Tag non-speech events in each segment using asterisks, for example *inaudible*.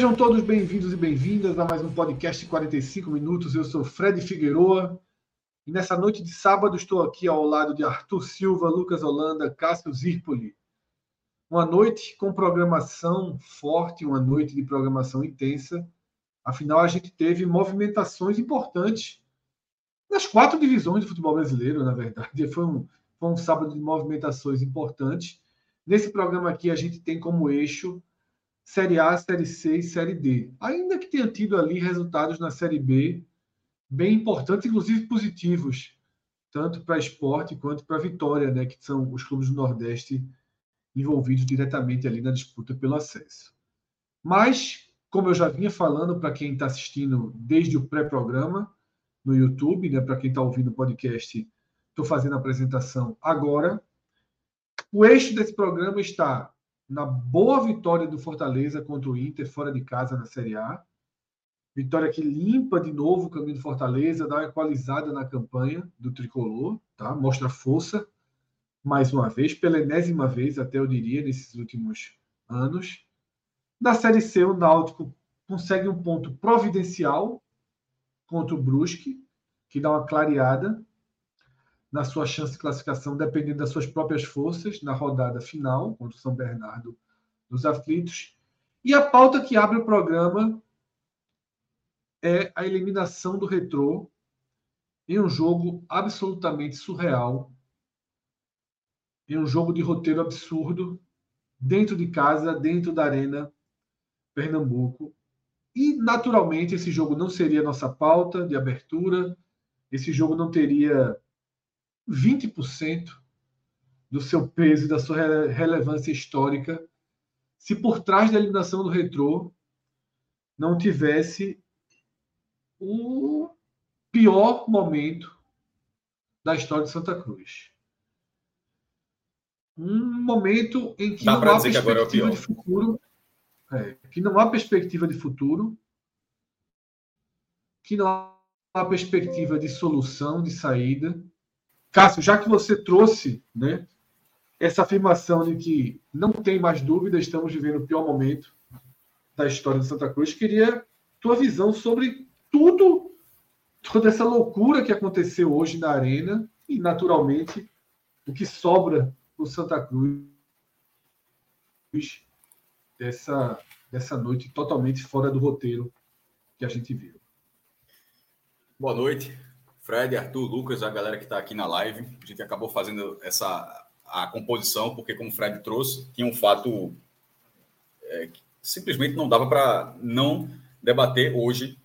Sejam todos bem-vindos e bem-vindas a mais um podcast de 45 minutos. Eu sou Fred Figueroa e nessa noite de sábado estou aqui ao lado de Arthur Silva, Lucas Holanda, Cássio Zirpoli. Uma noite com programação forte, uma noite de programação intensa. Afinal, a gente teve movimentações importantes nas quatro divisões do futebol brasileiro, na verdade. Foi um, foi um sábado de movimentações importantes. Nesse programa aqui, a gente tem como eixo Série A, Série C e Série D. Ainda que tenha tido ali resultados na Série B bem importantes, inclusive positivos, tanto para esporte quanto para Vitória, né, que são os clubes do Nordeste envolvidos diretamente ali na disputa pelo acesso. Mas, como eu já vinha falando para quem está assistindo desde o pré-programa no YouTube, né, para quem está ouvindo o podcast, estou fazendo a apresentação agora. O eixo desse programa está na boa vitória do Fortaleza contra o Inter fora de casa na Série A. Vitória que limpa de novo o caminho do Fortaleza, dá uma equalizada na campanha do tricolor, tá? Mostra força mais uma vez, pela enésima vez, até eu diria, nesses últimos anos. Na Série C, o Náutico consegue um ponto providencial contra o Brusque, que dá uma clareada na sua chance de classificação, dependendo das suas próprias forças, na rodada final, contra o São Bernardo dos Aflitos. E a pauta que abre o programa é a eliminação do Retrô em um jogo absolutamente surreal, em um jogo de roteiro absurdo, dentro de casa, dentro da Arena Pernambuco. E, naturalmente, esse jogo não seria nossa pauta de abertura, esse jogo não teria 20% do seu peso e da sua relevância histórica se por trás da eliminação do retrô não tivesse o pior momento da história de Santa Cruz. Um momento em que Dá não há é perspectiva pior. de futuro, é, que não há perspectiva de futuro, que não há perspectiva de solução, de saída, Cássio, já que você trouxe né, essa afirmação de que não tem mais dúvida, estamos vivendo o pior momento da história de Santa Cruz, queria tua visão sobre tudo, toda essa loucura que aconteceu hoje na Arena e, naturalmente, o que sobra no Santa Cruz dessa, dessa noite totalmente fora do roteiro que a gente viu. Boa noite, Fred, Arthur, Lucas, a galera que está aqui na live. A gente acabou fazendo essa a composição, porque, como o Fred trouxe, tinha um fato é, que simplesmente não dava para não debater hoje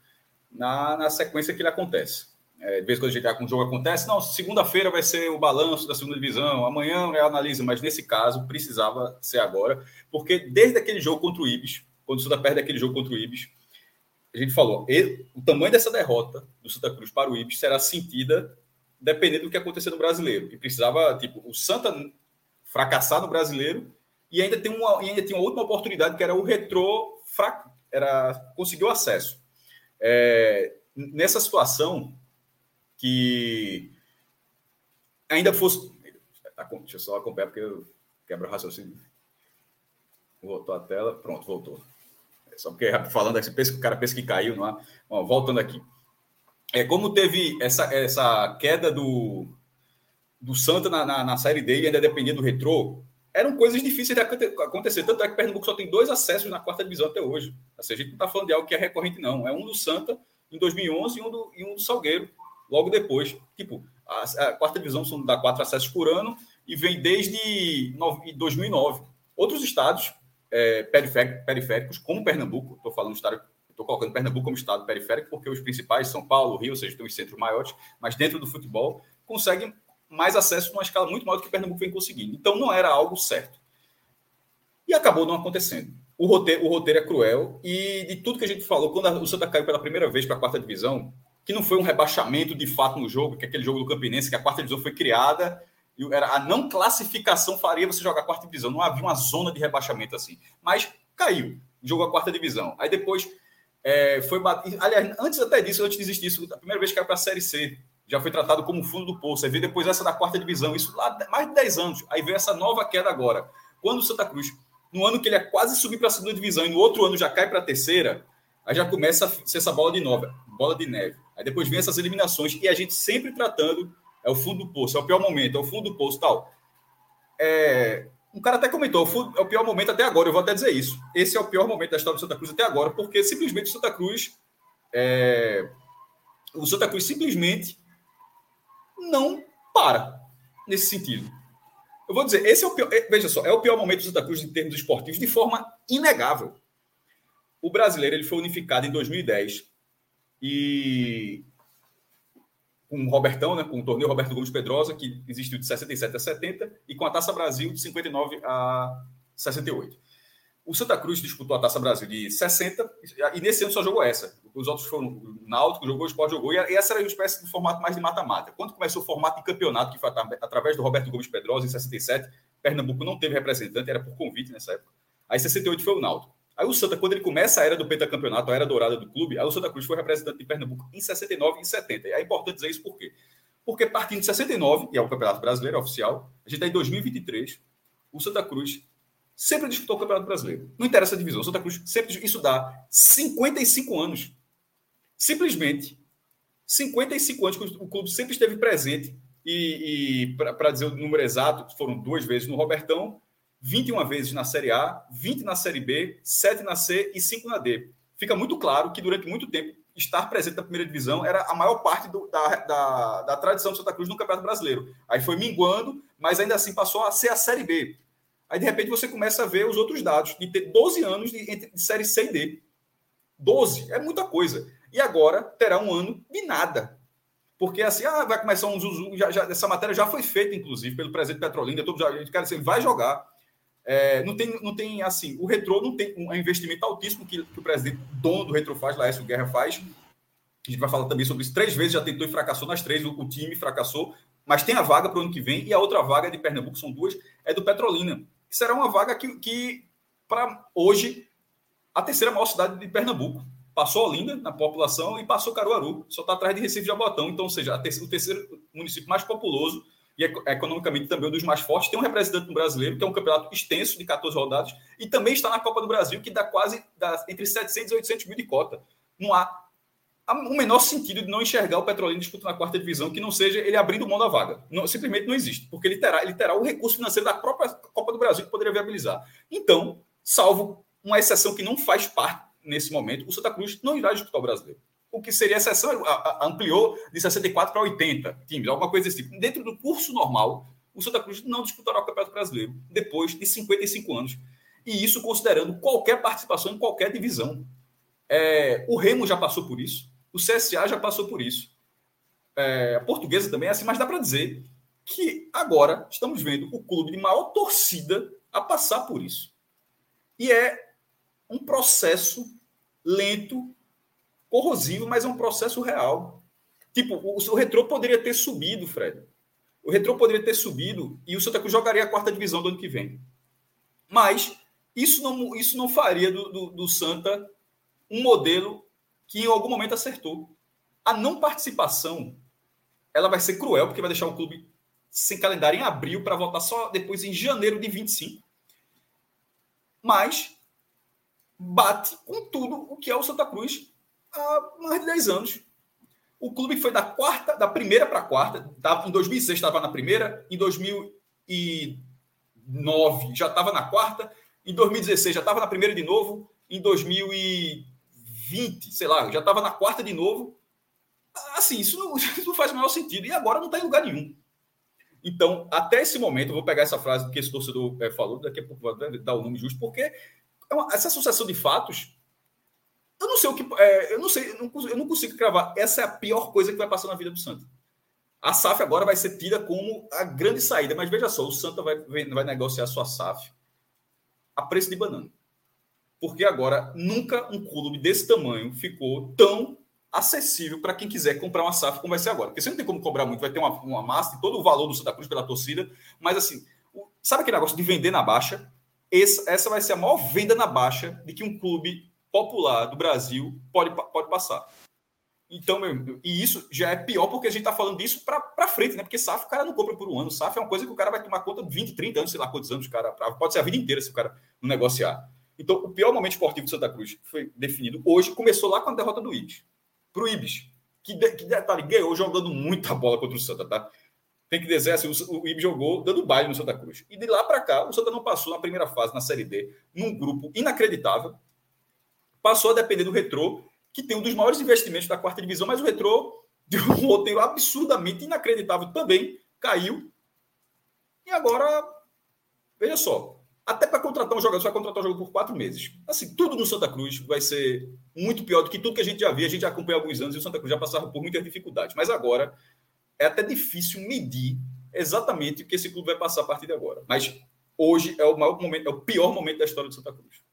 na, na sequência que ele acontece. É, de vez em quando a gente um jogo acontece, não, segunda-feira vai ser o balanço da segunda divisão, amanhã eu analiso, mas nesse caso precisava ser agora, porque desde aquele jogo contra o Ibis, quando o Santa perde aquele jogo contra o Ibis, a gente falou, ele, o tamanho dessa derrota do Santa Cruz para o Ibis será sentida dependendo do que acontecer no brasileiro. Que precisava, tipo, o Santa fracassar no brasileiro e ainda tem uma, ainda tinha uma última oportunidade que era o retrô era conseguiu acesso. É, nessa situação que ainda fosse. Tá, deixa eu só acompanhar porque eu quebro o raciocínio. Voltou a tela, pronto, voltou. Só porque falando assim, pensa, o cara pensa que caiu, não é? Ó, voltando aqui. É, como teve essa, essa queda do, do Santa na, na, na Série D e ainda dependia do retrô, eram coisas difíceis de acontecer. Tanto é que Pernambuco só tem dois acessos na quarta divisão até hoje. A gente não está falando de algo que é recorrente, não. É um do Santa em 2011 e um do, e um do Salgueiro logo depois. Tipo, a, a quarta divisão são dá quatro acessos por ano e vem desde 2009. Outros estados é, periféricos, como Pernambuco, estou falando estado, estou colocando Pernambuco como estado periférico, porque os principais, São Paulo, Rio, ou seja, tem os centros maiores, mas dentro do futebol, conseguem mais acesso numa escala muito maior do que Pernambuco vem conseguindo. Então não era algo certo. E acabou não acontecendo. O roteiro, o roteiro é cruel e de tudo que a gente falou, quando o Santa caiu pela primeira vez para a quarta divisão, que não foi um rebaixamento de fato no jogo, que é aquele jogo do Campinense, que a quarta divisão foi criada era a não classificação faria você jogar quarta divisão. Não havia uma zona de rebaixamento assim. Mas caiu, jogou a quarta divisão. Aí depois é, foi batido. Aliás, antes até disso, antes de existir isso, a primeira vez que caiu para a Série C, já foi tratado como fundo do poço. Aí veio depois essa da quarta divisão, isso lá mais de 10 anos. Aí veio essa nova queda agora. Quando o Santa Cruz, no ano que ele é quase subir para a segunda divisão e no outro ano já cai para a terceira, aí já começa a ser essa bola de nova, bola de neve. Aí depois vem essas eliminações e a gente sempre tratando é o fundo do poço, é o pior momento, é o fundo do poço tal. É, um cara até comentou, é o pior momento até agora, eu vou até dizer isso. Esse é o pior momento da história do Santa Cruz até agora, porque simplesmente o Santa Cruz. É, o Santa Cruz simplesmente não para nesse sentido. Eu vou dizer, esse é o pior. É, veja só, é o pior momento do Santa Cruz em termos esportivos de forma inegável. O brasileiro ele foi unificado em 2010 e com o Robertão, né, com o torneio Roberto Gomes Pedrosa, que existiu de 67 a 70, e com a Taça Brasil de 59 a 68. O Santa Cruz disputou a Taça Brasil de 60, e nesse ano só jogou essa. Os outros foram o Náutico, jogou, o Sport jogou, e essa era uma espécie de formato mais de mata-mata. Quando começou o formato de campeonato, que foi através do Roberto Gomes Pedrosa, em 67, Pernambuco não teve representante, era por convite nessa época. Aí 68 foi o Náutico. Aí o Santa, quando ele começa a era do pentacampeonato, a era dourada do clube, aí o Santa Cruz foi representante de Pernambuco em 69 e em 70. E é importante dizer isso por quê? Porque partindo de 69, e é o Campeonato Brasileiro oficial, a gente está em 2023, o Santa Cruz sempre disputou o Campeonato Brasileiro. Não interessa a divisão, o Santa Cruz sempre. Isso dá 55 anos. Simplesmente 55 anos que o clube sempre esteve presente. E, e para dizer o número exato, foram duas vezes no Robertão 21 vezes na Série A, 20 na Série B, 7 na C e 5 na D. Fica muito claro que durante muito tempo estar presente na primeira divisão era a maior parte do, da, da, da, tradição do Santa Cruz no Campeonato Brasileiro. Aí foi minguando, mas ainda assim passou a ser a Série B. Aí de repente você começa a ver os outros dados, de ter 12 anos de, de Série C e D. 12, é muita coisa. E agora terá um ano de nada. Porque assim, ah, vai começar um Zuzu, já, já, essa matéria já foi feita, inclusive, pelo presidente Petrolina, todo, já, cara, assim, vai jogar. É, não, tem, não tem, assim, o retrô não tem um investimento altíssimo que, que o presidente, dono do retrô faz, Laércio Guerra faz. A gente vai falar também sobre isso. Três vezes já tentou e fracassou nas três, o, o time fracassou, mas tem a vaga para o ano que vem, e a outra vaga de Pernambuco, são duas, é do Petrolina. Que será uma vaga que, que para hoje, a terceira maior cidade de Pernambuco. Passou Olinda na população e passou Caruaru, só está atrás de Recife e Jabotão. Então, ou seja, o terceiro município mais populoso e economicamente também um dos mais fortes, tem um representante no brasileiro, que é um campeonato extenso de 14 rodadas, e também está na Copa do Brasil, que dá quase dá entre 700 e 800 mil de cota. Não há, o menor sentido de não enxergar o Petrolina disputando na quarta divisão, que não seja ele abrindo mão da vaga. Não, simplesmente não existe, porque ele terá, ele terá o recurso financeiro da própria Copa do Brasil que poderia viabilizar. Então, salvo uma exceção que não faz parte nesse momento, o Santa Cruz não irá disputar o brasileiro o que seria exceção, ampliou de 64 para 80 times, alguma coisa desse tipo. Dentro do curso normal, o Santa Cruz não disputará o Campeonato Brasileiro depois de 55 anos. E isso considerando qualquer participação em qualquer divisão. É, o Remo já passou por isso, o CSA já passou por isso. É, a portuguesa também é assim, mas dá para dizer que agora estamos vendo o clube de maior torcida a passar por isso. E é um processo lento corrosivo, mas é um processo real. Tipo, o, o Retrô poderia ter subido, Fred. O Retrô poderia ter subido e o Santa Cruz jogaria a quarta divisão do ano que vem. Mas isso não, isso não faria do, do, do Santa um modelo que em algum momento acertou. A não participação ela vai ser cruel, porque vai deixar o clube sem calendário em abril para voltar só depois em janeiro de 25. Mas bate com tudo o que é o Santa Cruz há mais de 10 anos. O clube foi da quarta, da primeira para a quarta. Tava, em 2006 estava na primeira, em 2009 já estava na quarta, em 2016 já estava na primeira de novo, em 2020, sei lá, já estava na quarta de novo. Assim, isso não, *laughs* isso não faz o menor sentido. E agora não está em lugar nenhum. Então, até esse momento, eu vou pegar essa frase que esse torcedor é, falou, daqui a pouco vou dar o nome justo, porque é uma, essa associação de fatos, eu não sei o que. É, eu não sei, eu não, eu não consigo cravar. Essa é a pior coisa que vai passar na vida do Santos. A SAF agora vai ser tida como a grande saída, mas veja só, o Santa vai, vai negociar sua SAF a preço de banana. Porque agora nunca um clube desse tamanho ficou tão acessível para quem quiser comprar uma SAF como vai ser agora. Porque você não tem como cobrar muito, vai ter uma, uma massa de todo o valor do Santa Cruz pela torcida, mas assim, sabe aquele negócio de vender na baixa? Essa, essa vai ser a maior venda na baixa de que um clube popular do Brasil pode, pode passar. Então, meu, e isso já é pior porque a gente está falando disso para frente, né? Porque SAF o cara não compra por um ano. SAF é uma coisa que o cara vai tomar conta de 20, 30 anos, sei lá quantos anos cara. Pode ser a vida inteira se o cara não negociar. Então, o pior momento esportivo do Santa Cruz foi definido hoje, começou lá com a derrota do Ibis para o Ibis, que, que detalhe, ganhou jogando muita bola contra o Santa, tá? Tem que dizer assim, o, o Ibis jogou dando baile no Santa Cruz. E de lá para cá, o Santa não passou na primeira fase, na Série D, num grupo inacreditável. Passou a depender do Retrô, que tem um dos maiores investimentos da quarta divisão, mas o Retrô de um *laughs* roteiro absurdamente inacreditável também, caiu. E agora, veja só, até para contratar um jogador, você vai contratar um jogador por quatro meses. Assim, tudo no Santa Cruz vai ser muito pior do que tudo que a gente já via. A gente já acompanha alguns anos e o Santa Cruz já passava por muitas dificuldades. Mas agora é até difícil medir exatamente o que esse clube vai passar a partir de agora. Mas hoje é o maior momento, é o pior momento da história do Santa Cruz.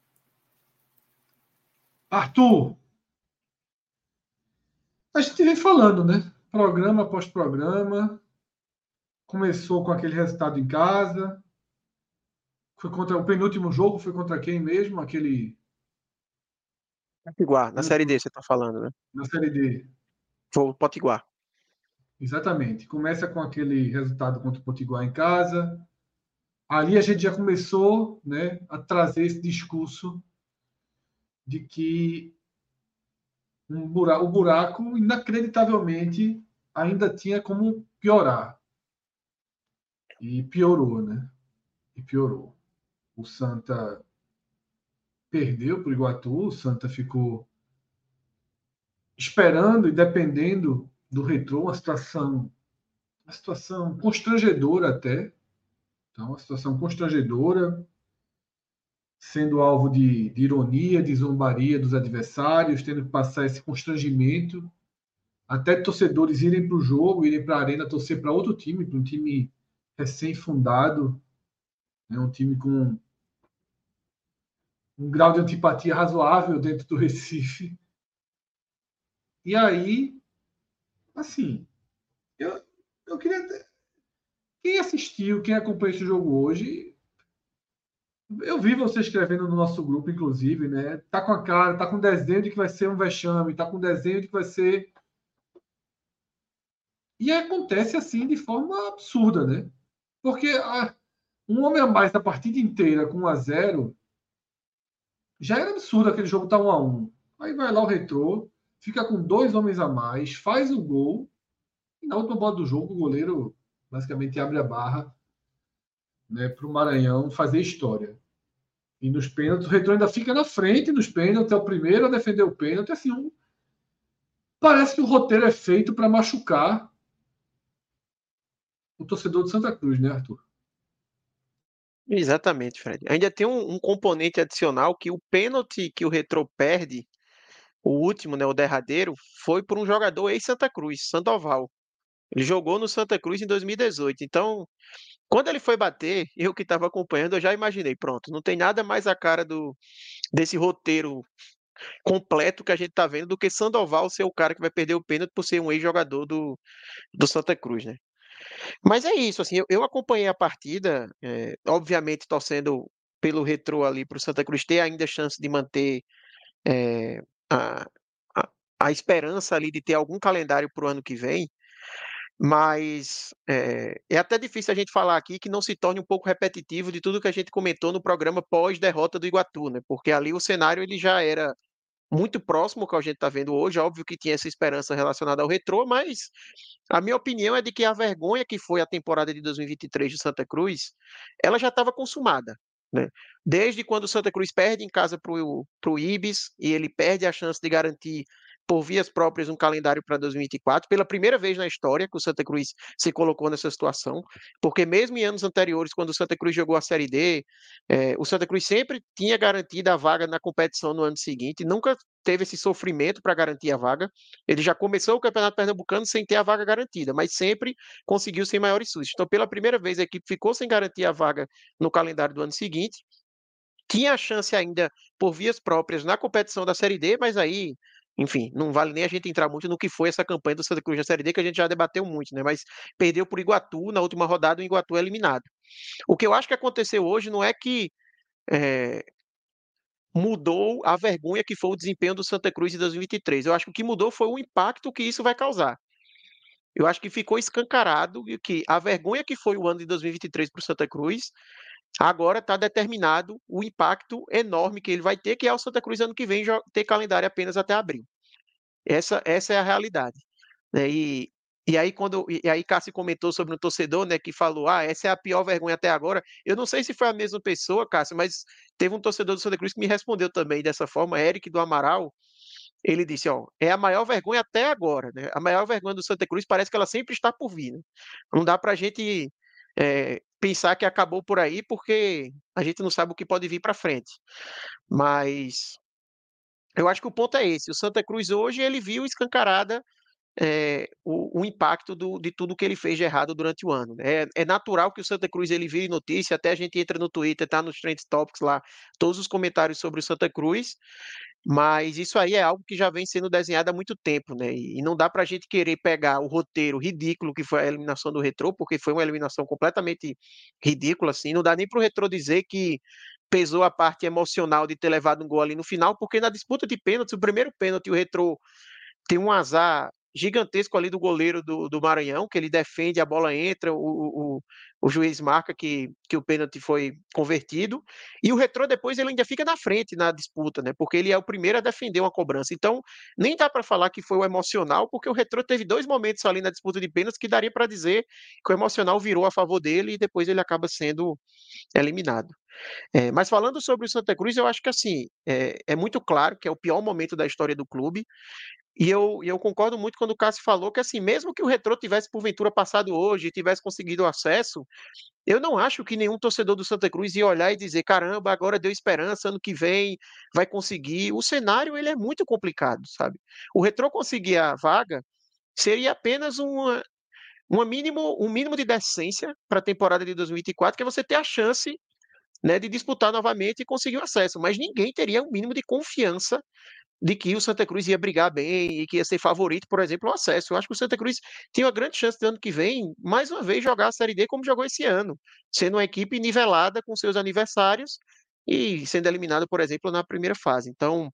Arthur, a gente vem falando, né? Programa após programa. Começou com aquele resultado em casa, foi contra o penúltimo jogo, foi contra quem mesmo? Aquele. Potiguar, na Série D você está falando, né? Na Série D. Foi o Potiguar. Exatamente. Começa com aquele resultado contra o Potiguar em casa. Ali a gente já começou né, a trazer esse discurso de que um buraco, o buraco, inacreditavelmente, ainda tinha como piorar. E piorou, né? E piorou o Santa perdeu para o Iguatu, o Santa ficou esperando e dependendo do retrô, uma situação, uma situação constrangedora até. Então, uma situação constrangedora, sendo alvo de, de ironia, de zombaria dos adversários, tendo que passar esse constrangimento, até torcedores irem para o jogo, irem para a arena torcer para outro time, para um time recém-fundado, né, um time com um grau de antipatia razoável dentro do *laughs* Recife. E aí, assim, eu, eu queria. Quem assistiu, quem acompanha esse jogo hoje, eu vi você escrevendo no nosso grupo, inclusive, né? Tá com a cara, tá com desenho de que vai ser um vexame, tá com desenho de que vai ser. E acontece assim de forma absurda, né? Porque ah, um homem a mais da partida inteira com 1 a 0 já era absurdo aquele jogo tá 1 a 1 Aí vai lá o retrô, fica com dois homens a mais, faz o gol, e na última bola do jogo o goleiro basicamente abre a barra né, para o Maranhão fazer história. E nos pênaltis, o retrô ainda fica na frente nos pênaltis, é o primeiro a defender o pênalti. Assim, um... Parece que o roteiro é feito para machucar o torcedor de Santa Cruz, né, Arthur? Exatamente, Fred. Ainda tem um, um componente adicional que o pênalti que o Retrô perde, o último, né, o derradeiro, foi por um jogador ex-Santa Cruz, Sandoval. Ele jogou no Santa Cruz em 2018. Então, quando ele foi bater, eu que estava acompanhando, eu já imaginei, pronto, não tem nada mais a cara do desse roteiro completo que a gente está vendo do que Sandoval ser o cara que vai perder o pênalti por ser um ex-jogador do, do Santa Cruz, né? Mas é isso, assim, eu, eu acompanhei a partida, é, obviamente torcendo pelo retrô ali para o Santa Cruz ter ainda chance de manter é, a, a, a, esperança ali de ter algum calendário para o ano que vem, mas é, é, até difícil a gente falar aqui que não se torne um pouco repetitivo de tudo que a gente comentou no programa pós-derrota do Iguatu, né? Porque ali o cenário ele já era muito próximo ao que a gente está vendo hoje. Óbvio que tinha essa esperança relacionada ao retrô, mas a minha opinião é de que a vergonha que foi a temporada de 2023 de Santa Cruz, ela já estava consumada. Né? Desde quando o Santa Cruz perde em casa para o Ibis e ele perde a chance de garantir por vias próprias um calendário para 2024, pela primeira vez na história que o Santa Cruz se colocou nessa situação, porque mesmo em anos anteriores, quando o Santa Cruz jogou a Série D, é, o Santa Cruz sempre tinha garantido a vaga na competição no ano seguinte, nunca teve esse sofrimento para garantir a vaga. Ele já começou o Campeonato Pernambucano sem ter a vaga garantida, mas sempre conseguiu sem maiores sustos. Então, pela primeira vez, a equipe ficou sem garantir a vaga no calendário do ano seguinte. Tinha a chance ainda por vias próprias na competição da Série D, mas aí enfim, não vale nem a gente entrar muito no que foi essa campanha do Santa Cruz na Série D, que a gente já debateu muito, né? Mas perdeu por Iguatu, na última rodada o Iguatu é eliminado. O que eu acho que aconteceu hoje não é que é, mudou a vergonha que foi o desempenho do Santa Cruz em 2023. Eu acho que o que mudou foi o impacto que isso vai causar. Eu acho que ficou escancarado que a vergonha que foi o ano de 2023 para o Santa Cruz, agora está determinado o impacto enorme que ele vai ter, que é o Santa Cruz ano que vem ter calendário apenas até abril. Essa, essa é a realidade. Né? E, e aí, quando e aí Cássio comentou sobre um torcedor, né, que falou: "Ah, essa é a pior vergonha até agora". Eu não sei se foi a mesma pessoa, Cássio, mas teve um torcedor do Santa Cruz que me respondeu também dessa forma, Eric do Amaral. Ele disse: "Ó, é a maior vergonha até agora, né? A maior vergonha do Santa Cruz parece que ela sempre está por vir, né? Não dá pra gente é, pensar que acabou por aí, porque a gente não sabe o que pode vir para frente. Mas eu acho que o ponto é esse. O Santa Cruz hoje ele viu escancarada é, o, o, impacto do, de tudo que ele fez de errado durante o ano. É, é, natural que o Santa Cruz ele vire notícia, até a gente entra no Twitter, tá nos Trend Topics lá, todos os comentários sobre o Santa Cruz, mas isso aí é algo que já vem sendo desenhado há muito tempo, né? E não dá para a gente querer pegar o roteiro ridículo que foi a eliminação do Retrô, porque foi uma eliminação completamente ridícula, assim. Não dá nem para o Retrô dizer que pesou a parte emocional de ter levado um gol ali no final, porque na disputa de pênaltis, o primeiro pênalti, o Retrô tem um azar gigantesco ali do goleiro do, do Maranhão, que ele defende, a bola entra, o, o, o juiz marca que, que o pênalti foi convertido, e o Retrô depois ele ainda fica na frente na disputa, né? Porque ele é o primeiro a defender uma cobrança. Então, nem dá para falar que foi o emocional, porque o Retrô teve dois momentos ali na disputa de pênaltis que daria para dizer que o emocional virou a favor dele e depois ele acaba sendo eliminado. É, mas falando sobre o Santa Cruz, eu acho que assim é, é, muito claro que é o pior momento da história do clube. E eu, eu concordo muito quando o Cássio falou que, assim, mesmo que o Retrô tivesse porventura passado hoje e tivesse conseguido acesso, eu não acho que nenhum torcedor do Santa Cruz ia olhar e dizer, caramba, agora deu esperança, ano que vem vai conseguir. O cenário, ele é muito complicado, sabe? O Retrô conseguir a vaga seria apenas uma, uma mínimo, um mínimo de decência para a temporada de 2024, que é você ter a chance né, de disputar novamente e conseguir o acesso. Mas ninguém teria um mínimo de confiança de que o Santa Cruz ia brigar bem e que ia ser favorito, por exemplo, o acesso. Eu acho que o Santa Cruz tem uma grande chance de ano que vem, mais uma vez, jogar a Série D como jogou esse ano, sendo uma equipe nivelada com seus aniversários e sendo eliminado, por exemplo, na primeira fase. Então,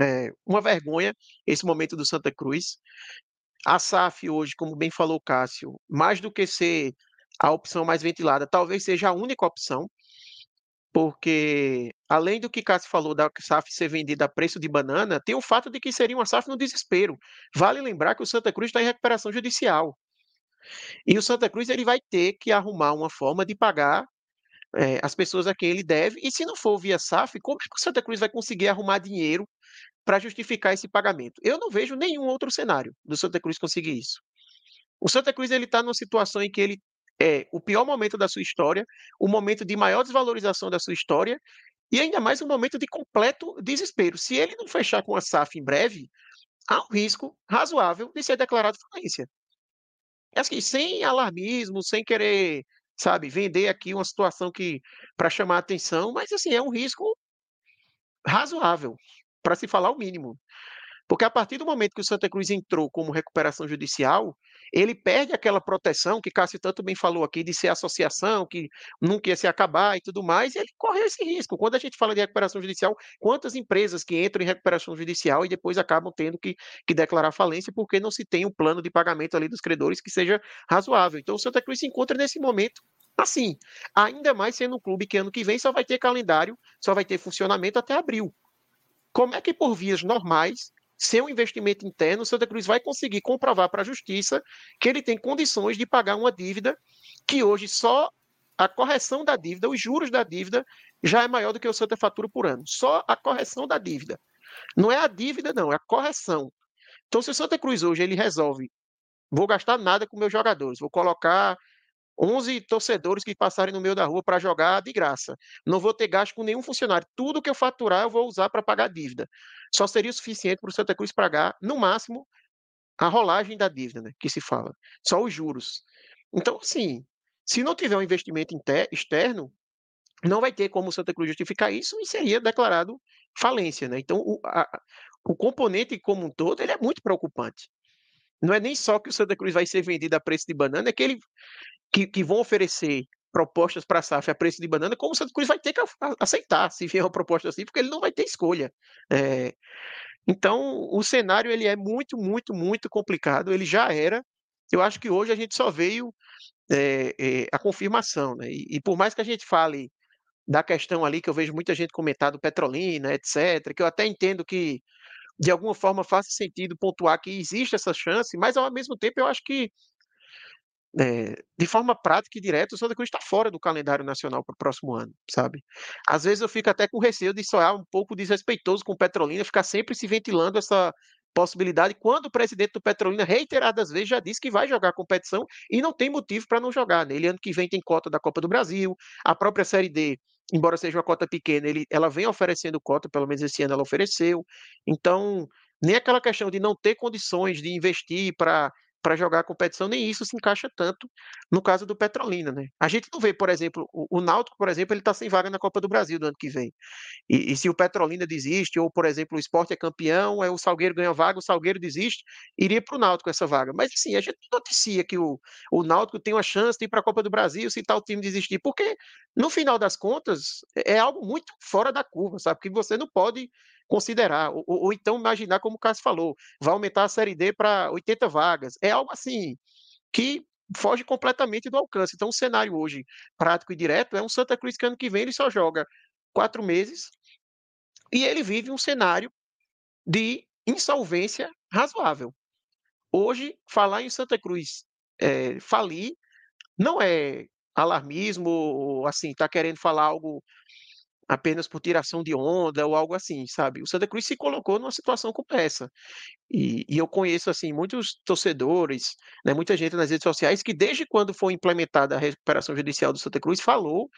é uma vergonha esse momento do Santa Cruz. A SAF hoje, como bem falou o Cássio, mais do que ser a opção mais ventilada, talvez seja a única opção porque além do que Cássio falou da SAF ser vendida a preço de banana, tem o fato de que seria uma SAF no desespero. Vale lembrar que o Santa Cruz está em recuperação judicial. E o Santa Cruz ele vai ter que arrumar uma forma de pagar é, as pessoas a quem ele deve. E se não for via SAF, como é que o Santa Cruz vai conseguir arrumar dinheiro para justificar esse pagamento? Eu não vejo nenhum outro cenário do Santa Cruz conseguir isso. O Santa Cruz ele está numa situação em que ele é o pior momento da sua história, o momento de maior desvalorização da sua história e ainda mais um momento de completo desespero. Se ele não fechar com a SAF em breve, há um risco razoável de ser declarado falência. É assim, sem alarmismo, sem querer, sabe, vender aqui uma situação que para chamar atenção, mas assim, é um risco razoável, para se falar o mínimo. Porque a partir do momento que o Santa Cruz entrou como recuperação judicial, ele perde aquela proteção que Cássio tanto bem falou aqui de ser associação, que nunca ia se acabar e tudo mais, e ele correu esse risco. Quando a gente fala de recuperação judicial, quantas empresas que entram em recuperação judicial e depois acabam tendo que, que declarar falência porque não se tem um plano de pagamento ali dos credores que seja razoável. Então o Santa Cruz se encontra nesse momento assim, ainda mais sendo um clube que ano que vem só vai ter calendário, só vai ter funcionamento até abril. Como é que por vias normais sem um investimento interno, o Santa Cruz vai conseguir comprovar para a justiça que ele tem condições de pagar uma dívida que hoje só a correção da dívida, os juros da dívida, já é maior do que o Santa fatura por ano. Só a correção da dívida. Não é a dívida, não, é a correção. Então, se o Santa Cruz hoje ele resolve, vou gastar nada com meus jogadores, vou colocar 11 torcedores que passarem no meio da rua para jogar de graça. Não vou ter gasto com nenhum funcionário. Tudo que eu faturar eu vou usar para pagar dívida. Só seria suficiente para o Santa Cruz pagar, no máximo, a rolagem da dívida, né, que se fala. Só os juros. Então, assim, se não tiver um investimento externo, não vai ter como o Santa Cruz justificar isso e seria declarado falência. Né? Então, o, a, o componente como um todo ele é muito preocupante. Não é nem só que o Santa Cruz vai ser vendido a preço de banana, é que, ele, que, que vão oferecer propostas para a SAF a preço de banana, como o Santa Cruz vai ter que aceitar se vier uma proposta assim, porque ele não vai ter escolha. É, então, o cenário ele é muito, muito, muito complicado. Ele já era. Eu acho que hoje a gente só veio é, é, a confirmação, né? E, e, por mais que a gente fale da questão ali que eu vejo muita gente comentar do Petrolina, etc., que eu até entendo que de alguma forma faça sentido pontuar que existe essa chance, mas ao mesmo tempo eu acho que é, de forma prática e direta, o Santa Cruz está fora do calendário nacional para o próximo ano, sabe? Às vezes eu fico até com receio de soar um pouco desrespeitoso com o Petrolina, ficar sempre se ventilando essa possibilidade, quando o presidente do Petrolina reiteradas vezes já disse que vai jogar a competição e não tem motivo para não jogar. Né? Ele ano que vem tem cota da Copa do Brasil, a própria Série D, embora seja uma cota pequena, ele, ela vem oferecendo cota, pelo menos esse ano ela ofereceu. Então, nem aquela questão de não ter condições de investir para para jogar a competição, nem isso se encaixa tanto no caso do Petrolina, né? A gente não vê, por exemplo, o, o Náutico, por exemplo, ele está sem vaga na Copa do Brasil do ano que vem. E, e, se o Petrolina desiste, ou, por exemplo, o esporte é campeão, aí o Salgueiro ganha vaga, o Salgueiro desiste, iria para o Náutico essa vaga. Mas assim, a gente noticia que o, o Náutico tem uma chance de ir para a Copa do Brasil se tal time desistir, porque no final das contas é algo muito fora da curva, sabe? Que você não pode considerar, ou, ou, então imaginar, como o Cássio falou, vai aumentar a Série D para 80 vagas. É algo assim que foge completamente do alcance. Então, o cenário hoje, prático e direto, é um Santa Cruz que ano que vem ele só joga quatro meses e ele vive um cenário de insolvência razoável. Hoje, falar em Santa Cruz é, falir não é alarmismo ou assim, tá querendo falar algo apenas por tiração de onda ou algo assim, sabe? O Santa Cruz se colocou numa situação como essa. E, e eu conheço, assim, muitos torcedores, né, muita gente nas redes sociais que desde quando foi implementada a recuperação judicial do Santa Cruz falou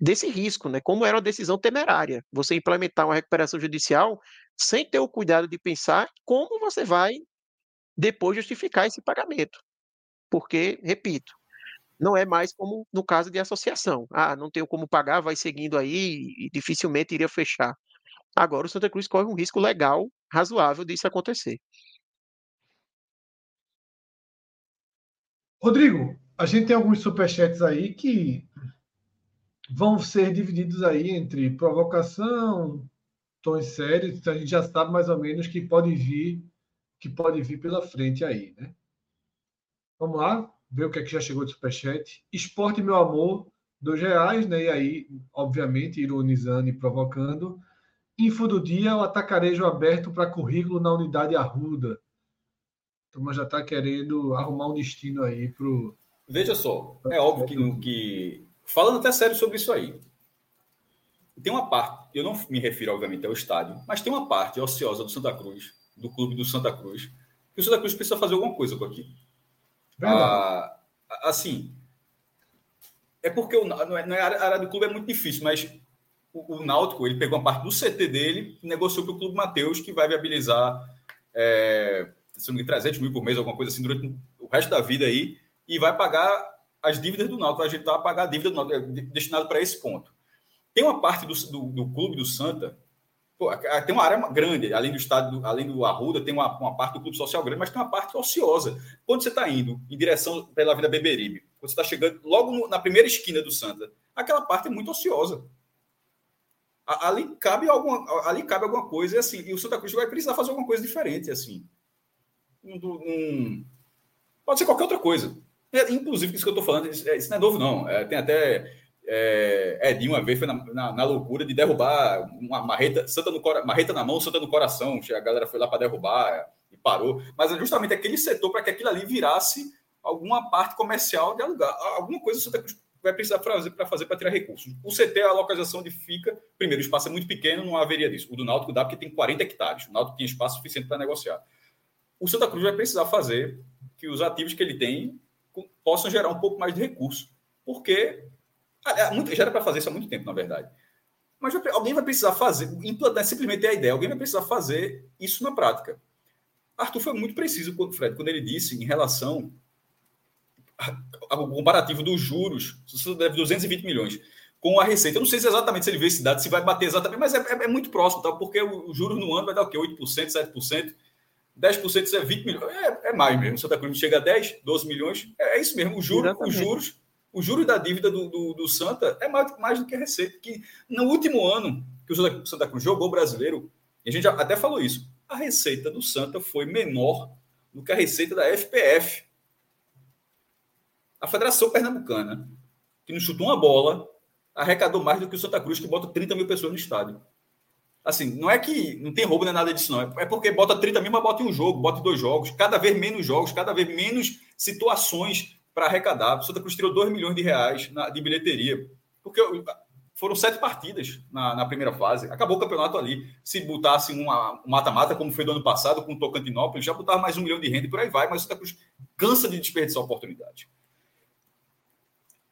desse risco, né? Como era uma decisão temerária, você implementar uma recuperação judicial sem ter o cuidado de pensar como você vai depois justificar esse pagamento. Porque, repito, não é mais como no caso de associação. Ah, não tenho como pagar, vai seguindo aí e dificilmente iria fechar. Agora o Santa Cruz corre um risco legal, razoável disso acontecer. Rodrigo, a gente tem alguns superchats aí que vão ser divididos aí entre provocação, tons sérios, então a gente já sabe mais ou menos que pode vir, que pode vir pela frente aí, né? Vamos lá? Ver o que é que já chegou de superchat. Esporte, meu amor, dois reais, né? E aí, obviamente, ironizando e provocando. Info do dia, o atacarejo aberto para currículo na unidade Arruda. Então, já está querendo arrumar um destino aí para Veja só, é óbvio que, que. Falando até sério sobre isso aí. Tem uma parte, eu não me refiro, obviamente, ao estádio, mas tem uma parte ociosa do Santa Cruz, do clube do Santa Cruz, que o Santa Cruz precisa fazer alguma coisa com aquilo. Ah, assim, é porque o, é, não é, a área do clube é muito difícil, mas o, o Náutico ele pegou uma parte do CT dele e negociou para o Clube Mateus, que vai viabilizar é, se não 300 mil por mês, alguma coisa assim, durante o resto da vida aí, e vai pagar as dívidas do Náutico, vai ajeitar a pagar a dívida do Náutico, é destinado para esse ponto. Tem uma parte do, do, do clube do Santa Pô, tem uma área grande, além do estádio, além do Arruda, tem uma, uma parte do clube social grande, mas tem uma parte ociosa. Quando você está indo em direção pela Vida Beberibe, quando você está chegando logo no, na primeira esquina do Santa, aquela parte é muito ociosa. Ali cabe alguma, ali cabe alguma coisa, e assim, e o Santa Cruz vai precisar fazer alguma coisa diferente, assim. Um, um, pode ser qualquer outra coisa. É, inclusive, isso que eu estou falando, isso, isso, não é novo, não. É, tem até é, Edinho uma vez foi na, na, na, loucura de derrubar uma marreta, santa no, marreta na mão, santa no coração. A galera foi lá para derrubar e parou. Mas é justamente aquele setor para que aquilo ali virasse alguma parte comercial de alugar. Alguma coisa Santa Cruz vai precisar fazer para fazer para tirar recursos. O CT, a localização de fica, primeiro, o espaço é muito pequeno, não haveria disso. O do Náutico dá porque tem 40 hectares. O Náutico tinha espaço suficiente para negociar. O Santa Cruz vai precisar fazer que os ativos que ele tem possam gerar um pouco mais de recurso. Porque já era para fazer isso há muito tempo, na verdade. Mas alguém vai precisar fazer, implantar simplesmente a ideia, alguém vai precisar fazer isso na prática. Arthur foi muito preciso, Fred, quando ele disse em relação ao comparativo dos juros, você deve 220 milhões, com a receita. Eu não sei se exatamente se ele vê esse dado, se vai bater exatamente, mas é, é, é muito próximo, tá? porque o, o juros no ano vai dar o quê? 8%, 7%. 10% isso é 20 milhões. É, é mais mesmo. Santa Cruz chega a 10, 12 milhões. É, é isso mesmo. O juro, os juros o juro da dívida do, do, do, Santa é mais, mais do que a receita. Que no último ano que o Santa Cruz jogou o brasileiro, e a gente até falou isso, a receita do Santa foi menor do que a receita da FPF. A Federação Pernambucana, que não chutou uma bola, arrecadou mais do que o Santa Cruz, que bota 30 mil pessoas no estádio. Assim, não é que não tem roubo nem nada disso, não. É porque bota 30 mil, mas bota em um jogo, bota em dois jogos, cada vez menos jogos, cada vez menos situações para arrecadar. O Santa Cruz tirou 2 milhões de reais na, de bilheteria. Porque foram sete partidas na, na, primeira fase. Acabou o campeonato ali. Se botasse um mata-mata, como foi do ano passado com o Tocantinópolis, já botava mais um milhão de renda e por aí vai. Mas o Santa Cruz cansa de desperdiçar oportunidade.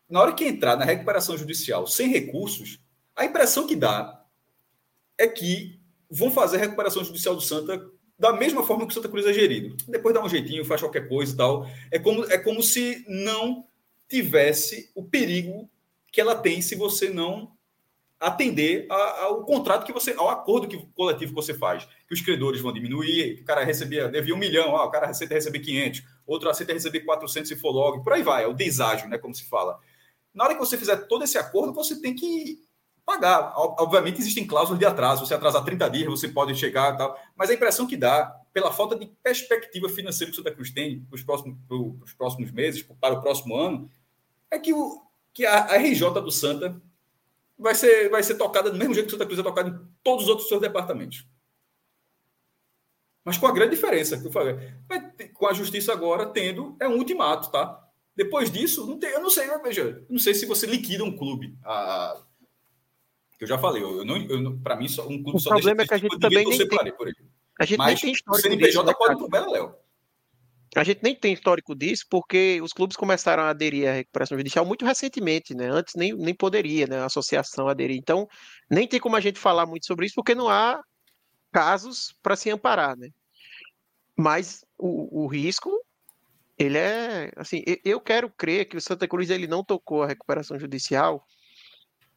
Na hora que entrar na recuperação judicial sem recursos, a impressão que dá é que vão fazer a recuperação judicial do Santa da mesma forma que o Santa Cruz é gerido. Depois dá um jeitinho, faz qualquer coisa e tal. É como, é como se não tivesse o perigo que ela tem se você não atender ao contrato que você, ao acordo que, coletivo que você faz. Que os credores vão diminuir, o cara recebia, devia um milhão, ó, o cara aceita receber 500, outro aceita receber 400 se for logo, por aí vai, é o deságio, né, como se fala. Na hora que você fizer todo esse acordo, você tem que pagar. Obviamente, existem cláusulas de atraso. Você atrasar 30 dias, você pode chegar e tal. Mas a impressão que dá, pela falta de perspectiva financeira que o Santa Cruz tem para os próximos, próximos meses, para o próximo ano, é que, o, que a, a RJ do Santa vai ser, vai ser tocada do mesmo jeito que o Santa Cruz é tocada em todos os outros seus departamentos. Mas com a grande diferença que eu falei, com a justiça agora tendo é um ultimato, tá? Depois disso, não tem, eu não sei, veja, não sei se você liquida um clube. A, que eu já falei, eu não, eu, para mim, só, um clube o só problema é que a gente também nem tem, por ele. A gente Mas nem tem histórico o CNPJ disso, né, pode ir pro Léo. A gente nem tem histórico disso porque os clubes começaram a aderir à recuperação judicial muito recentemente, né? Antes nem, nem poderia, né? A associação aderir. Então, nem tem como a gente falar muito sobre isso porque não há casos para se amparar, né? Mas o, o risco, ele é, assim, eu quero crer que o Santa Cruz ele não tocou a recuperação judicial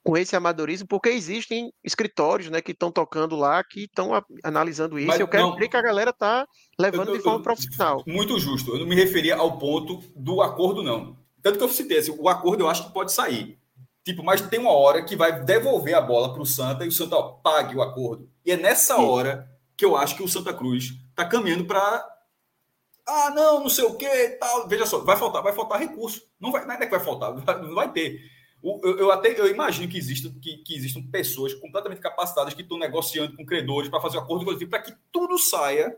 com esse amadorismo, porque existem escritórios né, que estão tocando lá, que estão analisando isso. Mas, eu quero não, crer que a galera está levando eu, de forma eu, profissional. Muito justo. Eu não me referia ao ponto do acordo, não. Tanto que eu citei, assim, o acordo eu acho que pode sair. Tipo, mas tem uma hora que vai devolver a bola para o Santa e o Santa ó, pague o acordo. E é nessa Sim. hora que eu acho que o Santa Cruz está caminhando para. Ah, não, não sei o que tal. Veja só, vai faltar, vai faltar recurso. Não, vai, não é que vai faltar, *laughs* não vai ter. Eu, eu, até eu imagino que existam, que, que existam pessoas completamente capacitadas que estão negociando com credores para fazer um acordo para que tudo saia.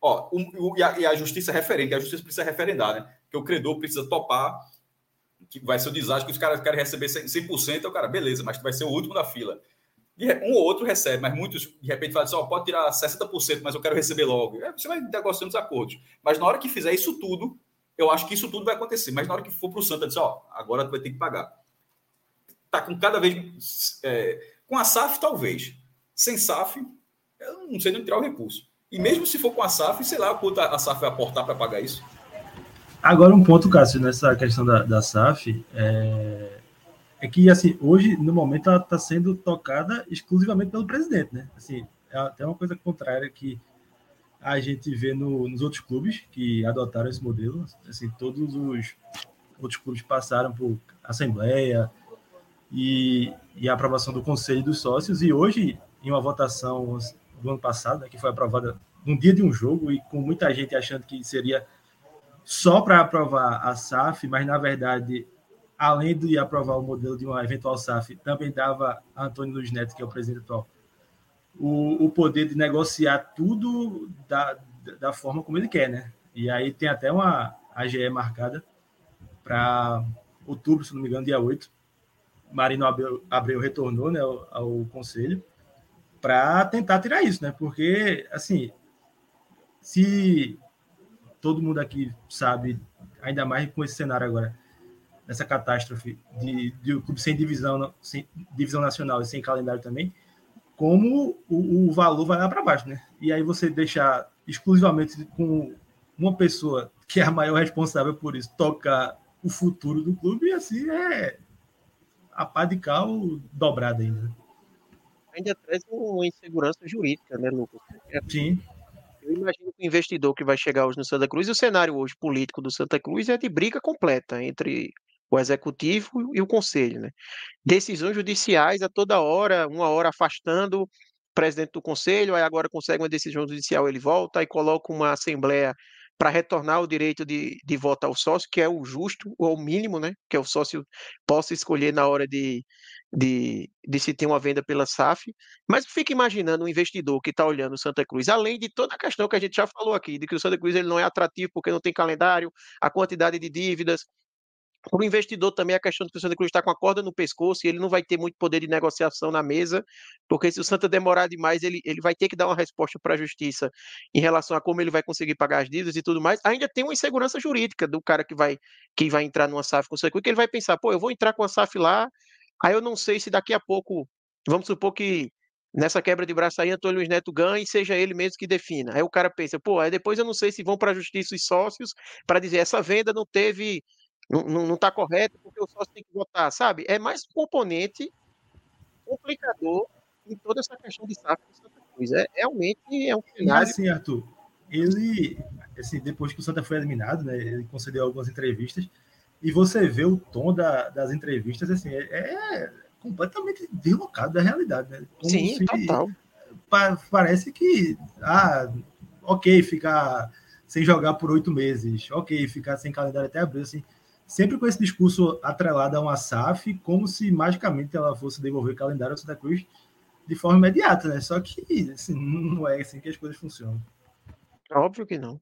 Ó, e, a, e, a, justiça referente, a justiça precisa referendar, né? Que o credor precisa topar, que vai ser o desastre, que os caras querem receber 100%, é o cara, beleza, mas vai ser o último da fila. Um ou outro recebe, mas muitos de repente falam assim: ó, pode tirar 60%, mas eu quero receber logo. É, você vai negociando os acordos. Mas na hora que fizer isso tudo, eu acho que isso tudo vai acontecer. Mas na hora que for para o Santa, diz: ó, agora tu vai ter que pagar está com cada vez. É, com a SAF, talvez. Sem SAF, eu não sei nem tirar o recurso. E mesmo se for com a SAF, sei lá quanto a SAF vai aportar para pagar isso. Agora, um ponto, Cássio, nessa questão da, da SAF, é, é que, assim, hoje, no momento, ela está sendo tocada exclusivamente pelo presidente, né? Assim, é até uma coisa contrária que a gente vê no, nos outros clubes que adotaram esse modelo. Assim, todos os outros clubes passaram por assembleia, e, e a aprovação do Conselho dos Sócios. E hoje, em uma votação do ano passado, né, que foi aprovada num dia de um jogo e com muita gente achando que seria só para aprovar a SAF, mas na verdade, além de aprovar o modelo de uma eventual SAF, também dava a Antônio Luiz Neto, que é o presidente atual, o, o poder de negociar tudo da, da forma como ele quer, né? E aí tem até uma AGE marcada para outubro, se não me engano, dia 8. Marino Abreu, retornou né, ao, ao conselho para tentar tirar isso, né? Porque, assim, se todo mundo aqui sabe, ainda mais com esse cenário agora, nessa catástrofe de, de o clube sem divisão, sem divisão nacional e sem calendário também, como o, o valor vai lá para baixo, né? E aí você deixar exclusivamente com uma pessoa que é a maior responsável por isso tocar o futuro do clube, assim é a pá de cal dobrada ainda. Né? Ainda traz uma insegurança jurídica, né, Lucas? Sim. Eu imagino que o investidor que vai chegar hoje no Santa Cruz, e o cenário hoje político do Santa Cruz é de briga completa entre o executivo e o conselho, né? Decisões judiciais a toda hora, uma hora afastando o presidente do conselho, aí agora consegue uma decisão judicial, ele volta e coloca uma assembleia para retornar o direito de, de voto ao sócio, que é o justo, ou o mínimo, né? Que é o sócio possa escolher na hora de, de, de se ter uma venda pela SAF. Mas fica imaginando um investidor que está olhando o Santa Cruz, além de toda a questão que a gente já falou aqui, de que o Santa Cruz ele não é atrativo porque não tem calendário, a quantidade de dívidas, para o investidor também a questão de que o Santa Cruz está com a corda no pescoço e ele não vai ter muito poder de negociação na mesa, porque se o Santa demorar demais, ele, ele vai ter que dar uma resposta para a justiça em relação a como ele vai conseguir pagar as dívidas e tudo mais. Ainda tem uma insegurança jurídica do cara que vai, que vai entrar numa SAF com o Santa Cruz, que ele vai pensar, pô, eu vou entrar com a SAF lá, aí eu não sei se daqui a pouco, vamos supor que nessa quebra de braço aí, Antônio Luiz Neto ganhe e seja ele mesmo que defina. Aí o cara pensa, pô, aí depois eu não sei se vão para a justiça os sócios para dizer essa venda não teve não está correto porque o sócio tem que votar, sabe? É mais um componente complicador em toda essa questão de SAF Santa Cruz. É, realmente é um cenário... E assim, Arthur, ele, assim, depois que o Santa foi eliminado, né, ele concedeu algumas entrevistas, e você vê o tom da, das entrevistas, assim, é, é completamente deslocado da realidade, né? Como Sim, se, total. Pa, parece que, ah, ok, ficar sem jogar por oito meses, ok, ficar sem calendário até abril, assim, sempre com esse discurso atrelado a uma SAF, como se magicamente ela fosse devolver o calendário ao Santa Cruz de forma imediata, né? Só que assim, não é assim que as coisas funcionam. Óbvio que não.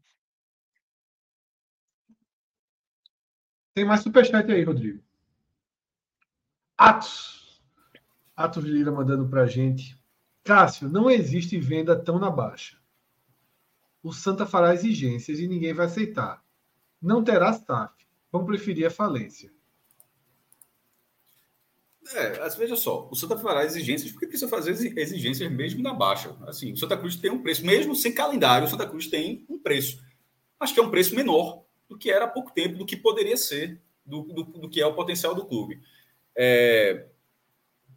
Tem mais superchat aí, Rodrigo. Atos. Atos Lira mandando pra gente. Cássio, não existe venda tão na baixa. O Santa fará exigências e ninguém vai aceitar. Não terá SAF vão preferir a falência. É, veja só, o Santa fará exigências porque precisa fazer exigências mesmo na baixa. Assim, o Santa Cruz tem um preço, mesmo sem calendário, o Santa Cruz tem um preço. Acho que é um preço menor do que era há pouco tempo, do que poderia ser, do, do, do que é o potencial do clube. É,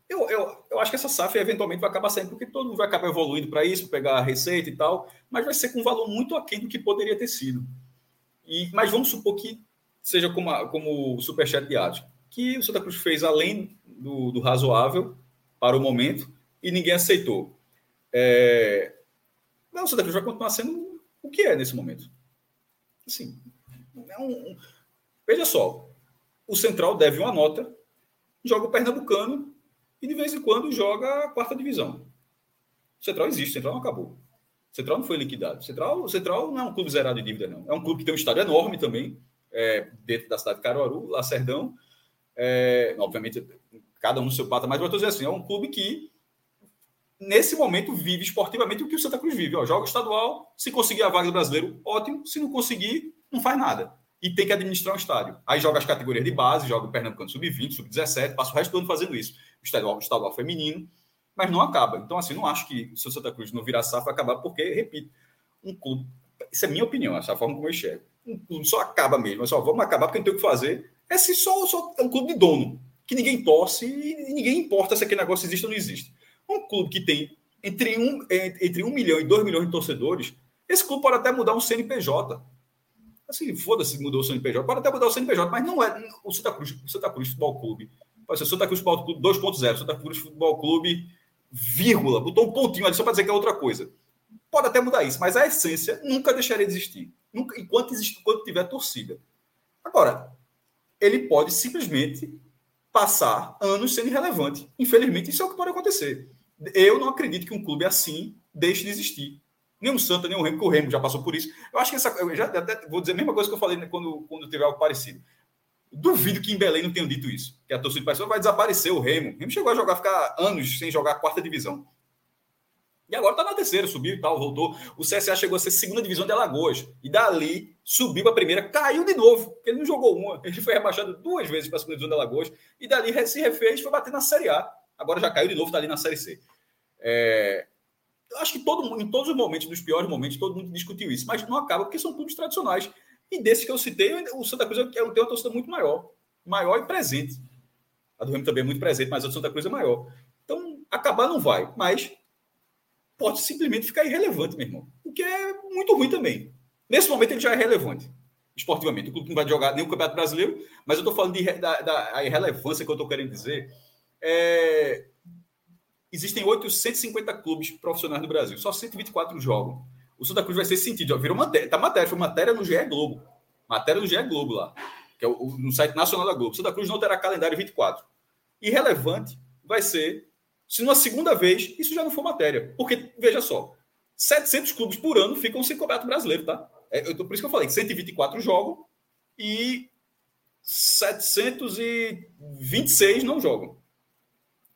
eu, eu, eu acho que essa SAF eventualmente vai acabar saindo, porque todo mundo vai acabar evoluindo para isso, pegar a receita e tal, mas vai ser com um valor muito aquém do que poderia ter sido. E, mas vamos supor que seja como, a, como o Superchat de Atos, que o Santa Cruz fez além do, do razoável para o momento e ninguém aceitou. É... Não, o Santa Cruz vai continuar sendo o que é nesse momento. Assim, é um... Veja só, o Central deve uma nota, joga o Pernambucano e de vez em quando joga a quarta divisão. O Central existe, o Central não acabou. O Central não foi liquidado. O Central, o Central não é um clube zerado de dívida, não. É um clube que tem um estádio enorme também, é, dentro da cidade de Caruaru, Lacerdão. É, obviamente, cada um no seu patamar, mas eu estou dizendo assim, é um clube que, nesse momento, vive esportivamente o que o Santa Cruz vive. Ó, joga estadual, se conseguir a vaga do brasileiro, ótimo. Se não conseguir, não faz nada. E tem que administrar um estádio. Aí joga as categorias de base, joga o Pernambucano sub-20, sub-17, passa o resto do ano fazendo isso. O estadual, o estadual feminino, mas não acaba. Então, assim, não acho que se o Santa Cruz não virar safra, vai acabar, porque, repito, um clube. Isso é minha opinião, essa é a forma como eu enxergo um clube só acaba mesmo, é só vamos acabar porque não tem o que fazer. É se só, só é um clube de dono, que ninguém torce e ninguém importa se aquele negócio existe ou não existe. Um clube que tem entre um, entre um milhão e dois milhões de torcedores, esse clube pode até mudar um CNPJ. Assim, foda-se, mudou o CNPJ, pode até mudar o CNPJ, mas não é o Santa Cruz, o Santa Cruz Futebol Clube. Pode ser o Santa Cruz Futebol Clube 2.0, Santa Cruz Futebol Clube, vírgula, botou um pontinho ali só para dizer que é outra coisa. Pode até mudar isso, mas a essência nunca deixaria de existir nunca, enquanto, existe, enquanto tiver torcida. Agora, ele pode simplesmente passar anos sendo irrelevante. Infelizmente, isso é o que pode acontecer. Eu não acredito que um clube assim deixe de existir. Nem o Santa, nem o Remo, que o Remo já passou por isso. Eu acho que essa. Eu já até vou dizer a mesma coisa que eu falei quando, quando tiver algo parecido. Duvido que em Belém não tenham dito isso. Que a torcida do Paysandu vai desaparecer o Remo. O Remo chegou a jogar, ficar anos sem jogar a quarta divisão. E agora está na terceira, subiu e tal, voltou. O CSA chegou a ser segunda divisão de Alagoas. E dali subiu a primeira, caiu de novo. Porque ele não jogou uma. Ele foi rebaixado duas vezes para a segunda divisão de Alagoas. E dali se refez, foi bater na Série A. Agora já caiu de novo, está ali na Série C. É... Eu acho que todo em todos os momentos, nos piores momentos, todo mundo discutiu isso. Mas não acaba porque são clubes tradicionais. E desses que eu citei, o Santa Cruz é, tem uma torcida muito maior. Maior e presente. A do Remo também é muito presente, mas a do Santa Cruz é maior. Então, acabar não vai. Mas pode simplesmente ficar irrelevante, meu irmão. O que é muito ruim também. Nesse momento ele já é relevante, esportivamente. O clube não vai jogar nem o Campeonato Brasileiro, mas eu estou falando de, da, da irrelevância que eu estou querendo dizer. É... Existem 850 clubes profissionais no Brasil, só 124 jogam. O Santa Cruz vai ser sentido. Virou matéria, tá matéria, foi matéria no GE Globo. Matéria no GE Globo lá, que é o, no site nacional da Globo. Santa Cruz não terá calendário 24. Irrelevante vai ser se numa segunda vez isso já não for matéria. Porque, veja só, 700 clubes por ano ficam sem campeonato brasileiro, tá? É, eu, por isso que eu falei, 124 jogam e 726 não jogam.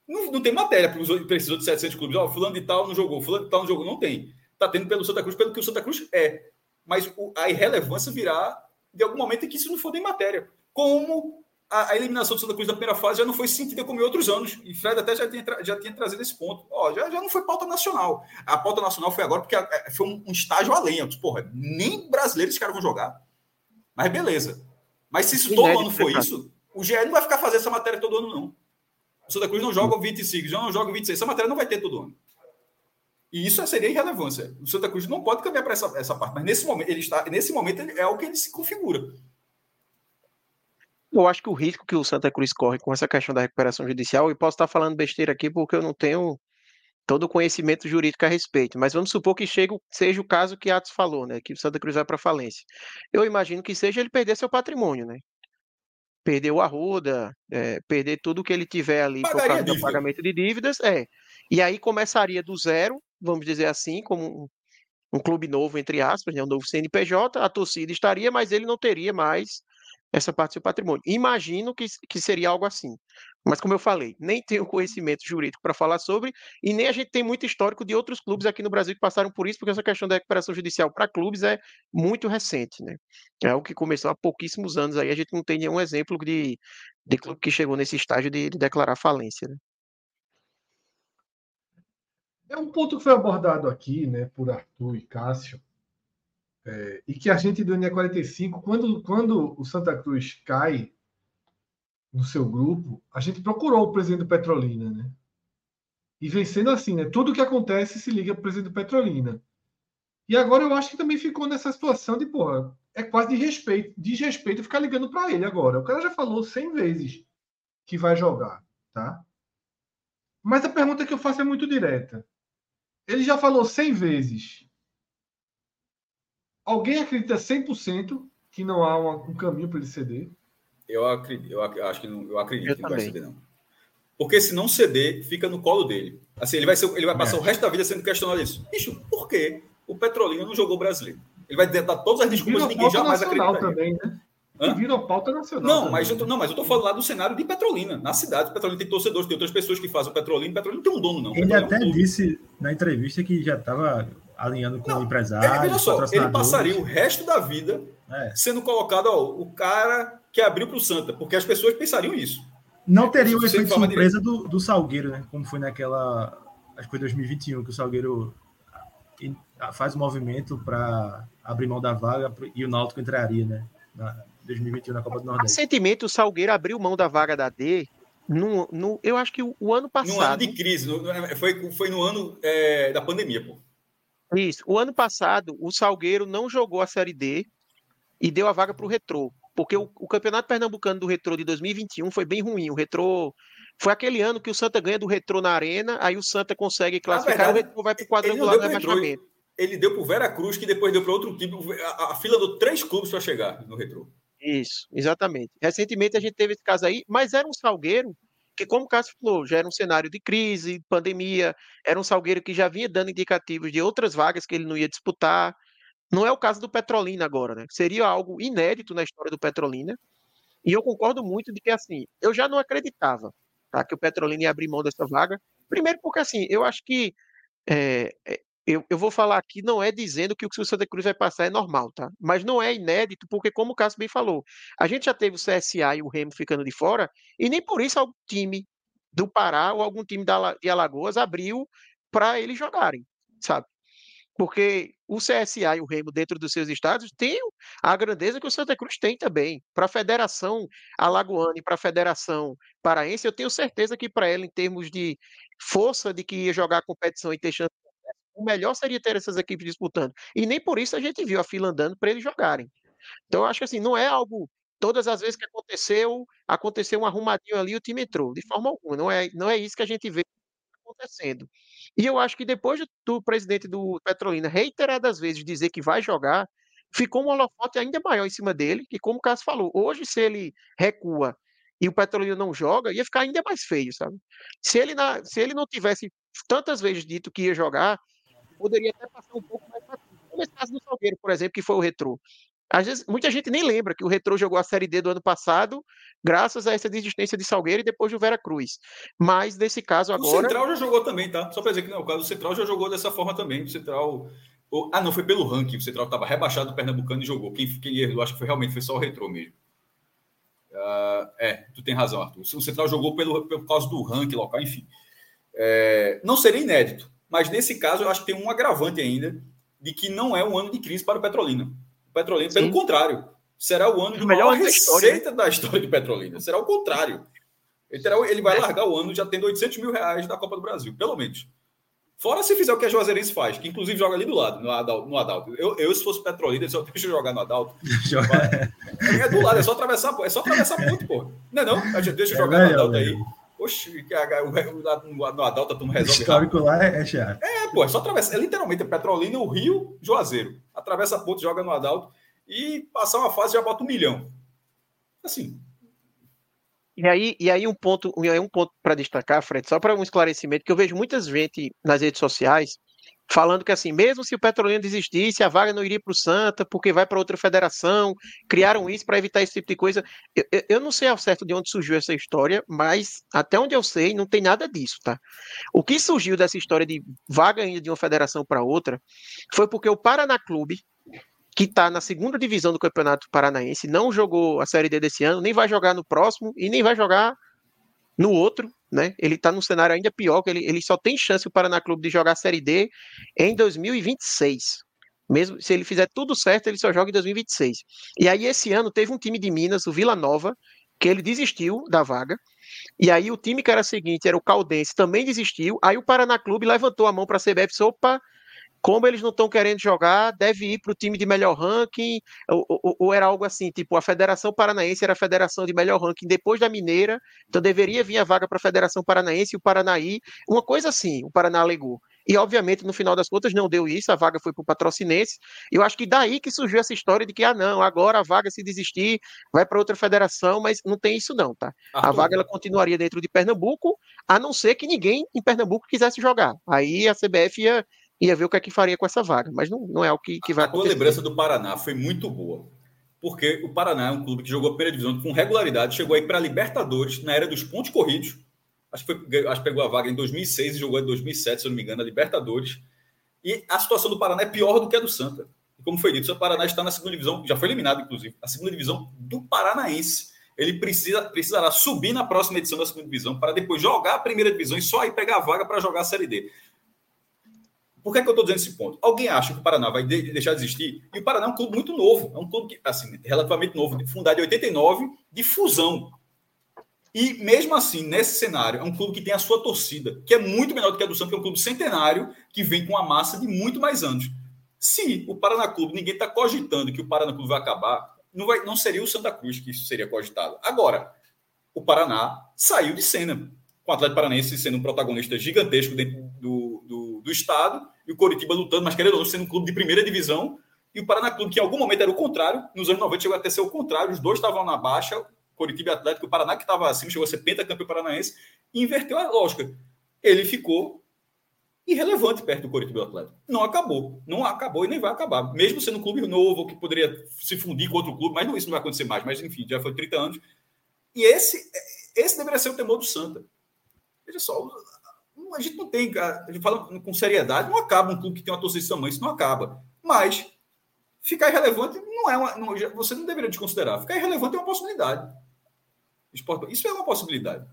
Não, não tem matéria para precisou de 700 clubes. Ó, oh, fulano de tal não jogou, fulano de tal não jogou. Não tem. Está tendo pelo Santa Cruz, pelo que o Santa Cruz é. Mas o, a irrelevância virá de algum momento em que isso não for nem matéria. Como a, a, eliminação do Santa Cruz da primeira fase já não foi sentida como em outros anos. E Fred até já tinha, já tinha trazido esse ponto. Ó, já, já não foi pauta nacional. A pauta nacional foi agora porque a, a, foi um, um, estágio além. Eu disse, porra, nem brasileiros caras vão jogar. Mas beleza. Mas se isso todo ano for isso, o GE não vai ficar fazendo essa matéria todo ano, não. O Santa Cruz não joga o 25, já não joga o 26. Essa matéria não vai ter todo ano. E isso seria irrelevância. O Santa Cruz não pode cambiar para essa, essa parte. Mas nesse momento, ele está, nesse momento é o que ele se configura. Eu acho que o risco que o Santa Cruz corre com essa questão da recuperação judicial, e posso estar falando besteira aqui porque eu não tenho todo o conhecimento jurídico a respeito, mas vamos supor que chegue, seja o caso que Atos falou, né, que o Santa Cruz vai para falência. Eu imagino que seja ele perder seu patrimônio, né? Perder o arruda, é, perder tudo que ele tiver ali Pagaria por causa do pagamento de dívidas, é. E aí começaria do zero, vamos dizer assim, como um, um clube novo, entre aspas, né, um novo CNPJ, a torcida estaria, mas ele não teria mais essa parte do seu patrimônio. Imagino que, que seria algo assim. Mas, como eu falei, nem tenho conhecimento jurídico para falar sobre, e nem a gente tem muito histórico de outros clubes aqui no Brasil que passaram por isso, porque essa questão da recuperação judicial para clubes é muito recente. Né? É algo que começou há pouquíssimos anos aí, a gente não tem nenhum exemplo de, de clube que chegou nesse estágio de, de declarar falência. Né? É um ponto que foi abordado aqui né, por Arthur e Cássio, é, e que a gente do NE45, quando, quando o Santa Cruz cai no seu grupo, a gente procurou o presidente do Petrolina, né? E vem sendo assim, né? Tudo que acontece se liga para o presidente do Petrolina. E agora eu acho que também ficou nessa situação de, porra, é quase de respeito, desrespeito ficar ligando para ele agora. O cara já falou 100 vezes que vai jogar, tá? Mas a pergunta que eu faço é muito direta. Ele já falou 100 vezes Alguém acredita 100% que não há uma, um caminho para ele ceder? Eu acredito, eu acho que não, eu acredito eu que não vai ceder, não. Porque se não ceder, fica no colo dele. Assim, ele vai, ser, ele vai passar é. o resto da vida sendo questionado isso. Bicho, por que o Petrolina não jogou brasileiro? Ele vai dar todas as desculpas e ninguém jamais acredita. também, né? Hã? Vira pauta nacional. Não, também. mas eu tô, não, mas eu tô falando lá do cenário de Petrolina, na cidade. Petrolina tem torcedores, tem outras pessoas que fazem o Petrolina. Petrolina tem um dono, não. Ele Petrolina até é um disse na entrevista que já estava alinhando com não, o empresário. É, veja só, ele passaria o resto da vida é. sendo colocado, ó, o cara que abriu para o Santa, porque as pessoas pensariam isso. Não teria o efeito surpresa do, do Salgueiro, né? Como foi naquela. Acho que foi 2021, que o Salgueiro faz o movimento para abrir mão da vaga e o Náutico entraria, né? Na 2021 na Copa do Nordeste. Recentemente o Salgueiro abriu mão da vaga da D. No, no, eu acho que o, o ano passado. No ano de crise, no, foi, foi no ano é, da pandemia, pô. Isso. O ano passado, o Salgueiro não jogou a Série D e deu a vaga para o Retrô. Porque o, o, Campeonato Pernambucano do Retrô de 2021 foi bem ruim. O Retrô foi aquele ano que o Santa ganha do Retrô na Arena, aí o Santa consegue classificar verdade, o Retrô vai para o quadrangular do rebaixamento. Ele deu para o Vera Cruz, que depois deu para outro time. A, a, fila deu três clubes para chegar no Retrô. Isso, exatamente. Recentemente a gente teve esse caso aí, mas era um Salgueiro porque, como o Cássio falou, já era um cenário de crise, pandemia, era um Salgueiro que já vinha dando indicativos de outras vagas que ele não ia disputar. Não é o caso do Petrolina agora, né? Seria algo inédito na história do Petrolina. E eu concordo muito de que, assim, eu já não acreditava tá, que o Petrolina ia abrir mão dessa vaga. Primeiro porque, assim, eu acho que é, eu, eu, vou falar aqui, não é dizendo que o que o Santa Cruz vai passar é normal, tá? Mas não é inédito, porque, como o Cássio bem falou, a gente já teve o CSA e o Remo ficando de fora, e nem por isso algum time do Pará ou algum time da, de Alagoas abriu para eles jogarem, sabe? Porque o CSA e o Remo, dentro dos seus estados, têm a grandeza que o Santa Cruz tem também. Para a Federação Alagoana e para a Federação Paraense, eu tenho certeza que para ela, em termos de força de que ia jogar a competição e ter chance o melhor seria ter essas equipes disputando. E nem por isso a gente viu a fila andando para eles jogarem. Então, eu acho que assim, não é algo. Todas as vezes que aconteceu, aconteceu um arrumadinho ali, o time entrou. De forma alguma. Não é, não é isso que a gente vê acontecendo. E eu acho que depois do presidente do Petrolina reiteradas vezes dizer que vai jogar, ficou um holofote ainda maior em cima dele, que como o Cássio falou, hoje se ele recua e o Petrolina não joga, ia ficar ainda mais feio, sabe? Se ele, na, se ele não tivesse tantas vezes dito que ia jogar, poderia até passar um pouco mais batido. Como esse caso do Salgueiro, por exemplo, que foi o Retrô. Às vezes, muita gente nem lembra que o Retrô jogou a Série D do ano passado, graças a essa desistência de Salgueiro e depois do Vera Cruz. Mas nesse caso agora. O Central já jogou também, tá? Só para dizer que não, o caso do Central já jogou dessa forma também. O Central. Ah, não, foi pelo ranking. O Central estava rebaixado do Pernambucano e jogou. Quem, quem eu acho que foi realmente foi só o Retrô mesmo. Uh, é, tu tem razão, Arthur. O Central jogou pelo, por causa do ranking local, enfim. É, não seria inédito. Mas nesse caso, eu acho que tem um agravante ainda de que não é um ano de crise para o Petrolina. O Petrolina, Sim. pelo contrário, será o ano de melhor receita da história de Petrolina. Será o contrário. Ele, terá, ele vai é. largar o ano já tendo 800 mil reais da Copa do Brasil, pelo menos. Fora se fizer o que a Juazeirense faz, que inclusive joga ali do lado, no Adalto. No Adalto. Eu, eu, se fosse Petrolina, eu só deixa eu jogar no Adalto. *laughs* é do lado, é só atravessar, é só atravessar ponto, pô. Não é não? Deixa eu é jogar no Adalto aí. Oxe, que a, o, no, no Adalta tu não resolve. O histórico rápido. lá é, é chato. É, pô, é só atravessa. É literalmente é Petrolina, o Rio, Juazeiro. Atravessa a ponte, joga no Adalto e passar uma fase já bota um milhão. Assim. E aí, e aí um ponto, um ponto para destacar, Fred, só para um esclarecimento, que eu vejo muitas gente nas redes sociais falando que assim, mesmo se o Petrolina desistisse, a vaga não iria para o Santa, porque vai para outra federação, criaram isso para evitar esse tipo de coisa. Eu, eu, não sei ao certo de onde surgiu essa história, mas até onde eu sei, não tem nada disso, tá? O que surgiu dessa história de vaga ainda de uma federação para outra foi porque o Paraná Clube, que está na segunda divisão do Campeonato Paranaense, não jogou a Série D desse ano, nem vai jogar no próximo e nem vai jogar no outro, né? Ele está num cenário ainda pior, que ele, ele só tem chance o Paraná Clube de jogar a Série D em 2026. Mesmo se ele fizer tudo certo, ele só joga em 2026. E aí esse ano teve um time de Minas, o Vila Nova, que ele desistiu da vaga. E aí o time que era seguinte era o Caldense, também desistiu. Aí o Paraná Clube levantou a mão para a CBF e disse, opa, como eles não estão querendo jogar, deve ir para o time de melhor ranking, ou, ou, ou, era algo assim, tipo, a Federação Paranaense era a federação de melhor ranking depois da Mineira, então deveria vir a vaga para a Federação Paranaense e o Paranaí, uma coisa assim, o Paraná alegou. E, obviamente, no final das contas, não deu isso, a vaga foi para o Patrocinense. Eu acho que daí que surgiu essa história de que, ah, não, agora a vaga, se desistir, vai para outra federação, mas não tem isso não, tá? Arthur. A vaga, ela continuaria dentro de Pernambuco, a não ser que ninguém em Pernambuco quisesse jogar. Aí a CBF ia ia ver o que é que faria com essa vaga, mas não, não é o que, que vai a acontecer. A lembrança do Paraná foi muito boa, porque o Paraná é um clube que jogou a primeira divisão com regularidade, chegou aí para a Libertadores na era dos pontos corridos, acho que, foi, acho que pegou a vaga em 2006 e jogou em 2007, se eu não me engano, a Libertadores, e a situação do Paraná é pior do que a do Santa. E como foi dito, o Paraná está na segunda divisão, já foi eliminado, inclusive, a segunda divisão do Paranaense. Ele precisa, precisará subir na próxima edição da segunda divisão para depois jogar a primeira divisão e só aí pegar a vaga para jogar a Série D. Por que, é que eu estou dizendo esse ponto? Alguém acha que o Paraná vai de deixar de existir? E o Paraná é um clube muito novo, é um clube que, assim, relativamente novo, fundado em 89, de fusão. E mesmo assim, nesse cenário, é um clube que tem a sua torcida, que é muito menor do que a do Santos, que é um clube centenário, que vem com uma massa de muito mais anos. Se o Paraná Clube, ninguém está cogitando que o Paraná Clube vai acabar, não, vai, não seria o Santa Cruz que isso seria cogitado. Agora, o Paraná saiu de cena, com o Atlético Paranense sendo um protagonista gigantesco dentro do, do, do Estado, e o Coritiba lutando, mas querendo ou não, sendo um clube de primeira divisão, e o Paraná Clube, que em algum momento era o contrário, nos anos 90 chegou até ser o contrário, os dois estavam na baixa, Coritiba e Atlético, o Paraná que estava acima, chegou a ser pentacampeão paranaense, e inverteu a lógica. Ele ficou irrelevante perto do Coritiba Atlético. Não acabou. Não acabou e nem vai acabar. Mesmo sendo um clube novo, que poderia se fundir com outro clube, mas não, isso não vai acontecer mais. Mas, enfim, já foi 30 anos. E esse, esse deveria ser o temor do Santa. Veja só, a gente não tem, a gente fala com seriedade, não acaba um clube que tem uma torcida de tamanho, isso não acaba. Mas ficar irrelevante não é uma. Não, você não deveria desconsiderar. Ficar irrelevante é uma possibilidade. Isso é uma possibilidade.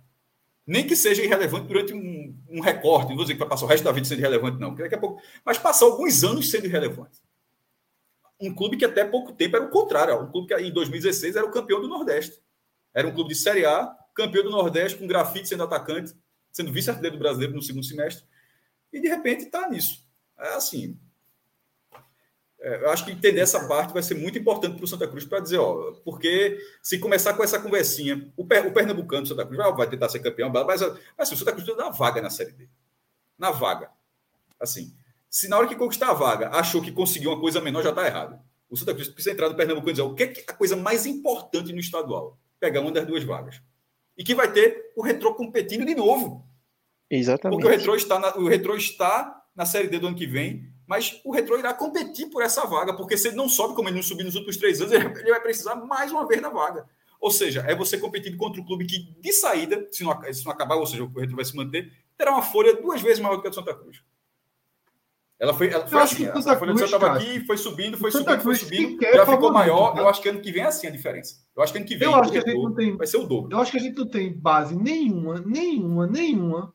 Nem que seja irrelevante durante um, um recorte, não vou dizer que vai passar o resto da vida sendo irrelevante, não. Daqui a pouco, mas passar alguns anos sendo irrelevante. Um clube que até pouco tempo era o contrário. Um clube que em 2016 era o campeão do Nordeste. Era um clube de Série A, campeão do Nordeste, com grafite sendo atacante, sendo vice-artilheiro brasileiro no segundo semestre. E de repente está nisso. É assim, é, eu acho que entender essa parte vai ser muito importante para o Santa Cruz para dizer, ó, porque se começar com essa conversinha, o, per, o Pernambucano do Santa Cruz vai, vai tentar ser campeão, mas, assim, o Santa Cruz tem na vaga na Série D. Na vaga. Assim, se na hora que conquistar a vaga achou que conseguiu uma coisa menor, já está errado. O Santa Cruz precisa entrar no Pernambucano e dizer o que é a coisa mais importante no estadual? Pegar uma das duas vagas. E que vai ter o Retrô competindo de novo. Exatamente. Porque o Retrô está na, o está na Série D do ano que vem mas o Retro irá competir por essa vaga, porque se ele não sobe, como ele não subiu nos últimos três anos, ele vai precisar mais uma vez da vaga. Ou seja, é você competir contra o clube que, de saída, se não, se não acabar, ou seja, o Retro vai se manter, terá uma folha duas vezes maior do que a do Santa Cruz. Ela foi, ela foi assim, a folha Santa estava aqui, foi subindo, foi subindo, foi subindo, já ficou maior. Eu acho que ano que vem é assim a diferença. Eu acho que ano que vem eu acho que a gente não tem, vai ser o dobro. Eu acho que a gente não tem base nenhuma, nenhuma, nenhuma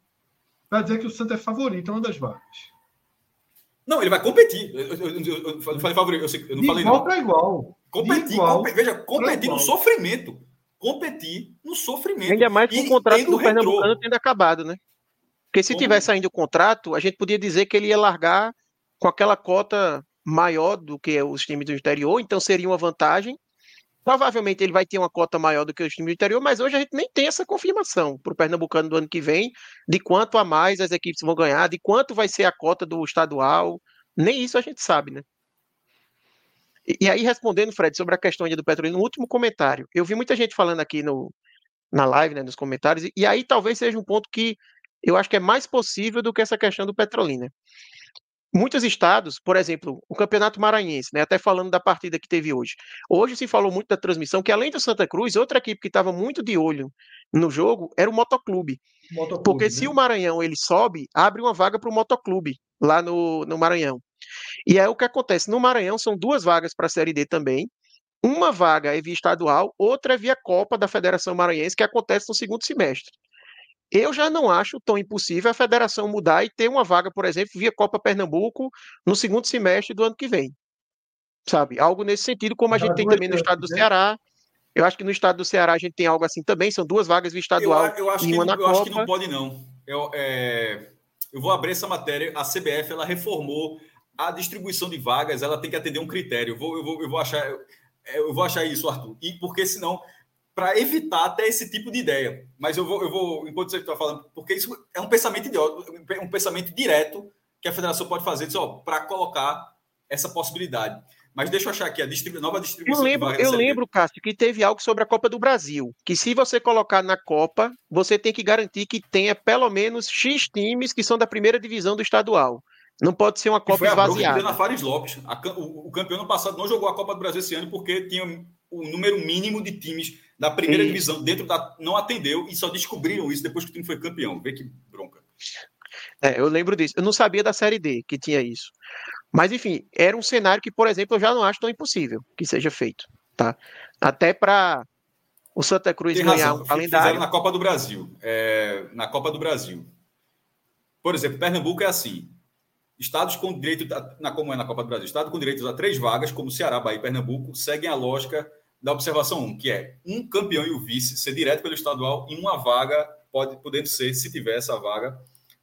para dizer que o Santa é favorito a uma das vagas. Não, ele vai competir. Eu, eu, eu, eu falei favorito, eu, eu não de falei igual para igual. Competir, igual veja, competir no sofrimento. Competir no sofrimento. Ainda mais com o contrato do Pernambucano tendo acabado, né? Porque se Como? tivesse ainda o contrato, a gente podia dizer que ele ia largar com aquela cota maior do que os times do interior, então seria uma vantagem. Provavelmente ele vai ter uma cota maior do que os times do interior, mas hoje a gente nem tem essa confirmação para o Pernambucano do ano que vem, de quanto a mais as equipes vão ganhar, de quanto vai ser a cota do estadual. Nem isso a gente sabe, né? E, e aí, respondendo, Fred, sobre a questão do Petrolina, no último comentário, eu vi muita gente falando aqui no, na live, né, nos comentários, e, e aí talvez seja um ponto que eu acho que é mais possível do que essa questão do Petrolina muitos estados, por exemplo, o Campeonato Maranhense, né, até falando da partida que teve hoje. Hoje se falou muito da transmissão, que além do Santa Cruz, outra equipe que estava muito de olho no jogo era o Motoclube. Motoclube Porque né? se o Maranhão ele sobe, abre uma vaga para o Motoclube lá no, no Maranhão. E é o que acontece. No Maranhão são duas vagas para a Série D também. Uma vaga é via estadual, outra é via Copa da Federação Maranhense, que acontece no segundo semestre. Eu já não acho tão impossível a federação mudar e ter uma vaga, por exemplo, via Copa Pernambuco no segundo semestre do ano que vem. Sabe? Algo nesse sentido, como a gente tem também no estado do né? Ceará. Eu acho que no estado do Ceará a gente tem algo assim também, são duas vagas via estadual eu, eu acho e uma que, na eu Copa. acho que não pode, não. Eu, é, eu vou abrir essa matéria. A CBF ela reformou a distribuição de vagas, ela tem que atender um critério. Eu vou, eu vou, eu vou achar. Eu vou achar isso, Arthur. E porque senão para evitar até esse tipo de ideia. Mas eu vou, eu vou enquanto você está falando, porque isso é um pensamento idiota, um pensamento direto que a federação pode fazer para colocar essa possibilidade. Mas deixa eu achar aqui a distribu nova distribuição. Eu lembro, eu lembro, Cássio, que teve algo sobre a Copa do Brasil, que se você colocar na Copa, você tem que garantir que tenha pelo menos X times que são da primeira divisão do estadual. Não pode ser uma Copa esvaziada. A Fares Lopes. A, o, o campeão no passado não jogou a Copa do Brasil esse ano porque tinha o número mínimo de times da primeira divisão dentro da. não atendeu e só descobriram isso depois que o time foi campeão. Vê que bronca. É, eu lembro disso. Eu não sabia da Série D que tinha isso. Mas, enfim, era um cenário que, por exemplo, eu já não acho tão impossível que seja feito. Tá? Até para o Santa Cruz Tem ganhar razão. um calendário. Fizeram na Copa do Brasil. É, na Copa do Brasil. Por exemplo, Pernambuco é assim. Estados com direito, na, como é na Copa do Brasil, Estados com direito a três vagas, como Ceará, Bahia e Pernambuco, seguem a lógica da observação 1, que é um campeão e o vice ser direto pelo estadual em uma vaga, pode podendo ser, se tiver essa vaga,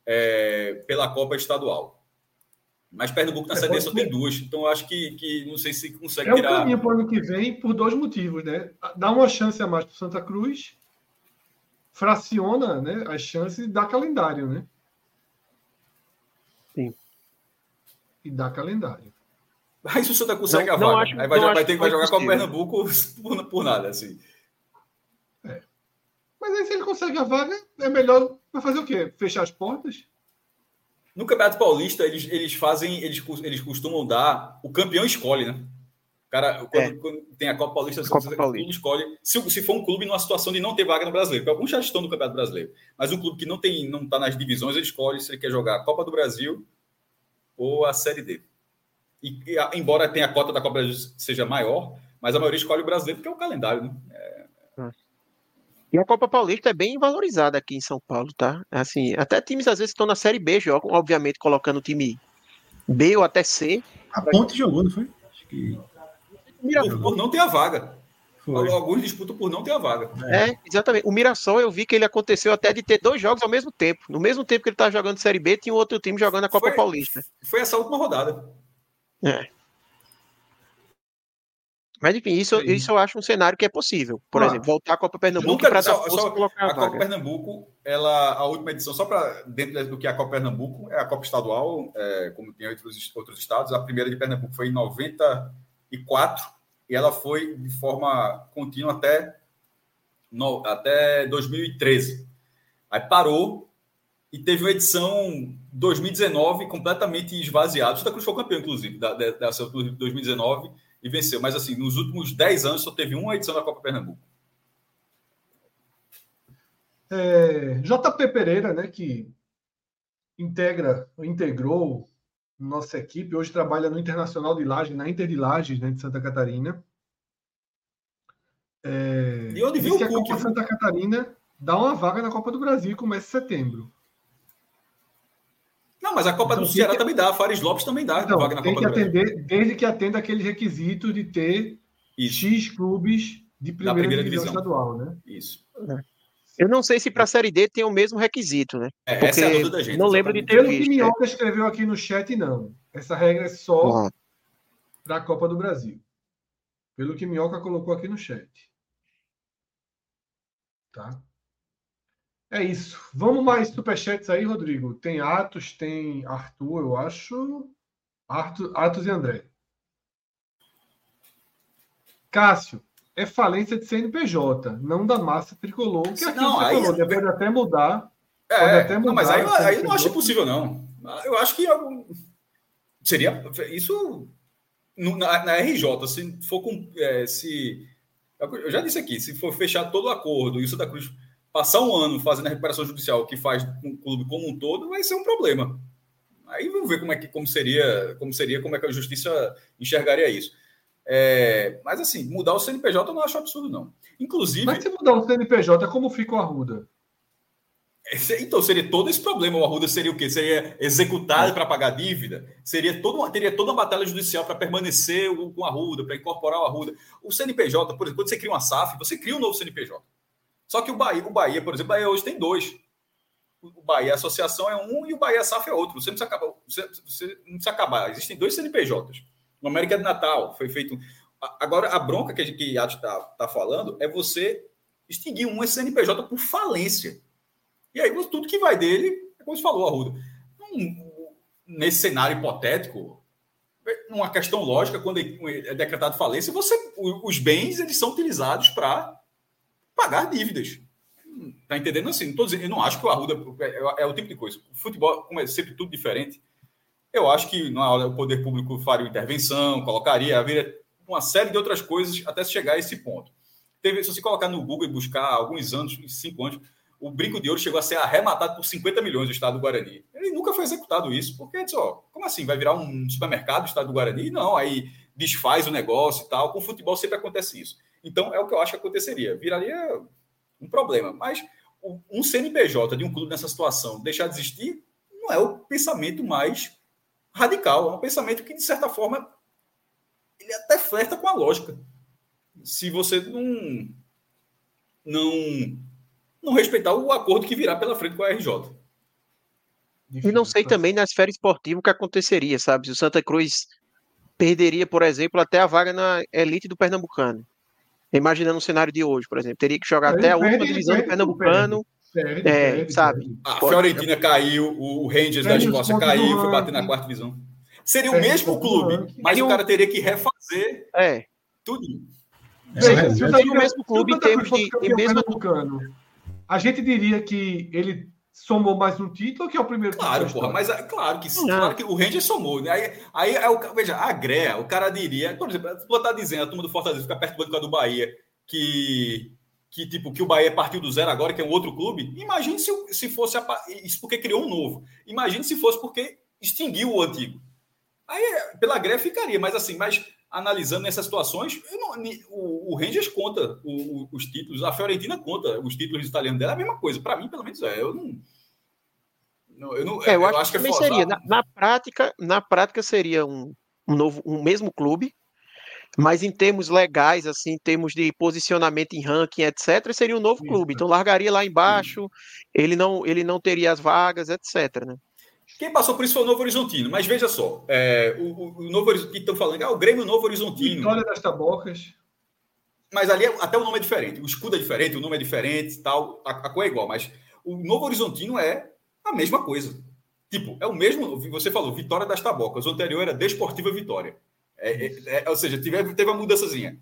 é, pela Copa Estadual. Mas Pernambuco na é, CD só tem duas, então eu acho que, que não sei se consegue é tirar. É um caminho para o ano que vem por dois motivos, né? Dá uma chance a mais para Santa Cruz, fraciona né, as chances e dá calendário, né? Sim. E dá calendário. *laughs* Aí se o Santa consegue não, a vaga, acho, aí vai, vai ter que vai jogar com o Pernambuco *laughs* por, por nada, assim. É. Mas aí se ele consegue a vaga, é melhor para fazer o quê? Fechar as portas? No Campeonato Paulista, eles, eles fazem, eles, eles costumam dar, o campeão escolhe, né? O cara, quando, é. quando tem a Copa Paulista, Copa Paulista. escolhe. Se, se for um clube numa situação de não ter vaga no brasileiro, porque alguns já estão no Campeonato Brasileiro, mas um clube que não tem, não está nas divisões, ele escolhe se ele quer jogar a Copa do Brasil ou a Série D. E, e embora tenha a cota da Copa Brasil seja maior, mas a maioria escolhe o brasileiro porque é o calendário, né? É... E a Copa Paulista é bem valorizada aqui em São Paulo, tá? Assim, até times às vezes estão na Série B, jogam, obviamente, colocando o time B ou até C. A Ponte jogou, não foi? Acho que por, por não ter a vaga. Foi. Alguns disputam por não ter a vaga. É. é. exatamente. O Mirassol, eu vi que ele aconteceu até de ter dois jogos ao mesmo tempo. No mesmo tempo que ele estava jogando Série B, tinha outro time jogando a Copa foi, Paulista. Foi essa última rodada. É. Mas enfim, isso, isso eu acho um cenário que é possível. Por ah, exemplo, voltar à Copa Pernambuco para só, só colocar a, a Copa Pernambuco, ela, a última edição, só para dentro do que é a Copa Pernambuco, é a Copa Estadual, é, como tem outros, outros estados. A primeira de Pernambuco foi em 94 e ela foi de forma contínua até, no, até 2013. Aí parou e teve uma edição 2019 completamente esvaziada. Santa Cruz foi campeão, inclusive, da, dessa 2019 e venceu. Mas, assim, nos últimos 10 anos só teve uma edição da Copa Pernambuco. É, JP Pereira, né, que integra, integrou nossa equipe hoje trabalha no Internacional de Lages, na Inter de Lages, né, de Santa Catarina. É, e onde viu o Cook? Santa Catarina dá uma vaga na Copa do Brasil e começa em setembro. Não, mas a Copa então, do Ceará que... também dá, a Fares Lopes também dá então, vaga na tem Copa que atender. Desde que atenda aquele requisito de ter Isso. X clubes de primeira, primeira divisão, divisão, estadual, né? Isso. É. Eu não sei se para a Série D tem o mesmo requisito, né? É, essa é a dúvida da gente. Não lembro de ter Pelo visto. que Minhoca é. escreveu aqui no chat, não. Essa regra é só ah. para a Copa do Brasil. Pelo que Minhoca colocou aqui no chat. Tá? É isso. Vamos mais superchats aí, Rodrigo. Tem Atos, tem Arthur, eu acho. Arthur, Atos e André. Cássio, é falência de CNPJ, não da massa tricolor. Que aqui não, aí, falou, pode até mudar. É, pode até mudar. Não, mas aí, aí eu não acho possível, não. Eu acho que seria isso na, na RJ, se for com. É, se, eu já disse aqui, se for fechar todo o acordo e o Santa Cruz passar um ano fazendo a recuperação judicial que faz com o clube como um todo, vai ser um problema. Aí vamos ver como é que como seria, como seria, como é que a justiça enxergaria isso. É, mas assim, mudar o CNPJ eu não acho absurdo, não. Inclusive. Mas se mudar o CNPJ, como fica o Arruda? Então, seria todo esse problema. O Arruda seria o quê? Seria executado para pagar dívida? Seria todo, teria toda uma batalha judicial para permanecer com o Arruda, para incorporar o Arruda. O CNPJ, por exemplo, quando você cria uma SAF, você cria um novo CNPJ. Só que o Bahia, o Bahia por exemplo, o Bahia hoje tem dois. O Bahia Associação é um e o Bahia SAF é outro. Você não precisa acabar. Você, você não precisa acabar. Existem dois CNPJs. No América de Natal foi feito. Agora, a bronca que a gente está tá falando é você extinguir um CNPJ por falência. E aí, tudo que vai dele, é como você falou, Arruda. Um, nesse cenário hipotético, numa questão lógica, quando é decretado falência, você, os bens eles são utilizados para pagar dívidas. Tá entendendo assim? Não tô dizendo, eu não acho que o Arruda é, é, o tipo de coisa. O futebol, como é sempre tudo diferente, eu acho que na hora o poder público faria intervenção, colocaria, haveria uma série de outras coisas até chegar a esse ponto. Teve, se você colocar no Google e buscar alguns anos, cinco anos, o Brinco de Ouro chegou a ser arrematado por 50 milhões do Estado do Guarani. Ele nunca foi executado isso, porque disse, ó, como assim? Vai virar um supermercado do Estado do Guarani? Não, aí desfaz o negócio e tal. Com o futebol sempre acontece isso. Então é o que eu acho que aconteceria. Viraria um problema. Mas um CNPJ de um clube nessa situação deixar de existir não é o pensamento mais radical. É um pensamento que, de certa forma, ele até flerta com a lógica. Se você não, não, não respeitar o acordo que virá pela frente com a RJ. E não sei também na esfera esportiva o que aconteceria, sabe? Se o Santa Cruz perderia, por exemplo, até a vaga na elite do Pernambucano. Imaginando o cenário de hoje, por exemplo. Teria que jogar ele até a última divisão do Pernambucano. Perde, é, perde, sabe? Perde. A Fiorentina caiu, o Rangers da Escócia caiu, foi bater na quarta divisão. Seria o mesmo clube, mas o cara teria que refazer é. tudo. Veja, se o mesmo clube em termos de, mesmo... A gente diria que ele somou mais um título, que é o primeiro Claro, porra, mas é, claro que, claro que o Ranger somou. Né? Aí, aí é o, veja, a Grea, o cara diria, por exemplo, tu tá dizendo, a turma do Fortaleza fica perto do do Bahia, que, que tipo que o Bahia partiu do zero agora, que é um outro clube. Imagine se, se fosse a, isso porque criou um novo. Imagine se fosse porque extinguiu o antigo. Aí pela Grea ficaria, mas assim, mas analisando essas situações, não, o, o Rangers conta o, o, os títulos, a Fiorentina conta os títulos italianos dela, é a mesma coisa. Para mim, pelo menos é. Eu não. não eu, não, é, eu, eu, acho, que, que é seria. Na, na, prática, na prática seria um, um novo, um mesmo clube, mas em termos legais, assim, em termos de posicionamento em ranking, etc., seria um novo clube. Então largaria lá embaixo, ele não, ele não teria as vagas, etc. Né? Quem passou por isso foi o Novo Horizontino. Mas veja só, é, o, o, Novo Horizontino, que estão falando, ah, o Grêmio Novo Horizontino. Vitória das Tabocas. Mas ali até o nome é diferente. O escudo é diferente, o nome é diferente tal. A, a cor é igual, mas o Novo Horizontino é a mesma coisa. Tipo, é o mesmo. Você falou, Vitória das Tabocas. O anterior era Desportiva Vitória. É, é, é, ou seja, teve, teve uma mudançazinha.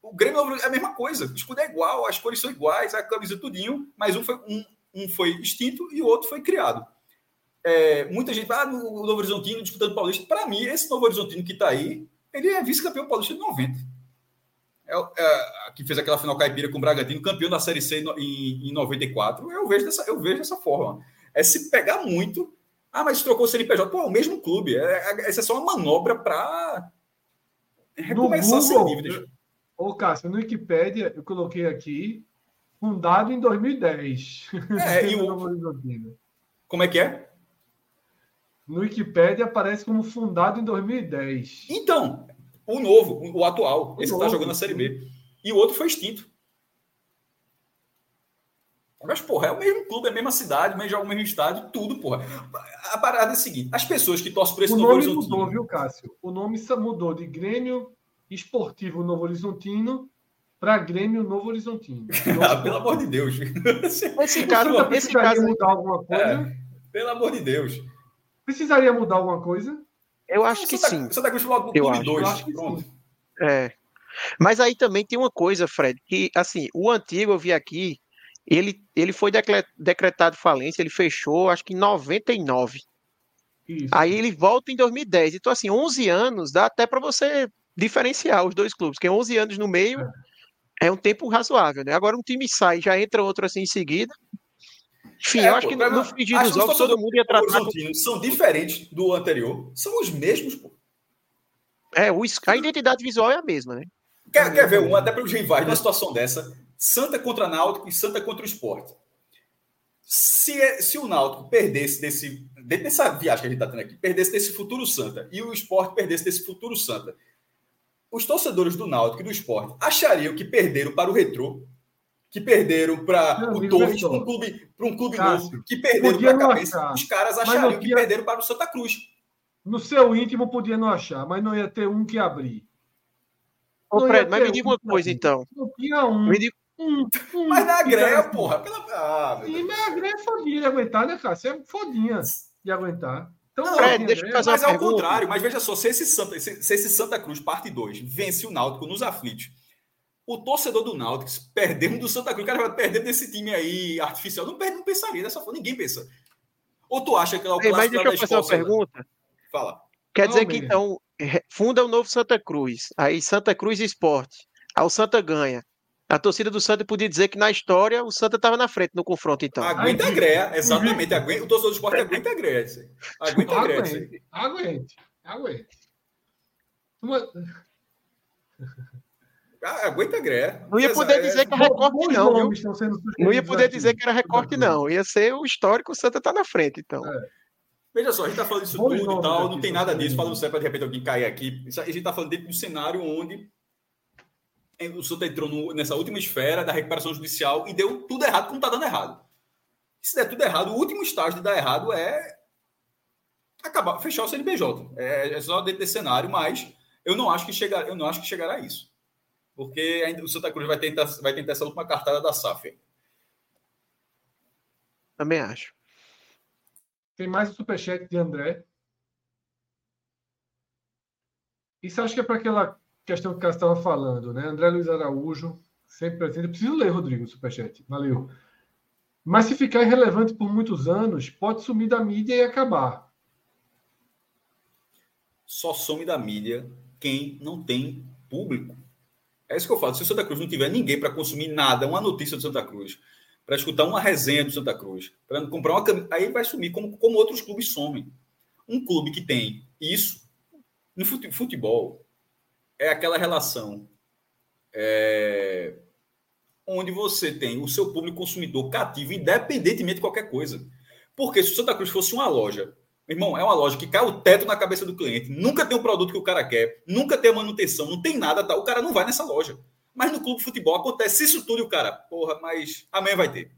O Grêmio é a mesma coisa. O escudo é igual, as cores são iguais, a camisa tudinho, mas um foi, um, um foi extinto e o outro foi criado é, muita gente fala, ah, o Novo Horizontino disputando Paulista. Para mim, esse Novo Horizontino que está aí, ele é vice-campeão paulista de 90. É, é, que fez aquela final caipira com o Bragantino, campeão da Série C em, em 94. Eu vejo, dessa, eu vejo dessa forma. É se pegar muito. Ah, mas trocou o CNPJ. Pô, é o mesmo clube. É, é, essa é só uma manobra para recomeçar sem dívidas. Ô, Cássio, no Wikipedia, eu coloquei aqui, fundado em 2010. É, e *laughs* o... Como é que é? No Wikipedia aparece como fundado em 2010. Então, o novo, o atual, o esse está jogando na Série B. E o outro foi extinto. Mas, porra, é o mesmo clube, é a mesma cidade, mas joga o mesmo estádio, tudo, porra. A parada é a seguinte: as pessoas que torcem por esse o Novo Horizontino. O nome mudou, viu, Cássio? O nome mudou de Grêmio Esportivo Novo Horizontino para Grêmio Novo Horizontino. *laughs* ah, pelo amor de Deus. Esse caso, esse caso mudar alguma coisa. É, pelo amor de Deus. Precisaria mudar alguma coisa? Eu acho que Santa, sim. Santa Cruz logo eu acho. 2, acho pronto. É. Mas aí também tem uma coisa, Fred, que assim, o antigo eu vi aqui, ele, ele foi decretado falência, ele fechou acho que em 99. Isso. Aí ele volta em 2010. Então assim, 11 anos dá até para você diferenciar os dois clubes, porque 11 anos no meio é. é um tempo razoável, né? Agora um time sai, já entra outro assim em seguida, enfim, é, eu acho pô, que no frigir dos ovos todo mundo ia tratar. São diferentes do anterior, são os mesmos, pô. É, o, a identidade visual é a mesma, né? Quer, quer ver um, até para os rivais, numa situação dessa, Santa contra Náutico e Santa contra o Esporte. Se, é, se o Náutico perdesse desse, dessa viagem que a gente está tendo aqui, perdesse desse futuro Santa e o Esporte perdesse desse futuro Santa, os torcedores do Náutico e do Esporte achariam que perderam para o Retrô que perderam para o Torres, para um clube, para um clube novo, que perderam para a cabeça, achar. os caras achariam podia... que perderam para o Santa Cruz. No seu íntimo podia não achar, mas não ia ter um que abrir. Ô, Fred, mas me diga um uma coisa então. Não tinha um. Me diga... um, um *laughs* mas na greia, porra. Pela... Ah, Sim, mas a greia é fodinha de aguentar, né, cara? Você é fodinha de aguentar. Então, não, Fred, deixa eu fazer mas uma é pergunta. ao contrário, mas veja só, se esse, Santa, se, se esse Santa Cruz, parte 2, vence o Náutico nos aflitos o torcedor do Náutico, perdendo do Santa Cruz, o cara vai perder desse time aí artificial. Não, não pensaria dessa forma, ninguém pensa. Ou tu acha que é o Ei, Mas deixa eu fazer uma pergunta. Fala. Quer não, dizer que então funda o novo Santa Cruz, aí Santa Cruz Esporte, aí o Santa ganha. A torcida do Santa podia dizer que na história o Santa estava na frente no confronto, então. Aguenta a greia, exatamente. Aguenta, o torcedor do esporte aguenta a greia. Aguenta a greia. Aguente, aguente. Ah, aguenta greve. Não ia poder dizer que é recorte, não. Não ia poder dizer que era recorte, não. Ia ser o histórico, o Santa tá na frente, então. É. Veja só, a gente tá falando isso tudo e tal, não tem nada disso, falando sério para de repente alguém cair aqui. A gente tá falando dentro do cenário onde o Santa entrou no, nessa última esfera da recuperação judicial e deu tudo errado como tá dando errado. Se der tudo errado, o último estágio de dar errado é acabar, fechar o CNPJ. É, é só dentro desse cenário, mas eu não acho que chegar, eu não acho que chegará a isso porque ainda o Santa Cruz vai tentar, vai tentar essa última cartada da SAF. Também acho. Tem mais um superchat de André. Isso acho que é para aquela questão que o Cássio estava falando, né? André Luiz Araújo, sempre presente. Eu preciso ler, Rodrigo, o superchat. Valeu. Mas se ficar irrelevante por muitos anos, pode sumir da mídia e acabar. Só some da mídia quem não tem público. É isso que eu falo. Se o Santa Cruz não tiver ninguém para consumir nada, uma notícia do Santa Cruz, para escutar uma resenha do Santa Cruz, para comprar uma camisa, aí vai sumir como, como outros clubes somem. Um clube que tem isso, no futebol, é aquela relação é, onde você tem o seu público consumidor cativo, independentemente de qualquer coisa. Porque se o Santa Cruz fosse uma loja, irmão, é uma loja que cai o teto na cabeça do cliente, nunca tem o produto que o cara quer, nunca tem a manutenção, não tem nada, tá? o cara não vai nessa loja. Mas no clube de futebol acontece isso tudo e o cara, porra, mas amanhã vai ter.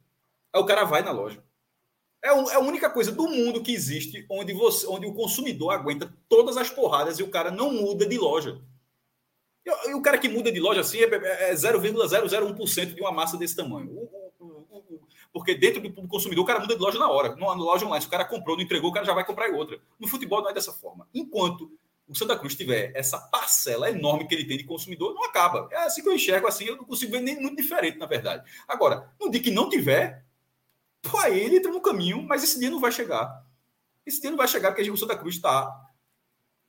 Aí o cara vai na loja. É, é a única coisa do mundo que existe onde, você, onde o consumidor aguenta todas as porradas e o cara não muda de loja. E, o cara que muda de loja assim é, é 0,001% é de uma massa desse tamanho. O, porque dentro do consumidor o cara muda de loja na hora. Na loja online, se o cara comprou, não entregou, o cara já vai comprar outra. No futebol não é dessa forma. Enquanto o Santa Cruz tiver essa parcela enorme que ele tem de consumidor, não acaba. É assim que eu enxergo, assim, eu não consigo ver nem muito diferente, na verdade. Agora, no dia que não tiver, pô, aí ele entra no caminho, mas esse dia não vai chegar. Esse dia não vai chegar porque o Santa Cruz está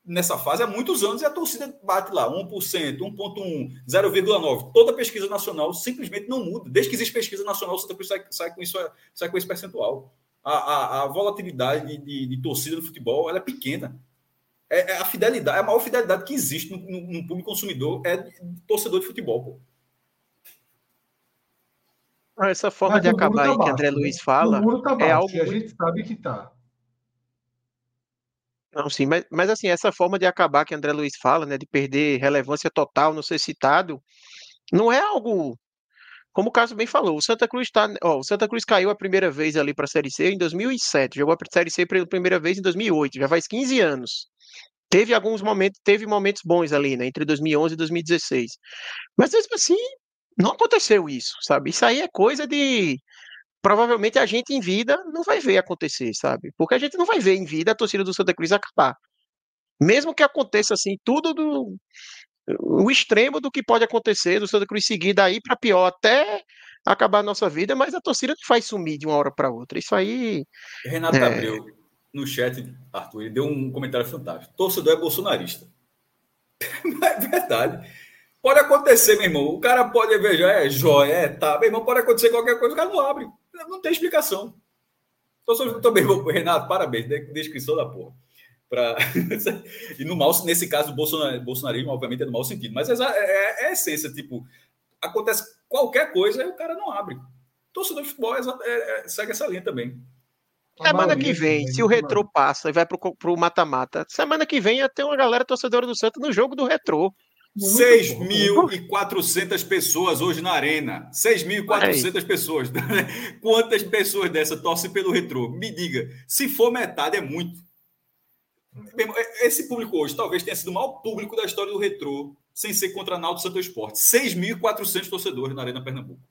nessa fase há muitos anos e a torcida bate lá 1%, 1,1%, 0,9%. Toda pesquisa nacional simplesmente não muda. Desde que existe pesquisa nacional, o Santa Cruz sai, sai, com, isso, sai com esse percentual. A, a, a volatilidade de, de, de, torcida do futebol ela é pequena. É, é, a fidelidade, a maior fidelidade que existe no, no, no público consumidor é de, de torcedor de futebol. Pô. Essa forma Mas de acabar tá aí que André Luiz né? fala tá é algo. a gente sabe que está. Não, sim, mas, mas assim, essa forma de acabar que André Luiz fala, né, de perder relevância total, não ser citado, não é algo, como o Cássio bem falou, o Santa Cruz está, o Santa Cruz caiu a primeira vez ali para a Série C em 2007, jogou a Série C pela primeira vez em 2008, já faz 15 anos. Teve alguns momentos, teve momentos bons ali, né, entre 2011 e 2016. Mas mesmo assim, não aconteceu isso, sabe? Isso aí é coisa de provavelmente a gente em vida não vai ver acontecer, sabe? Porque a gente não vai ver em vida a torcida do Santa Cruz acabar. Mesmo que aconteça assim, tudo do o extremo do que pode acontecer do Santa Cruz seguir daí para pior até acabar a nossa vida, mas a torcida não faz sumir de uma hora para outra. Isso aí. Renato é... Abreu, no chat, Arthur, ele deu um comentário fantástico. Torcedor é bolsonarista. *laughs* é verdade. Pode acontecer, meu irmão. O cara pode ver, é joia, é tá. Meu irmão, pode acontecer qualquer coisa, o cara não abre. Não tem explicação. Então, também, *laughs* Renato, parabéns, descrição da porra. Pra... *laughs* e no mal, nesse caso, o bolsonarismo, obviamente, é no mau sentido, mas é, é, é a essência, tipo, acontece qualquer coisa e o cara não abre. Torcedor de futebol é, é, segue essa linha também. Semana que vem, se o retrô passa e vai pro, pro mata-mata, semana que vem ia ter uma galera torcedora do Santos no jogo do retrô. 6.400 pessoas hoje na arena. 6.400 pessoas. *laughs* Quantas pessoas dessa torcem pelo retrô? Me diga. Se for metade, é muito. Esse público hoje talvez tenha sido o maior público da história do retrô, sem ser contra Naldo Santo Esporte. 6.400 torcedores na Arena Pernambuco.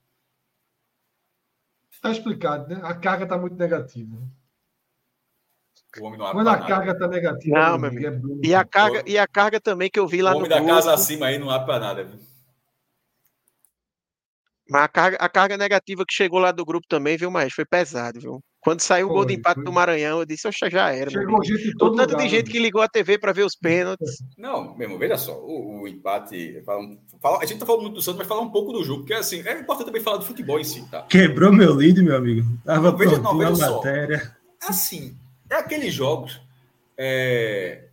Está explicado, né? A carga está muito negativa. O homem não Quando a carga está negativa, não, meu amigo. É e, a carga, e a carga também que eu vi lá no. O homem da casa acima aí não há para nada. Viu? Mas a carga, a carga negativa que chegou lá do grupo também, viu, mas foi pesado, viu? Quando saiu foi, o gol de empate foi. do Maranhão, eu disse, oxa, já era. Chegou gente todo o tanto lugar, de gente né? que ligou a TV para ver os pênaltis. Não, meu irmão, veja só, o, o empate. Fala, a gente tá falando muito do Santos, mas falar um pouco do jogo, porque assim, é importante também falar do futebol em si, tá? Quebrou meu lead, meu amigo. Tava não, veja, não, veja só. matéria. Assim, é aqueles jogos é,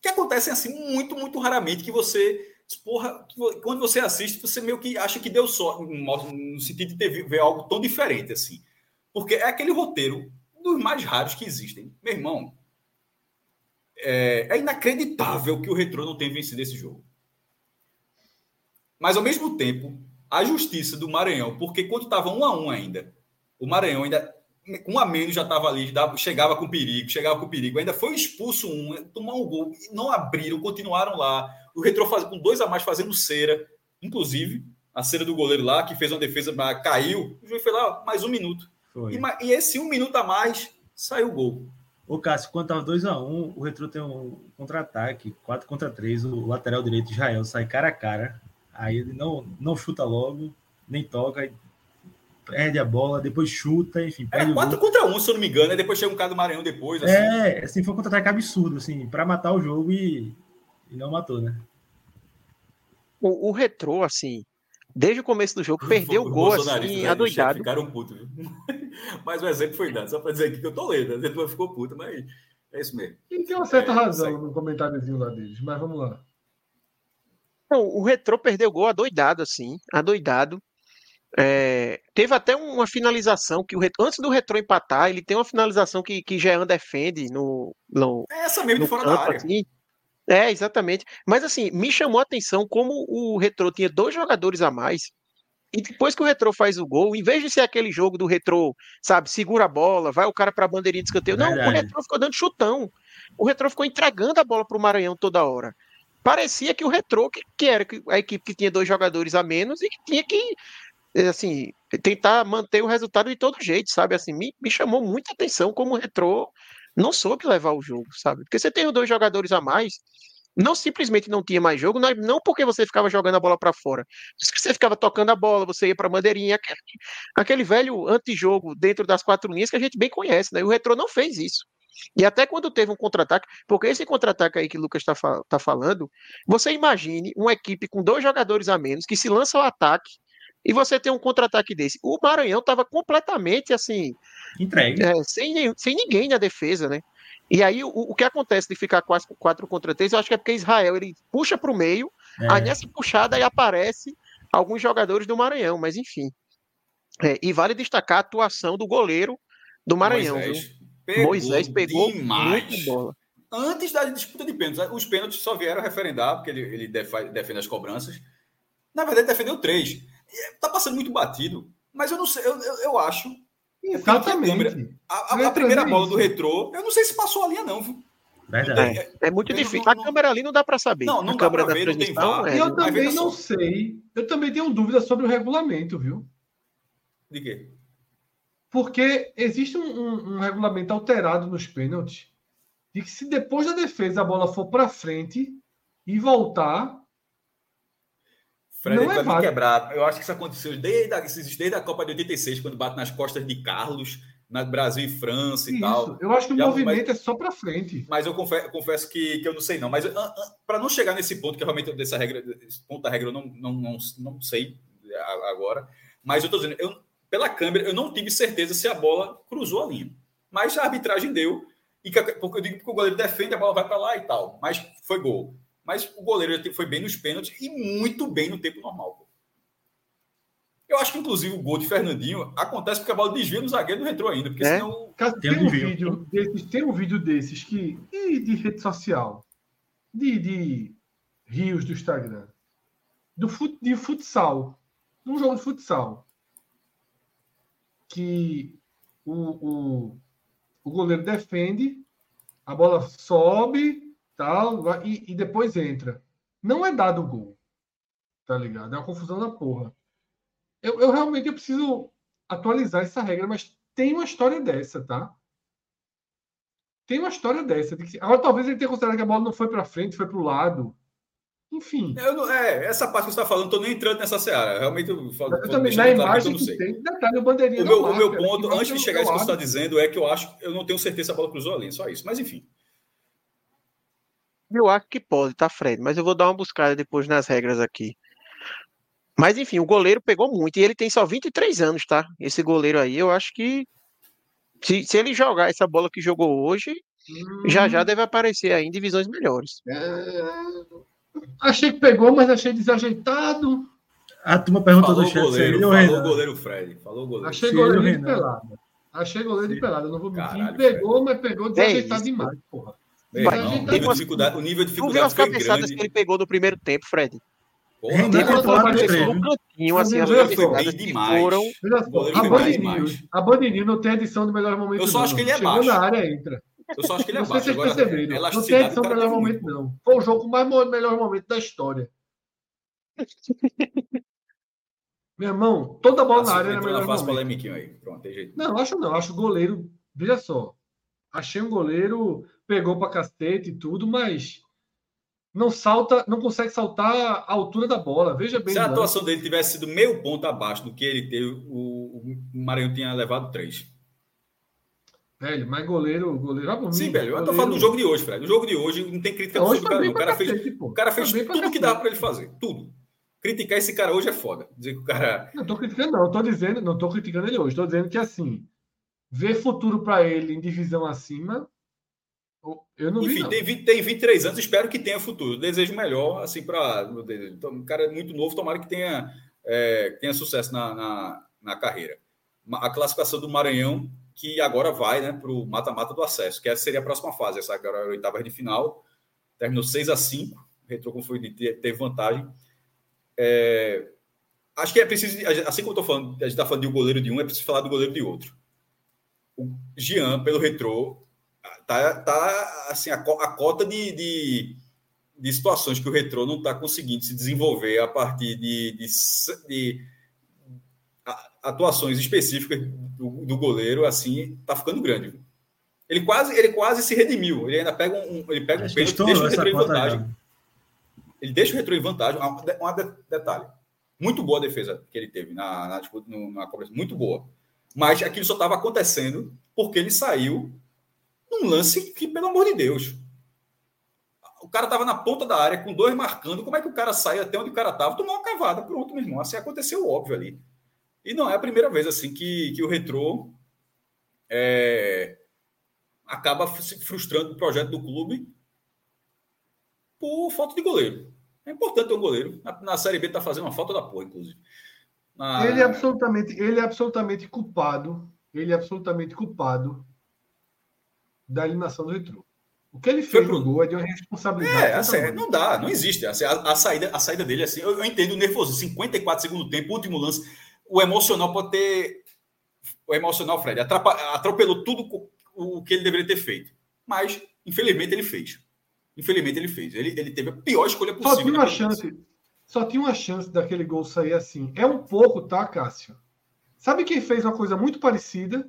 que acontecem assim muito, muito raramente que você. Porra, quando você assiste, você meio que acha que deu sorte, no sentido de ter, ver algo tão diferente assim. Porque é aquele roteiro dos mais raros que existem. Meu irmão, é, é inacreditável que o Retrô não tenha vencido esse jogo. Mas, ao mesmo tempo, a justiça do Maranhão, porque quando estava um a um ainda, o Maranhão ainda um a menos já estava ali, chegava com perigo, chegava com perigo. Ainda foi expulso um, tomou um gol, não abriram, continuaram lá. O Retro faz, com dois a mais fazendo cera, inclusive a cera do goleiro lá, que fez uma defesa, caiu. O juiz foi lá, mais um minuto. E, e, esse um minuto a mais saiu o gol. Ô, Cássio, quando estava 2x1, um, o Retro tem um contra-ataque, 4 contra 3, o lateral direito Israel sai cara a cara. Aí ele não, não chuta logo, nem toca, perde a bola, depois chuta, enfim. Era 4 contra 1, um, se eu não me engano, e depois chega um cara do Maranhão depois. Assim. É, assim, foi um contra-ataque absurdo, assim, para matar o jogo e, e, não matou, né? O, o retrô, assim, desde o começo do jogo, *laughs* perdeu o gol, assim, adoidado. Ficaram putos, viu? *laughs* mas o exemplo foi dado, só para dizer aqui que eu tô lendo, a gente ficou puto, mas é isso mesmo. E tem uma certa é, razão no comentáriozinho lá deles, mas vamos lá. Não, o Retrô perdeu gol adoidado, assim, adoidado. É, teve até uma finalização que o antes do Retrô empatar, ele tem uma finalização que, que Jean defende no, no é Essa mesmo no de fora campo, da área. Assim. É, exatamente. Mas assim, me chamou a atenção como o Retrô tinha dois jogadores a mais. E depois que o Retrô faz o gol, em vez de ser aquele jogo do Retrô, sabe, segura a bola, vai o cara para a bandeirinha de escanteio. Não, o Retrô ficou dando chutão. O Retrô ficou entregando a bola para o Maranhão toda hora parecia que o Retrô, que, que era a equipe que tinha dois jogadores a menos e que tinha que, assim, tentar manter o resultado de todo jeito, sabe? Assim, me, me chamou muita atenção como o Retrô não soube levar o jogo, sabe? Porque você tem dois jogadores a mais, não simplesmente não tinha mais jogo, não, porque você ficava jogando a bola para fora, você ficava tocando a bola, você ia para bandeirinha, aquele, aquele velho antijogo dentro das quatro linhas que a gente bem conhece, né? E o Retrô não fez isso. E até quando teve um contra-ataque, porque esse contra-ataque aí que o Lucas está tá falando, você imagine uma equipe com dois jogadores a menos que se lança ao ataque e você tem um contra-ataque desse. O Maranhão estava completamente assim. Entregue. É, sem, sem ninguém na defesa, né? E aí, o, o que acontece de ficar 4, 4 contra 3, eu acho que é porque Israel ele puxa para o meio, é. aí nessa puxada aí aparece alguns jogadores do Maranhão, mas enfim. É, e vale destacar a atuação do goleiro do Maranhão, Moisés. viu? Pegou Moisés pegou muito bola. Antes da disputa de pênaltis, os pênaltis só vieram referendar, porque ele, ele defende as cobranças. Na verdade, defendeu três. Tá passando muito batido, mas eu não sei, eu, eu, eu acho. Exatamente. A, a, a primeira bola do retrô, eu não sei se passou a linha, não, viu? Verdade. É, é muito difícil. Não, a câmera ali não dá para saber. Não, não a dá câmera da ver, transmissão. É, eu também não sei. Eu também tenho dúvidas sobre o regulamento, viu? De quê? Porque existe um, um, um, regulamento alterado nos pênaltis de que se depois da defesa a bola for para frente e voltar. Fred não é vai quebrar. Eu acho que isso aconteceu desde a, desde a Copa de 86, quando bate nas costas de Carlos, na Brasil e França e isso. tal. Eu acho que o Já, movimento mas, é só para frente. Mas eu confesso, confesso que, que, eu não sei, não. Mas para não chegar nesse ponto, que realmente dessa regra, esse ponto da regra eu não, não, não, não sei agora. Mas eu estou dizendo, eu, pela câmera, eu não tive certeza se a bola cruzou a linha. Mas a arbitragem deu. E que, porque eu digo que o goleiro defende, a bola vai para lá e tal. Mas foi gol. Mas o goleiro foi bem nos pênaltis e muito bem no tempo normal. Eu acho que, inclusive, o gol de Fernandinho acontece porque a bola desvia no zagueiro não entrou ainda. Porque é? senão. tem, um vídeo desses, tem um vídeo desses que. De, de rede social. De, de rios do Instagram. Do fut, de futsal. Um jogo de futsal que o, o, o goleiro defende, a bola sobe tal, e, e depois entra. Não é dado o gol. Tá ligado? É uma confusão da porra. Eu, eu realmente eu preciso atualizar essa regra, mas tem uma história dessa, tá? Tem uma história dessa. De que, agora, talvez ele tenha considerado que a bola não foi para frente, foi para o lado. Enfim. Não, é, essa parte que você está falando, estou nem entrando nessa seara. Realmente, eu, falo, eu também, na imagem que, tem, detalhe, o bandeirinha o meu, marca, o meu ponto, antes de chegar isso que você está dizendo, é que eu acho, eu não tenho certeza se a bola cruzou ali, só isso. Mas enfim. Eu acho que pode, tá, Fred? Mas eu vou dar uma buscada depois nas regras aqui. Mas enfim, o goleiro pegou muito e ele tem só 23 anos, tá? Esse goleiro aí, eu acho que se, se ele jogar essa bola que jogou hoje, hum. já já deve aparecer aí em divisões melhores. É... Achei que pegou, mas achei desajeitado. A turma perguntou falou do chat. Goleiro, falou Renan. goleiro Fred. Falou goleiro. Achei goleiro de pelada. Achei goleiro de pelada. Não vou mentir. Caralho, pegou, Fred. mas pegou desajeitado é demais, porra. Bem, não, o, nível de dificuldade, o nível de dificuldade. Tu viu as cabeçadas que ele pegou no primeiro tempo, Fred? Porra, Teve um no cantinho, assim, as cabeçadas que foram. A Bandinho não tem edição do melhor momento. Eu só acho que ele é baixo. na área, entra. Eu só acho que ele é baixo. Vocês Agora, perceberam. Não tem edição do melhor momento, não. Foi o jogo com mais melhor momento da história. Meu irmão, toda bola na área era melhor momento. Aí. Pronto, tem jeito. Não, acho não. Acho o goleiro. Veja só. Achei um goleiro, pegou pra cacete e tudo, mas não salta, não consegue saltar a altura da bola. Veja bem. Se a atuação dele tivesse sido meio ponto abaixo do que ele teve, o, o Maranhão tinha levado três. Velho, mas goleiro, goleiro. Sim, velho. Eu tô falando do jogo de hoje, Fred. O jogo de hoje não tem crítica não, sobre o cara. O cara fez, cacete, o cara fez tá tudo que dá para ele fazer. Tudo. Criticar esse cara hoje é foda. Dizer que o cara. Não tô criticando, não. Eu tô dizendo, não tô criticando ele hoje. Tô dizendo que assim, ver futuro para ele em divisão acima. Eu não Enfim, vi, não. Tem, 20, tem 23 anos, espero que tenha futuro. Desejo melhor, assim, para. Então, um cara muito novo, tomara que tenha, é, tenha sucesso na, na, na carreira. A classificação do Maranhão que agora vai né, para o mata-mata do acesso, que essa seria a próxima fase. Essa agora é a oitava de final. Terminou 6 a 5 O Retro como foi, teve vantagem. É, acho que é preciso, assim como eu estou falando, a gente está falando de um goleiro de um, é preciso falar do goleiro de outro. O Jean, pelo Retro, tá, tá assim, a, a cota de, de, de, situações que o Retro não está conseguindo se desenvolver a partir de, de, de atuações específicas do, do, goleiro, assim, tá ficando grande. Ele quase, ele quase se redimiu. Ele ainda pega um, ele pega um pênalti, deixa o retrô em vantagem. Ele deixa o retrô em vantagem. Um, um detalhe. Muito boa a defesa que ele teve na, na, tipo, na cobrança. Muito boa. Mas aquilo só estava acontecendo porque ele saiu num lance que, pelo amor de Deus. O cara estava na ponta da área com dois marcando. Como é que o cara sai até onde o cara estava? Tomou uma cavada. Pronto, meu irmão. Assim aconteceu óbvio ali. E não é a primeira vez assim que, que o Retrô é, acaba se frustrando o projeto do clube por falta de goleiro. É importante ter um goleiro. Na, na Série B está fazendo uma falta da porra, inclusive. Na... Ele, é absolutamente, ele é absolutamente culpado. Ele é absolutamente culpado da eliminação do Retrô. O que ele fez pro... gol é de uma responsabilidade. É, assim, não dá, não existe. Assim, a, a, saída, a saída dele, assim, eu, eu entendo o nervoso. 54 segundos tempo, último lance o emocional pode ter. O emocional, Fred, atropelou tudo o que ele deveria ter feito. Mas, infelizmente, ele fez. Infelizmente, ele fez. Ele, ele teve a pior escolha possível. Só tinha uma chance. Só tinha uma chance daquele gol sair assim. É um pouco, tá, Cássio? Sabe quem fez uma coisa muito parecida?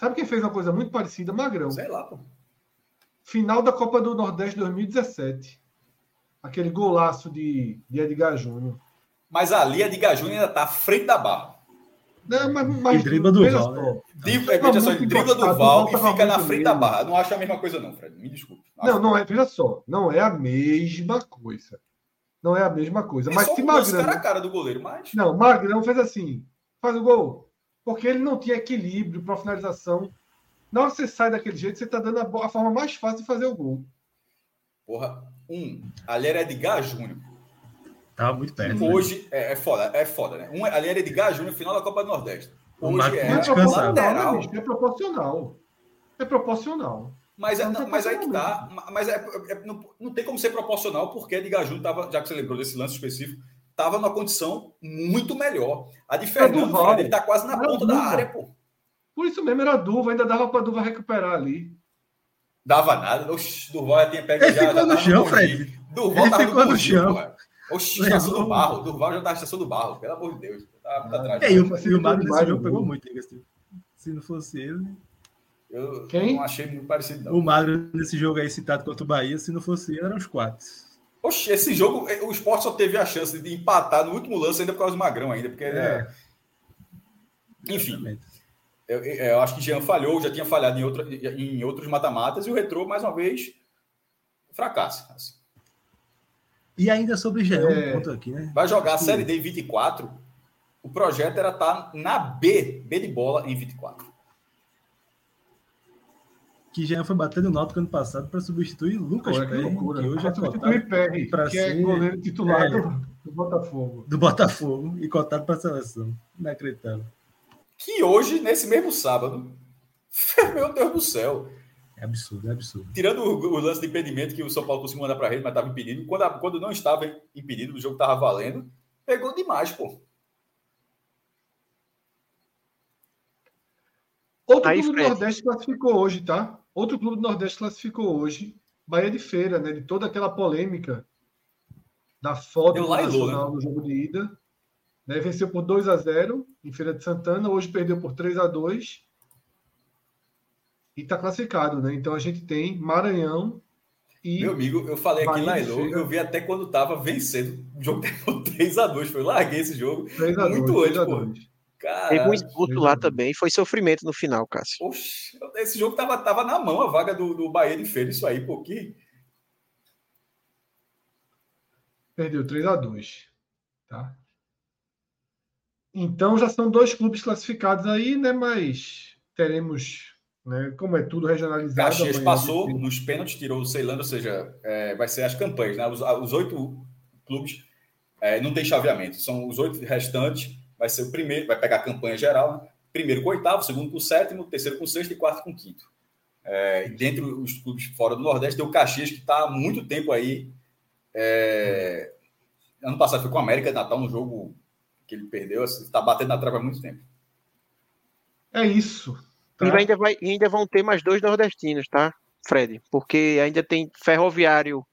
Sabe quem fez uma coisa muito parecida? Magrão. Sei lá, pô. Final da Copa do Nordeste 2017. Aquele golaço de, de Edgar Júnior. Mas ali de Gajuni ainda está à frente da barra. Não, mas, mas dribla do Val. Né? Veja só, dribla do Val e fica na frente da barra. Não acho a mesma coisa, não, Fred. Me desculpe. Não, não é, veja só. Não é a mesma coisa. Não é a mesma coisa. É mas se Magrão. cara a cara do goleiro, mas. Não, Magrão fez assim: faz o gol. Porque ele não tinha equilíbrio para finalização. Na hora que você sai daquele jeito, você está dando a, a, forma mais fácil de fazer o gol. Porra, um. Ali era Edgar Júnior. Tava muito perto. Hoje, né? é, é, foda, é foda, né? Um, ali era Edgar Júnior, final da Copa do Nordeste. Hoje é, é proporcional. É proporcional. É proporcional. Mas, é, não, mas aí que tá. Mas é, é, não, não, tem como ser proporcional, porque Edgar Júnior tava, já que você lembrou desse lance específico, estava numa condição muito melhor. A Fernando, Fred, ele tá quase na ponta da área, pô. Por isso mesmo era Duva, ainda dava para Duva recuperar ali. Dava nada. Oxi, Durval já tinha pego ele já. Ficou já no chão, Fred. Durval ele tava ficou no, no chão. Oxi, estação do barro. Durval já tá na estação do barro, pelo amor de Deus. Tá muito atrás. É, e o, e o Magno nesse jogo pegou muito, Se não fosse ele. Eu Quem? não achei muito parecido, não. O Magno nesse jogo aí citado contra o Bahia, se não fosse ele, eram os quatro. Oxe, esse jogo, eh, o Sport só teve a chance de empatar no último lance ainda por causa do Magrão, ainda, porque. É. É... Enfim. Eu, eu, acho que Jean falhou, já tinha falhado em, outra, em outros mata-matas, e o Retrô, mais uma vez, fracassa. Assim. E ainda sobre Jean, é, um ponto aqui, né? Vai jogar a Série D em 24. O projeto era estar tá na B, B de bola em 24. Que Jean foi batendo nota ano passado para substituir Lucas Pô, Perry, que hoje é cotado que é ser... é goleiro titular é, do, do, Botafogo. Do Botafogo e cotado para a seleção. Inacreditável. Que hoje, nesse mesmo sábado, *laughs* meu Deus do céu, é absurdo, é absurdo. Tirando o, o, lance de impedimento que o São Paulo conseguiu mandar para a rede, mas estava impedido. Quando, a, quando não estava impedido, o jogo estava valendo, pegou demais, pô. Outro Aí, do Nordeste classificou hoje, tá? Outro clube do Nordeste classificou hoje, Bahia de Feira, né? De toda aquela polêmica da foto do né? Nacional no jogo de ida. Né? Venceu por 2 a 0 em Feira de Santana, hoje perdeu por 3 a 2 e está classificado, né? Então a gente tem Maranhão e. Meu amigo, eu falei aqui aqui Lailô, eu vi até quando estava vencendo. O jogo *laughs* terminou 3x2, foi larguei esse jogo. 3 a muito 2, antes, 3 a 2. Cara, Teve um expulso lá também, foi sofrimento no final, Cássio. Oxe, esse jogo tava, tava na mão a vaga do, do Bahia de Feira, isso aí, porque. Perdeu 3 a 2 tá? Então já são dois clubes classificados aí, né? Mas teremos, né? Como é tudo regionalizado. Caxias passou nos pênaltis, tirou o Ceilândia, ou seja, é, vai ser as campanhas, né? Os, os oito clubes é, não tem chaveamento, são os oito restantes vai ser o primeiro, vai pegar a campanha geral, né? primeiro com o oitavo, segundo com o sétimo, terceiro com o sexto e quarto com o quinto. É, dentre os clubes fora do Nordeste, tem o Caxias, que está há muito tempo aí. É, ano passado foi com o América de Natal, no jogo que ele perdeu, está assim, batendo na trave há muito tempo. É isso. Tá? E ainda, vai, ainda vão ter mais dois nordestinos, tá, Fred? Porque ainda tem Ferroviário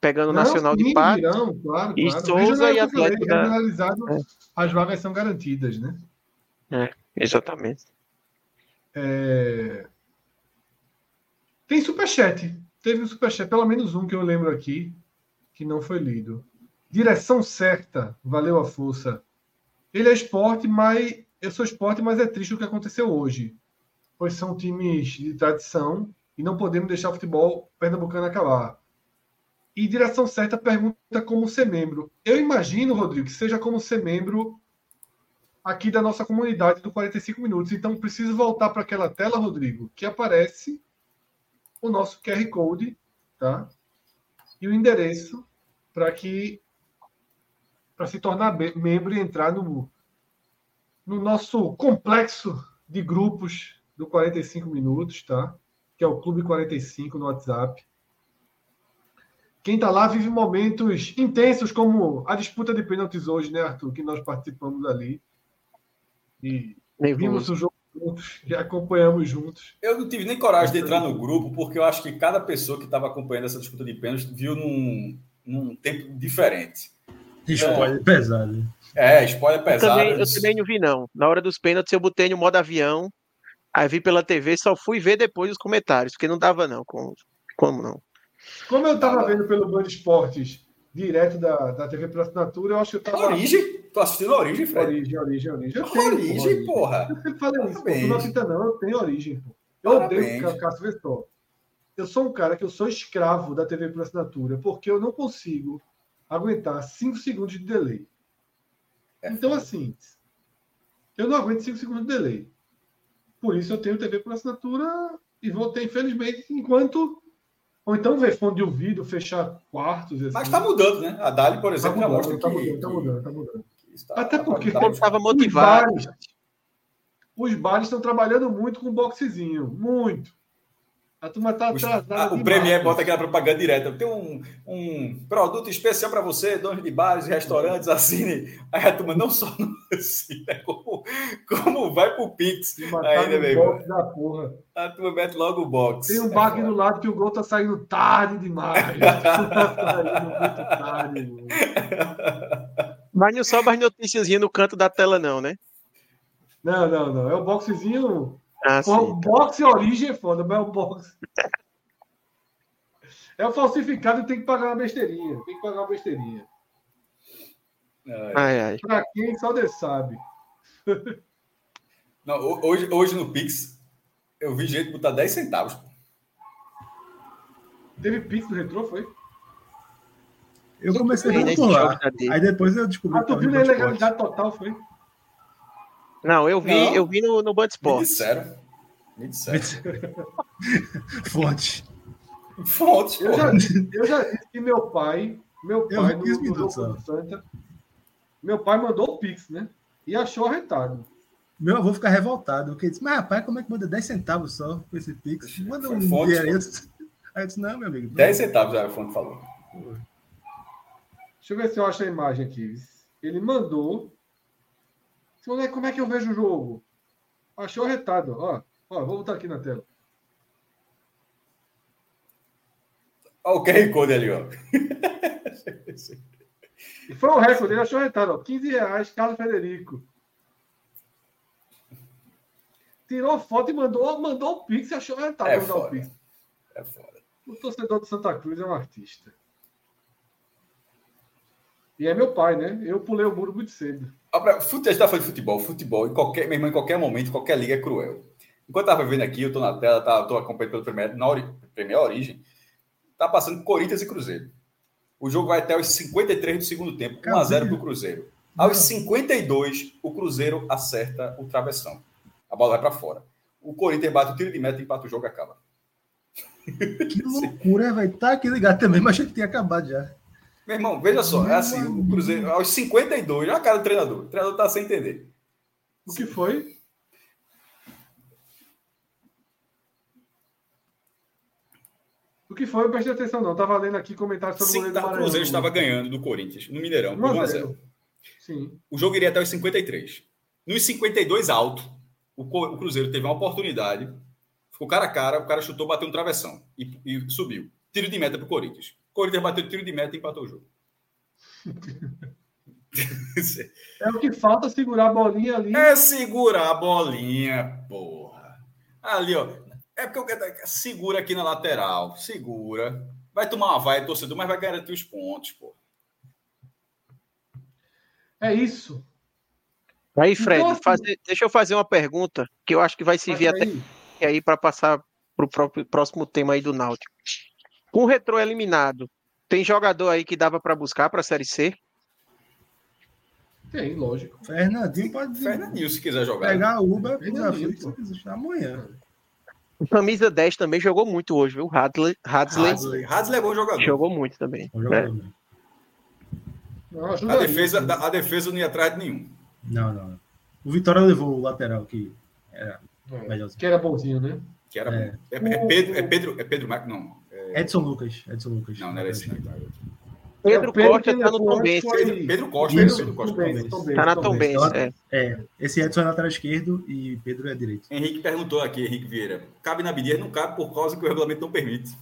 pegando o Nacional sim, de Pato. Não, claro, e claro. Souza e Atlético. Da... É. As vagas são garantidas, né? É, exatamente. É... Tem superchat. Teve um superchat, pelo menos um que eu lembro aqui, que não foi lido. Direção certa, valeu a força. Ele é esporte, mas eu sou esporte, mas é triste o que aconteceu hoje. Pois são times de tradição e não podemos deixar o futebol pernambucano acabar. E direção certa pergunta como ser membro. Eu imagino, Rodrigo, que seja como ser membro aqui da nossa comunidade do 45 minutos. Então preciso voltar para aquela tela, Rodrigo, que aparece o nosso QR Code, tá? E o endereço para que para se tornar membro e entrar no no nosso complexo de grupos do 45 minutos, tá? Que é o Clube 45 no WhatsApp. Quem está lá vive momentos intensos, como a disputa de pênaltis hoje, né, Arthur? Que nós participamos ali. E vimos o jogo juntos, e acompanhamos juntos. Eu não tive nem coragem de entrar no grupo, porque eu acho que cada pessoa que estava acompanhando essa disputa de pênaltis viu num, num tempo diferente. Spoiler é, pesado. É, spoiler pesado. Eu também, eu também não vi, não. Na hora dos pênaltis, eu botei no modo avião, aí vi pela TV, só fui ver depois os comentários, porque não dava, não. Como, como não? Como eu estava vendo pelo Band Esportes, direto da, da TV por assinatura, eu acho que eu estava. Origem? Tô assistindo a Origem, Fred? Origem, Origem, Origem. Eu tenho, origem, porra. Eu sempre falei isso, pô. Tu não acredita, não, eu tenho Origem, pô. Eu odeio Cássio Vestor. Eu sou um cara que eu sou escravo da TV por assinatura, porque eu não consigo aguentar 5 segundos de delay. É. Então, assim, eu não aguento 5 segundos de delay. Por isso eu tenho TV por assinatura e vou ter, infelizmente, enquanto ou então ver fone de ouvido, fechar quartos. Assim. Mas está mudando, né? A Dali, por exemplo, tá mudando, está mudando, está mudando, tá mudando. Está, Até porque estava motivado. Os bares estão trabalhando muito com boxezinho. Muito. A turma está atrasada. Ah, o Premier bota aquela propaganda direta. Tem um, um produto especial para você, dono de bares e restaurantes, assine. Aí a turma não só não *laughs* assina, é como, como vai pro Pix. Ainda, né, porra. A turma mete logo o box. Tem um é bar aqui do lado que o gol tá saindo tarde demais. tá saindo muito tarde. Mas não só mais noticiazinha no canto da tela, não, né? Não, não, não. É o boxezinho ah, o boxe origem é foda, mas é o boxe. É o falsificado e tem que pagar uma besteirinha. Tem que pagar uma besteirinha. Ai, ai. Pra quem só Deus sabe. *laughs* Não, hoje, hoje no Pix, eu vi gente botar 10 centavos. Teve Pix no retrô, foi? Eu comecei a por lá. Aí depois eu descobri. Ah, tu viu ilegalidade total, foi? Não, eu vi, não. Eu vi no, no Band Sport. Me disseram. Me disseram. *laughs* Fonte. Fonte, eu já, eu já disse que meu pai, meu pai, no, no jogo Santa, meu pai mandou o Pix, né? E achou arretado. Meu avô fica revoltado, porque disse, mas rapaz, como é que manda 10 centavos só com esse Pix? Manda um fonte, dinheiro aí. Aí eu disse, não, meu amigo. 10 centavos, a fonte falou. Deixa eu ver se eu acho a imagem aqui. Ele mandou como é que eu vejo o jogo? Achou arretado, ó. Ó, vou botar aqui na tela. Olha o QR Code ali, ó. E foi o recorde, ele achou arretado, ó. 15 reais, Carlos Federico. Tirou foto e mandou, mandou o Pix e achou arretado. É foda. O Pix. É foda. O torcedor do Santa Cruz é um artista. E é meu pai, né? Eu pulei o muro muito cedo. Futebol, está falando de futebol, futebol, em qualquer, meu irmão, em qualquer momento, qualquer liga é cruel. Enquanto eu estava vendo aqui, eu estou na tela, tá, estou acompanhando pelo primeiro, na ori, primeira origem, tá passando Corinthians e Cruzeiro. O jogo vai até os 53 do segundo tempo, 1x0 para o Cruzeiro. Aos 52, o Cruzeiro acerta o travessão. A bola vai para fora. O Corinthians bate o tiro de meta, empata o jogo acaba. Que loucura, vai Tá aqui ligado também, mas achei que tinha acabado já. Meu irmão, veja só, é assim, o Cruzeiro, aos 52, olha a cara do treinador. O treinador tá sem entender. O que foi? O que foi? Eu prestei atenção, não. Estava lendo aqui comentários sobre Sim, o goleiro tá, O Cruzeiro estava ganhando do Corinthians, no Mineirão, por 1x0. Sim. O jogo iria até os 53. Nos 52 alto, o Cruzeiro teve uma oportunidade, ficou cara a cara, o cara chutou, bateu um travessão e, e subiu. Tiro de meta para o Corinthians. O Corinthians bateu tiro de meta e empatou o jogo. *laughs* é o que falta segurar a bolinha ali. É segurar a bolinha, porra. Ali, ó. É porque eu segura aqui na lateral, segura. Vai tomar uma vaia, torcedor, mas vai garantir os pontos, pô. É isso. Aí, Fred, então, assim, fazer, deixa eu fazer uma pergunta que eu acho que vai servir até aí para passar para o próximo tema aí do Náutico. Com o retrô eliminado, tem jogador aí que dava para buscar para a Série C? Tem, lógico. Fernandinho pode. Fernandinho, se quiser jogar. Pegar a Uber, amanhã. O camisa 10 também jogou muito hoje, viu? Hadley. Hadley, Hadley. Hadley é bom jogador. Jogou muito também. Bom jogador, né? a, defesa, a defesa não ia atrás de nenhum. Não, não. O Vitória levou o lateral que era é, Que era bonzinho, né? Que era é. É, é, Pedro, é Pedro, é Pedro Mac, não. É... Edson Lucas. Edson Lucas. Não, não era esse. Não. Pedro, Pedro Costa está no Tom Benz. Pedro, Costa. Isso, Pedro Costa. Está na Tom Benz, é. é. Esse Edson é lateral esquerdo e Pedro é direito. Henrique perguntou aqui, Henrique Vieira. Cabe na Bidia? Não cabe por causa que o regulamento não permite.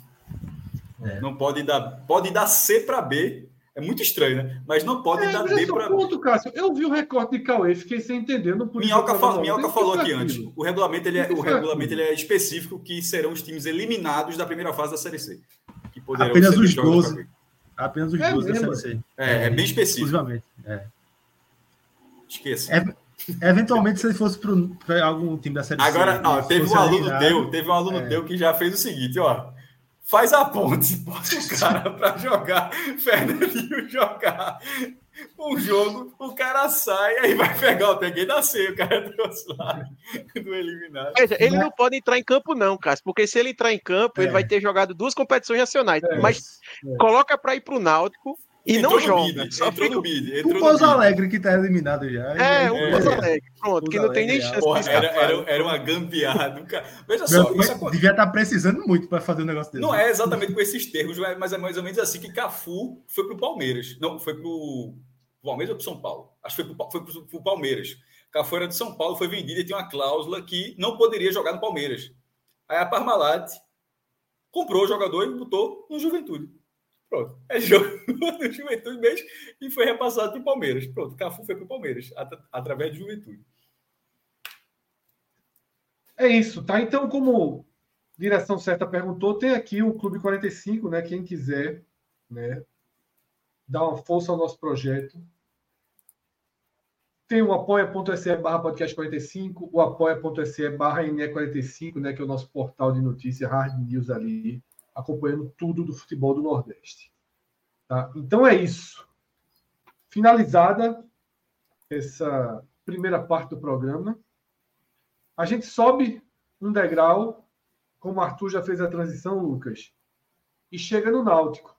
É. Não pode dar, pode dar C para B é muito estranho, né? Mas não pode é, dar D para. ponto, Cássio. Eu vi o recorte de Cauê, fiquei sem entender. Não Minhoca, fala, Minhoca falou aqui antes. O regulamento, ele é, o regulamento ele é específico que serão os times eliminados da primeira fase da Série C. Que Apenas os 12. Apenas os é 12 da Série C. É, é bem específico. Exclusivamente. É. Esqueça. É, eventualmente, se ele fosse para algum time da Série Agora, C. Agora, teve um aluno teu, teve um aluno é. teu que já fez o seguinte, ó faz a ponte, *laughs* bota o cara para jogar, Fernandinho jogar um jogo, o cara sai, aí vai pegar o peguei da ceia, o cara *laughs* trouxe lá do eliminado. Ele não pode entrar em campo, não, Cássio, porque se ele entrar em campo, é. ele vai ter jogado duas competições nacionais. É. Mas é. coloca para ir para o Náutico e entrou não joga. Bid, entrou fica... no bid. Entrou o Pouso Alegre que está eliminado já. É, o Pouso Alegre. Pronto, que não tem nem chance Porra, de era, era, era uma gambiarra. Veja só. Isso é... Devia estar tá precisando muito para fazer um negócio desse. Não é exatamente com esses termos, mas é mais ou menos assim que Cafu foi para o Palmeiras. Não, foi para o Palmeiras ou para São Paulo? Acho que foi para o Palmeiras. Cafu era de São Paulo, foi vendido e tinha uma cláusula que não poderia jogar no Palmeiras. Aí a Parmalat comprou o jogador e botou no Juventude. Pronto. É jogo *laughs* do Juventude mesmo e foi repassado para o Palmeiras. Pronto, Cafu foi para o Palmeiras, at através do Juventude. É isso, tá? Então, como direção certa perguntou, tem aqui o Clube 45, né? Quem quiser, né? Dar uma força ao nosso projeto. Tem o apoia.se barra podcast 45, o apoia.se barra NE45, né? Que é o nosso portal de notícias, hard news ali acompanhando tudo do futebol do Nordeste. Tá? Então é isso. Finalizada essa primeira parte do programa, a gente sobe um degrau, como o Arthur já fez a transição, Lucas, e chega no Náutico.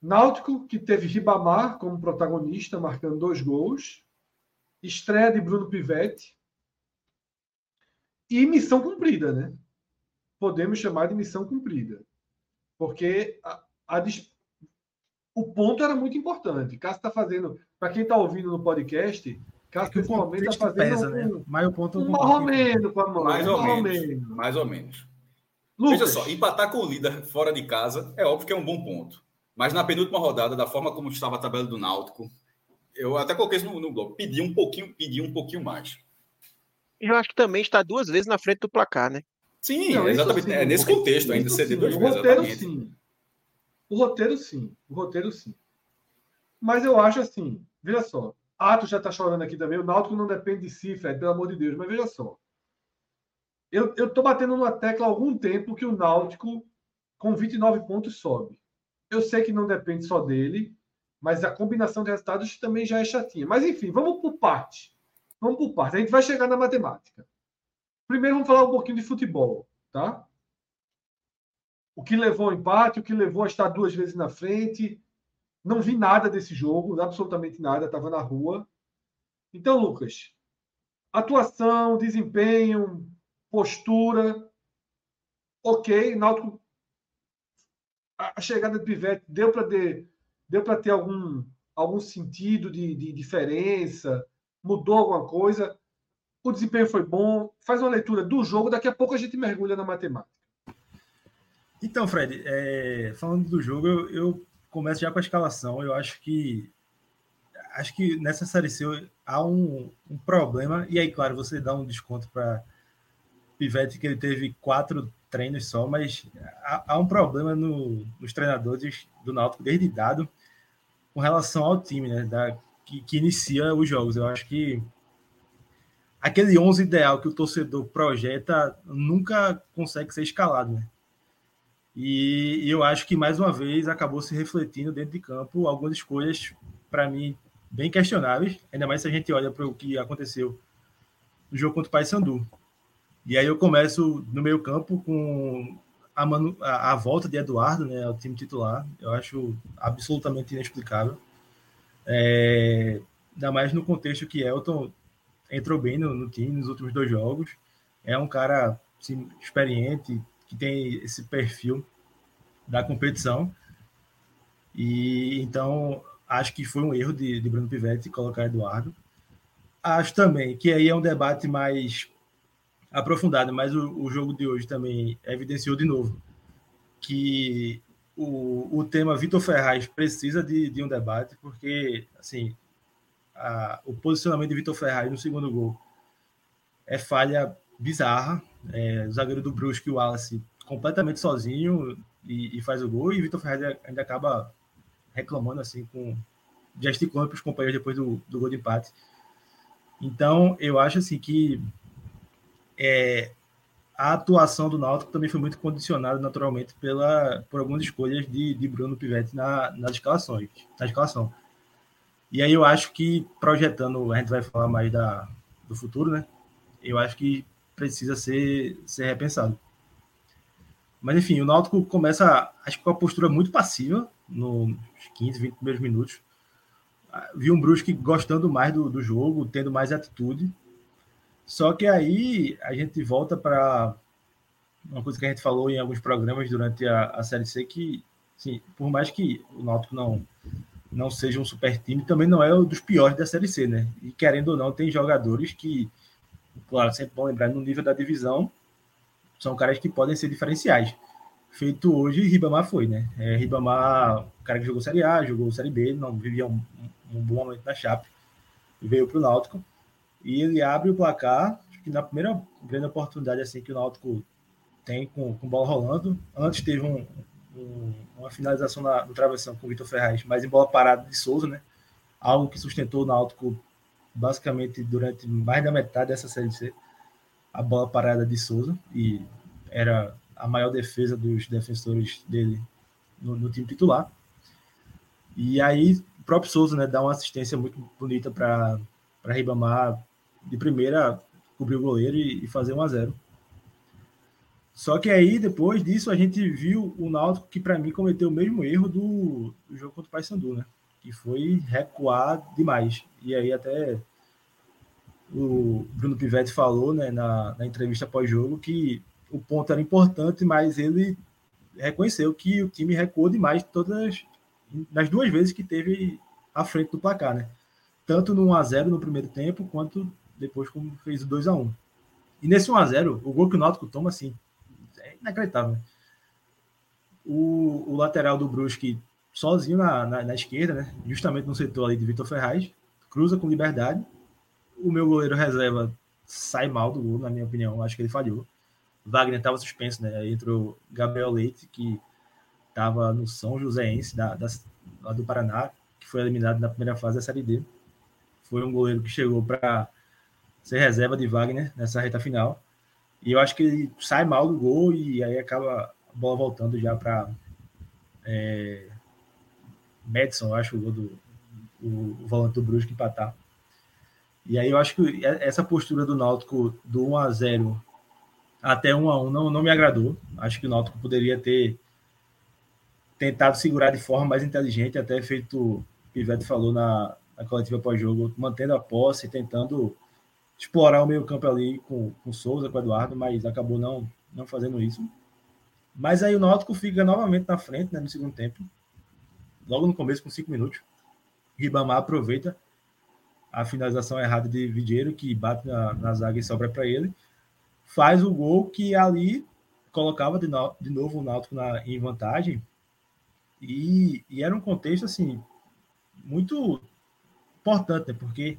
Náutico, que teve Ribamar como protagonista, marcando dois gols, estreia de Bruno Pivetti e missão cumprida, né? Podemos chamar de missão cumprida. Porque a, a, o ponto era muito importante. Cássio está fazendo, para quem está ouvindo no podcast, Cássio momento está fazendo pesa, né? um, né? Mas o ponto um marromeno com a mão. Mais ou menos. Mais ou menos. Lucas. Veja só, empatar com o líder fora de casa é óbvio que é um bom ponto. Mas na penúltima rodada, da forma como estava a tabela do Náutico, eu até coloquei isso no, no blog, pedi um pouquinho, pedi um pouquinho mais. Eu acho que também está duas vezes na frente do placar, né? Sim, não, exatamente. Sim, é nesse contexto ainda, ceder duas o vezes. Roteiro, sim. O roteiro, sim. O roteiro, sim. Mas eu acho assim, veja só. Ato já está chorando aqui também. O Náutico não depende de si, Fred, pelo amor de Deus. Mas veja só. Eu estou batendo numa tecla há algum tempo que o Náutico, com 29 pontos, sobe. Eu sei que não depende só dele, mas a combinação de resultados também já é chatinha. Mas enfim, vamos por parte. Vamos por parte. A gente vai chegar na matemática. Primeiro vamos falar um pouquinho de futebol, tá? O que levou ao empate, o que levou a estar duas vezes na frente. Não vi nada desse jogo, absolutamente nada, estava na rua. Então, Lucas, atuação, desempenho, postura, ok, Náutico a chegada do Pivete deu para ter, deu para ter algum, algum sentido de, de diferença, mudou alguma coisa. O desempenho foi bom. Faz uma leitura do jogo, daqui a pouco a gente mergulha na matemática. Então, Fred, é, falando do jogo, eu, eu, começo já com a escalação. Eu acho que acho que nessa série C há um, um problema, e aí, claro, você dá um desconto para Pivete, que ele teve quatro treinos só, mas há, há um problema no, nos treinadores do Náutico desde dado com relação ao time, né, da, que, que inicia os jogos. Eu acho que aquele 11 ideal que o torcedor projeta nunca consegue ser escalado, né? E, eu acho que mais uma vez acabou se refletindo dentro de campo algumas escolhas para mim bem questionáveis, ainda mais se a gente olha para o que aconteceu no jogo contra o Paysandu. E aí eu começo no meio campo com a, manu, a, a, volta de Eduardo né, ao time titular. Eu acho absolutamente inexplicável. É, ainda mais no contexto que Elton entrou bem no, no time nos últimos dois jogos. É um cara assim, experiente, que tem esse perfil da competição. E então acho que foi um erro de, de Bruno Pivetti colocar Eduardo. Acho também que aí é um debate mais aprofundado, mas o, o jogo de hoje também evidenciou de novo que o, o tema Vitor Ferraz precisa de, de um debate, porque assim a, o posicionamento de Vitor Ferraz no segundo gol é falha bizarra. É, o zagueiro do Brusque, o Wallace, completamente sozinho e, e faz o gol, e Vitor Ferraz ainda acaba reclamando assim com gesticulando para os companheiros depois do, do gol de empate. Então, eu acho assim que é, a atuação do Náutico também foi muito condicionada naturalmente pela, por algumas escolhas de, de Bruno Pivetti na, nas escalações, na escalação. E aí eu acho que projetando, a gente vai falar mais da, do futuro, né? Eu acho que precisa ser, ser repensado. Mas enfim, o Náutico começa, acho que com a postura muito passiva nos 15, 20 primeiros minutos. Vi um Brusque gostando mais do, do jogo, tendo mais atitude só que aí a gente volta para uma coisa que a gente falou em alguns programas durante a, a Série C, que, assim, por mais que o Náutico não, não seja um super time, também não é um dos piores da Série C, né? E querendo ou não, tem jogadores que, claro, sempre bom lembrar, no nível da divisão, são caras que podem ser diferenciais. Feito hoje, Ribamar foi, né? É, Ribamar, o cara que jogou Série A, jogou Série B, não vivia um, um bom momento na Chape, veio para o Náutico e ele abre o placar, acho que na primeira grande oportunidade assim que o Náutico tem com, com bola rolando. Antes teve um, um, uma finalização na, no travessão com o Vitor Ferraz, mas em bola parada de Souza, né? Algo que sustentou o Náutico basicamente durante mais da metade dessa Série C, a bola parada de Souza, e era a maior defesa dos defensores dele no, no time titular. E aí o próprio Souza né, dá uma assistência muito bonita para Ribamar de primeira cobrir o goleiro e, e fazer 1 a 0 Só que aí, depois disso, a gente viu o Náutico que, para mim, cometeu o mesmo erro do, do jogo contra o Paysandu, né? Que foi recuar demais. E aí, até o Bruno Pivetti falou né, na, na entrevista pós-jogo que o ponto era importante, mas ele reconheceu que o time recuou demais todas nas duas vezes que teve à frente do placar, né? Tanto no 1 a 0 no primeiro tempo, quanto depois como fez o 2 a 1 E nesse 1 a 0 o gol que o Náutico toma, assim, inacreditável. O, o lateral do Brusque sozinho na, na, na, esquerda, né? justamente no setor ali de Vitor Ferraz, cruza com liberdade. O meu goleiro reserva sai mal do gol, na minha opinião, acho que ele falhou. Wagner estava suspenso, né? Entrou Gabriel Leite, que estava no São Joséense, da, da, lá do Paraná, que foi eliminado na primeira fase da Série D. Foi um goleiro que chegou para ser reserva de Wagner nessa reta final. E eu acho que ele sai mal do gol e aí acaba a bola voltando já para é, Madison, eu acho, o gol do o, volante do Brusque empatar. E aí eu acho que essa postura do Náutico do 1 a 0 até 1 a 1 não, não me agradou. Acho que o Náutico poderia ter tentado segurar de forma mais inteligente, até feito o Pivete falou na, na coletiva pós-jogo, mantendo a posse, tentando explorar o meio campo ali com, com Souza, com Eduardo, mas acabou não, não fazendo isso. Mas aí o Náutico fica novamente na frente né, no segundo tempo, logo no começo, com cinco minutos. Ribamar aproveita a finalização errada de Vidieiro, que bate na, na zaga e sobra para ele. Faz o gol que ali colocava de, no, de novo o Náutico na, em vantagem. E, e, era um contexto assim muito importante, né? porque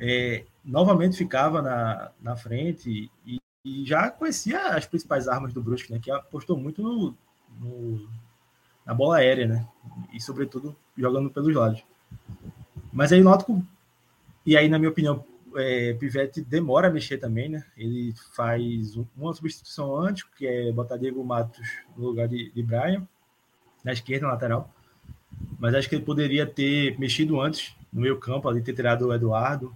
é, novamente ficava na, na frente e, e, já conhecia as principais armas do Brusque, né? Que apostou muito no, no, na bola aérea, né? E sobretudo jogando pelos lados. Mas aí o Náutico, e aí na minha opinião, é, Pivete demora a mexer também, né? Ele faz uma substituição antes, que é botar Diego Matos no lugar de, de Brian, na esquerda, na lateral. Mas acho que ele poderia ter mexido antes no meio campo, ali ter tirado o Eduardo,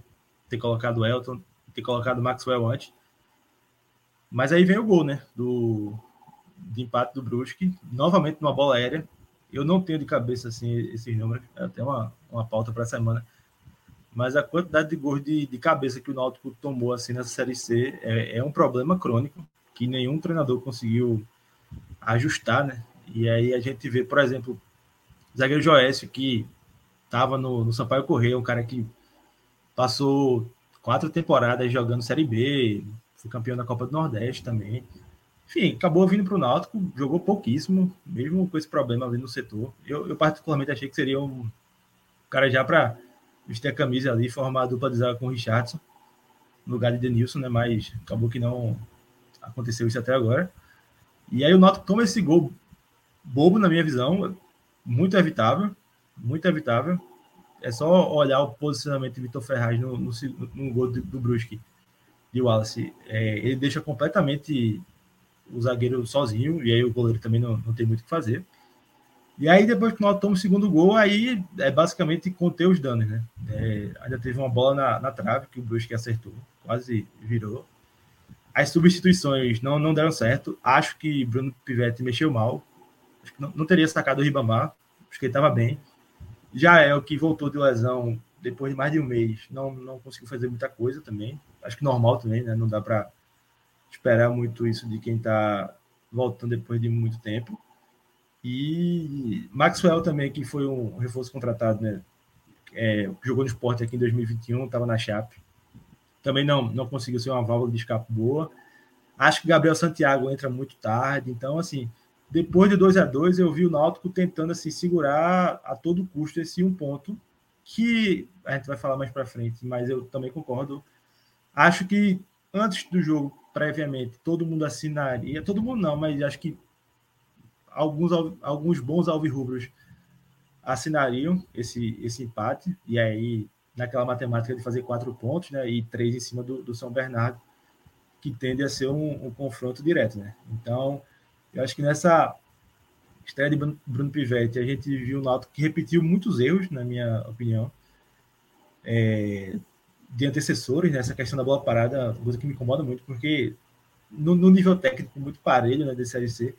ter colocado o Elton, ter colocado o Maxwell antes. Mas aí vem o gol, né? Do, de empate do Brusque, novamente numa bola aérea. Eu não tenho de cabeça assim esses números, é até uma, uma pauta para a semana. Mas a quantidade de gols de, de cabeça que o Náutico tomou assim nessa Série C é, é um problema crônico que nenhum treinador conseguiu ajustar, né? E aí a gente vê, por exemplo, o zagueiro Joécio, que estava no, no Sampaio Correia, um cara que Passou quatro temporadas jogando Série B, foi campeão da Copa do Nordeste também. Enfim, acabou vindo para o Náutico, jogou pouquíssimo, mesmo com esse problema ali no setor. Eu, eu particularmente achei que seria um cara já para vestir a camisa ali, formar a dupla de zaga com o Richardson, no lugar de Denilson, né? Mas acabou que não aconteceu isso até agora. E aí o Náutico toma esse gol bobo, na minha visão, muito evitável, muito evitável é só olhar o posicionamento de Vitor Ferraz no, no, no gol do, do Brusque de Wallace. É, ele deixa completamente o zagueiro sozinho, e aí o goleiro também não, não tem muito o que fazer. E aí, depois que o Náutico toma o segundo gol, aí é basicamente conter os danos, né? É, ainda teve uma bola na, na trave que o Brusque acertou, quase virou. As substituições não, não deram certo. Acho que Bruno Pivetti mexeu mal. Não, não teria sacado o Ribamar. Acho que ele estava bem. Já é o que voltou de lesão depois de mais de um mês, não, não conseguiu fazer muita coisa também. Acho que normal também, né? Não dá para esperar muito isso de quem está voltando depois de muito tempo. E Maxwell também, que foi um reforço contratado, né? É, jogou no esporte aqui em 2021, estava na Chape. Também não, não conseguiu ser uma válvula de escape boa. Acho que Gabriel Santiago entra muito tarde. Então, assim, depois de 2 a 2 eu vi o Náutico tentando assim, segurar a todo custo esse um ponto, que a gente vai falar mais para frente, mas eu também concordo. Acho que antes do jogo, previamente, todo mundo assinaria, todo mundo não, mas acho que alguns, alguns bons alvirrubros assinariam esse, esse empate, e aí naquela matemática de fazer quatro pontos, né, e três em cima do, do São Bernardo, que tende a ser um, um confronto direto, né? Então, eu acho que nessa estreia de Bruno Pivetti, a gente viu o Náutico que repetiu muitos erros, na minha opinião, é, de antecessores, nessa né? questão da bola parada, coisa que me incomoda muito, porque no, no nível técnico muito parelho né, da Série C,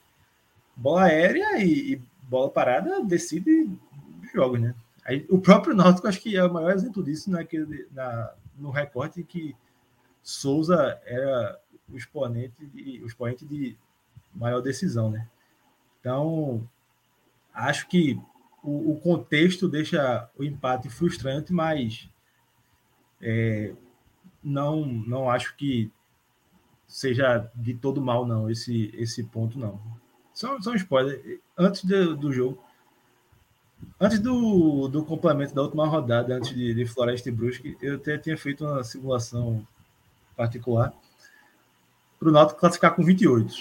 bola aérea e, e bola parada decide jogos, né? Aí, o próprio Náutico acho que é o maior exemplo disso naquele, na, no recorte que Souza era o de, o exponente de maior decisão, né? Então, acho que o, o contexto deixa o empate frustrante, mas é, não, não acho que seja de todo mal, não, esse, esse ponto, não. Só, só um spoiler. Antes de, do jogo, antes do, do complemento da última rodada, antes de, de Floresta e Brusque, eu até tinha feito uma simulação particular para o Náutico classificar com 28.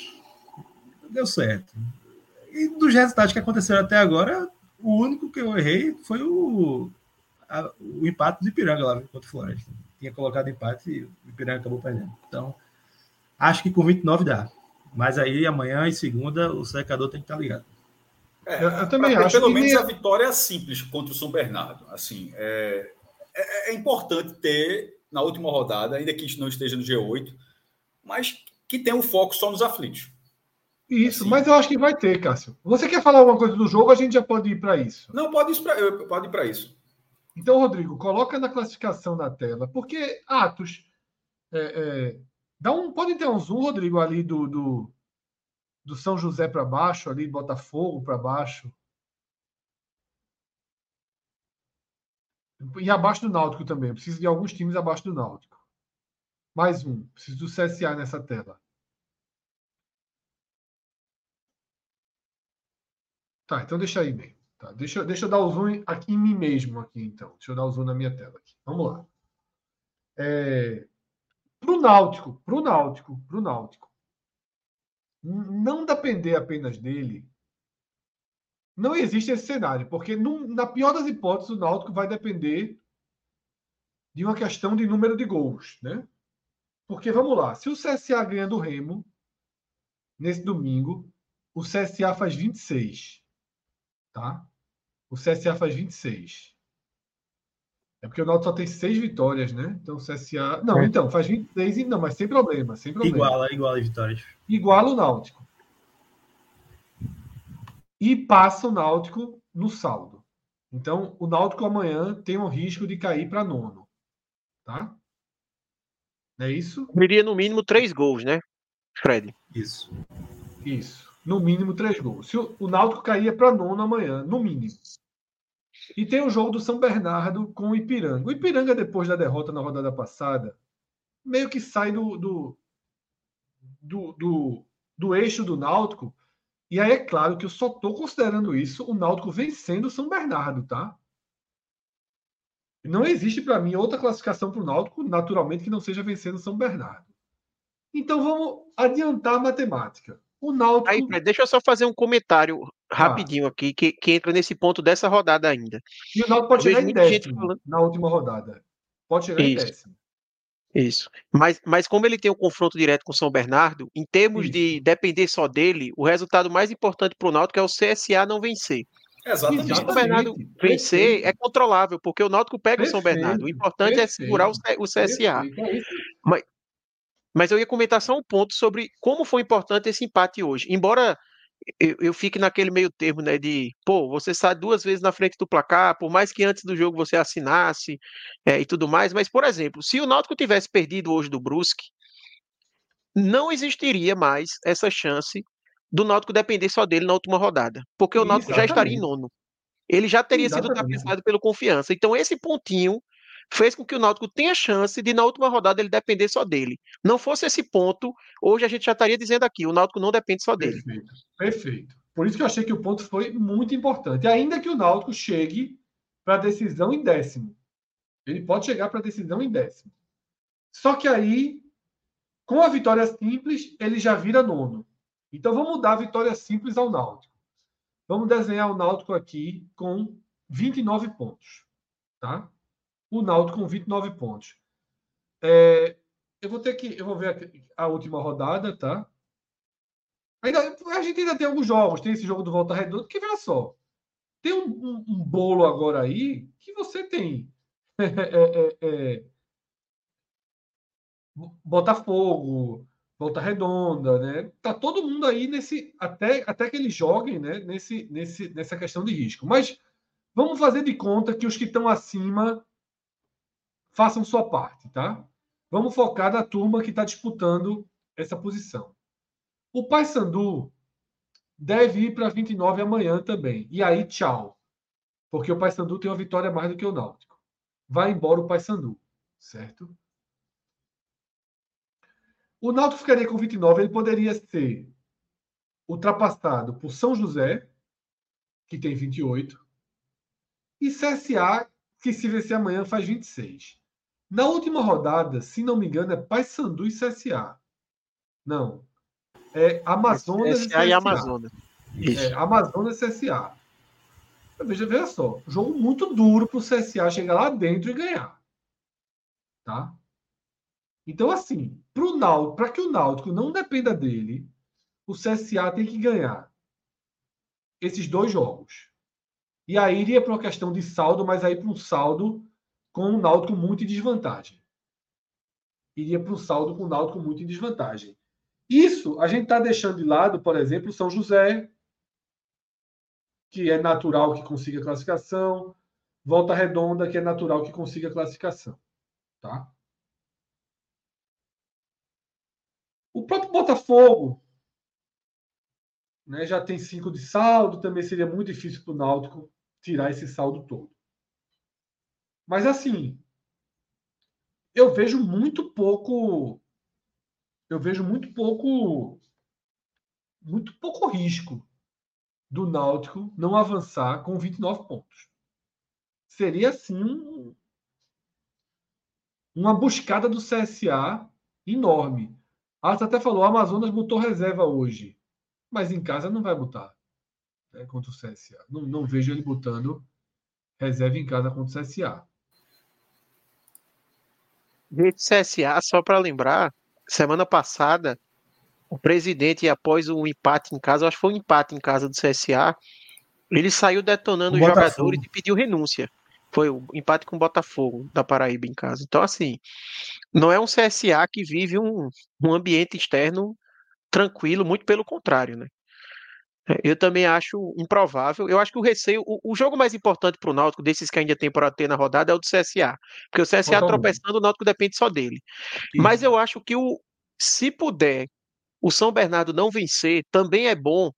Deu certo. E dos resultados que aconteceram até agora, o único que eu errei foi o, a, o empate do Ipiranga lá contra o Floresta. Tinha colocado empate e o Ipiranga acabou perdendo. Então, acho que com 29 dá. Mas aí amanhã e segunda o secador tem que estar ligado. É, eu, eu, também acho. Pelo menos a vitória é simples contra o São Bernardo. Assim, é, é, é, importante ter na última rodada, ainda que não esteja no G8, mas que tenha um foco só nos aflitos. Isso, assim. mas eu acho que vai ter, Cássio. Você quer falar alguma coisa do jogo? A gente já pode ir para isso. Não, pode ir para pode ir para isso. Então, Rodrigo, coloca na classificação na tela, porque Atos é, é, dá um, pode ter um zoom, Rodrigo, ali do, do, do São José para baixo, ali Botafogo para baixo. E abaixo do Náutico também. Eu preciso de alguns times abaixo do Náutico. Mais um. Preciso do CSA nessa tela. Tá, então deixa aí bem. Tá, deixa, deixa eu dar o zoom aqui em mim mesmo, aqui, então. Deixa eu dar o zoom na minha tela aqui. Vamos lá. É, pro Náutico, pro Náutico, pro Náutico. Não depender apenas dele, não existe esse cenário, porque no, na pior das hipóteses, o Náutico vai depender de uma questão de número de gols, né? Porque vamos lá, se o CSA ganha do Remo nesse domingo, o CSA faz 26, tá? O CSA faz 26. É porque o Náutico só tem seis vitórias, né? Então o CSA. Não, é. então, faz 26 e não, mas sem problema, sem problema. Iguala, iguala as vitórias. Iguala o Náutico e passa o Náutico no saldo. Então, o Náutico amanhã tem um risco de cair para nono. Tá? É isso? Viria no mínimo três gols, né, Fred? Isso. Isso. No mínimo três gols. Se o, o Náutico caía para nono amanhã, no mínimo. E tem o jogo do São Bernardo com o Ipiranga. O Ipiranga, depois da derrota na rodada passada, meio que sai do, do, do, do, do eixo do Náutico e aí é claro que eu só estou considerando isso o Náutico vencendo o São Bernardo, tá? Não existe para mim outra classificação para o Náutico, naturalmente, que não seja vencendo o São Bernardo. Então vamos adiantar a matemática. O Náutico. Aí, deixa eu só fazer um comentário rapidinho ah. aqui, que, que entra nesse ponto dessa rodada ainda. E o Náutico pode chegar em décimo na última rodada. Pode chegar Isso. em décimo. Isso. Mas, mas como ele tem um confronto direto com o São Bernardo, em termos Isso. de depender só dele, o resultado mais importante para o Náutico é o CSA não vencer. Exatamente. Se o São Bernardo vencer, é controlável, porque o Náutico pega Perfeito. o São Bernardo. O importante Perfeito. é segurar o, o CSA. É mas, mas eu ia comentar só um ponto sobre como foi importante esse empate hoje. Embora eu, eu fique naquele meio termo, né, de, pô, você sai duas vezes na frente do placar, por mais que antes do jogo você assinasse é, e tudo mais, mas, por exemplo, se o Náutico tivesse perdido hoje do Brusque, não existiria mais essa chance do Náutico depender só dele na última rodada, porque o Náutico Exatamente. já estaria em nono. Ele já teria Exatamente. sido tapizado pelo confiança. Então, esse pontinho fez com que o Náutico tenha chance de, na última rodada, ele depender só dele. Não fosse esse ponto, hoje a gente já estaria dizendo aqui: o Náutico não depende só dele. Perfeito, perfeito. Por isso que eu achei que o ponto foi muito importante. Ainda que o Náutico chegue para a decisão em décimo. Ele pode chegar para a decisão em décimo. Só que aí, com a vitória simples, ele já vira nono. Então vamos dar a vitória simples ao Náutico. Vamos desenhar o Náutico aqui com 29 pontos. Tá? O Náutico com 29 pontos. É, eu vou ter que. Eu vou ver a, última rodada, tá? Ainda, a gente ainda tem alguns jogos, tem esse jogo do Volta Redonda, que veja só. Tem um, um, um bolo agora aí que você tem. *laughs* É, é, é, Botafogo, Volta Redonda, né? Tá todo mundo aí nesse. Até, até que eles joguem, né? Nesse, nesse, nessa questão de risco. Mas vamos fazer de conta que os que estão acima façam sua parte, tá? Vamos focar na turma que está disputando essa posição. O Paysandu deve ir para 29 amanhã também. E aí, tchau. Porque o Paysandu tem uma vitória mais do que o Náutico. Vai embora o Paysandu, certo? O Náutico ficaria com 29, ele poderia ser ultrapassado por São José, que tem 28, e CSA, que se vencer amanhã faz 26. Na última rodada, se não me engano, é Paysandu e CSA. Não. É Amazonas CSA e, e Amazonas. É, Amazonas e CSA. Veja, veja só. Jogo muito duro para o CSA chegar lá dentro e ganhar. Tá? Então, assim, para que o Náutico não dependa dele, o CSA tem que ganhar esses dois jogos. E aí iria para uma questão de saldo, mas aí para um saldo com o Náutico muito em desvantagem. Iria para um saldo com o Náutico muito em desvantagem. Isso a gente está deixando de lado, por exemplo, São José, que é natural que consiga classificação, Volta Redonda, que é natural que consiga classificação. Tá? O próprio Botafogo né, já tem cinco de saldo, também seria muito difícil para o Náutico tirar esse saldo todo. Mas assim, eu vejo muito pouco. Eu vejo muito pouco. Muito pouco risco do Náutico não avançar com 29 pontos. Seria assim um, uma buscada do CSA enorme. Arthur até falou, o Amazonas botou reserva hoje, mas em casa não vai botar né, contra o CSA. Não, não vejo ele botando reserva em casa contra o CSA. De CSA, só para lembrar, semana passada, o presidente, após o empate em casa, acho que foi um empate em casa do CSA, ele saiu detonando os jogadores e pediu renúncia. Foi o empate com o Botafogo da Paraíba em casa. Então, assim, não é um CSA que vive um, um ambiente externo tranquilo, muito pelo contrário, né? É, eu também acho improvável. Eu acho que o receio, o, o jogo mais importante para o Náutico, desses que ainda tem para ter na rodada, é o do CSA. Porque o CSA Totalmente. tropeçando, o Náutico depende só dele. Sim. Mas eu acho que o, se puder o São Bernardo não vencer, também é bom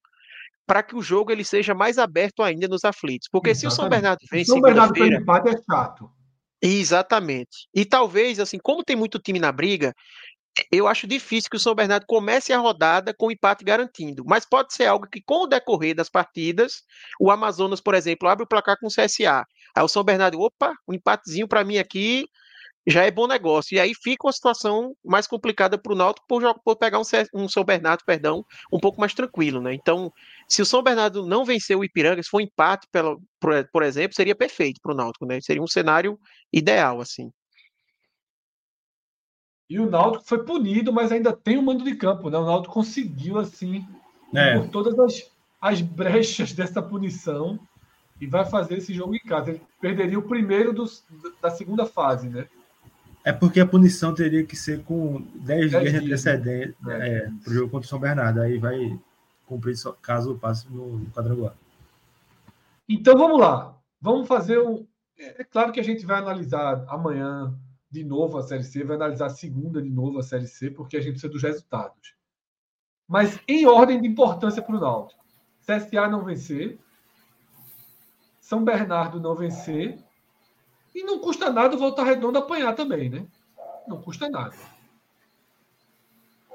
para que o jogo ele seja mais aberto ainda nos aflitos. Porque Exatamente. se o São Bernardo vence. O São Bernardo tem empate é chato. Exatamente. E talvez, assim, como tem muito time na briga, eu acho difícil que o São Bernardo comece a rodada com empate garantindo, mas pode ser algo que, com o decorrer das partidas, o Amazonas, por exemplo, abre o placar com o CSA. Aí o São Bernardo, opa, um empatezinho para mim aqui já é bom negócio. E aí fica uma situação mais complicada para o Náutico por, por, pegar um, um, São Bernardo, perdão, um pouco mais tranquilo, né? Então, se o São Bernardo não vencer o Ipiranga, se for um empate, pela, por, por exemplo, seria perfeito para o Náutico, né? Seria um cenário ideal, assim. E o Náutico foi punido, mas ainda tem o mando de campo, né? O Náutico conseguiu, assim, é. por todas as, as brechas dessa punição, e vai fazer esse jogo em casa. Ele perderia o primeiro dos, da segunda fase, né? É porque a punição teria que ser com 10 dias de antecedência é, é, para o jogo contra o São Bernardo. Aí vai cumprir só, caso passe no, quadrangular. Então vamos lá. Vamos fazer um. É claro que a gente vai analisar amanhã de novo a Série C, vai analisar a segunda de novo a Série C, porque a gente precisa dos resultados. Mas em ordem de importância para o Náutico. CSA não vencer, São Bernardo não vencer, e não custa nada o Volta Redonda apanhar também, né? Não custa nada.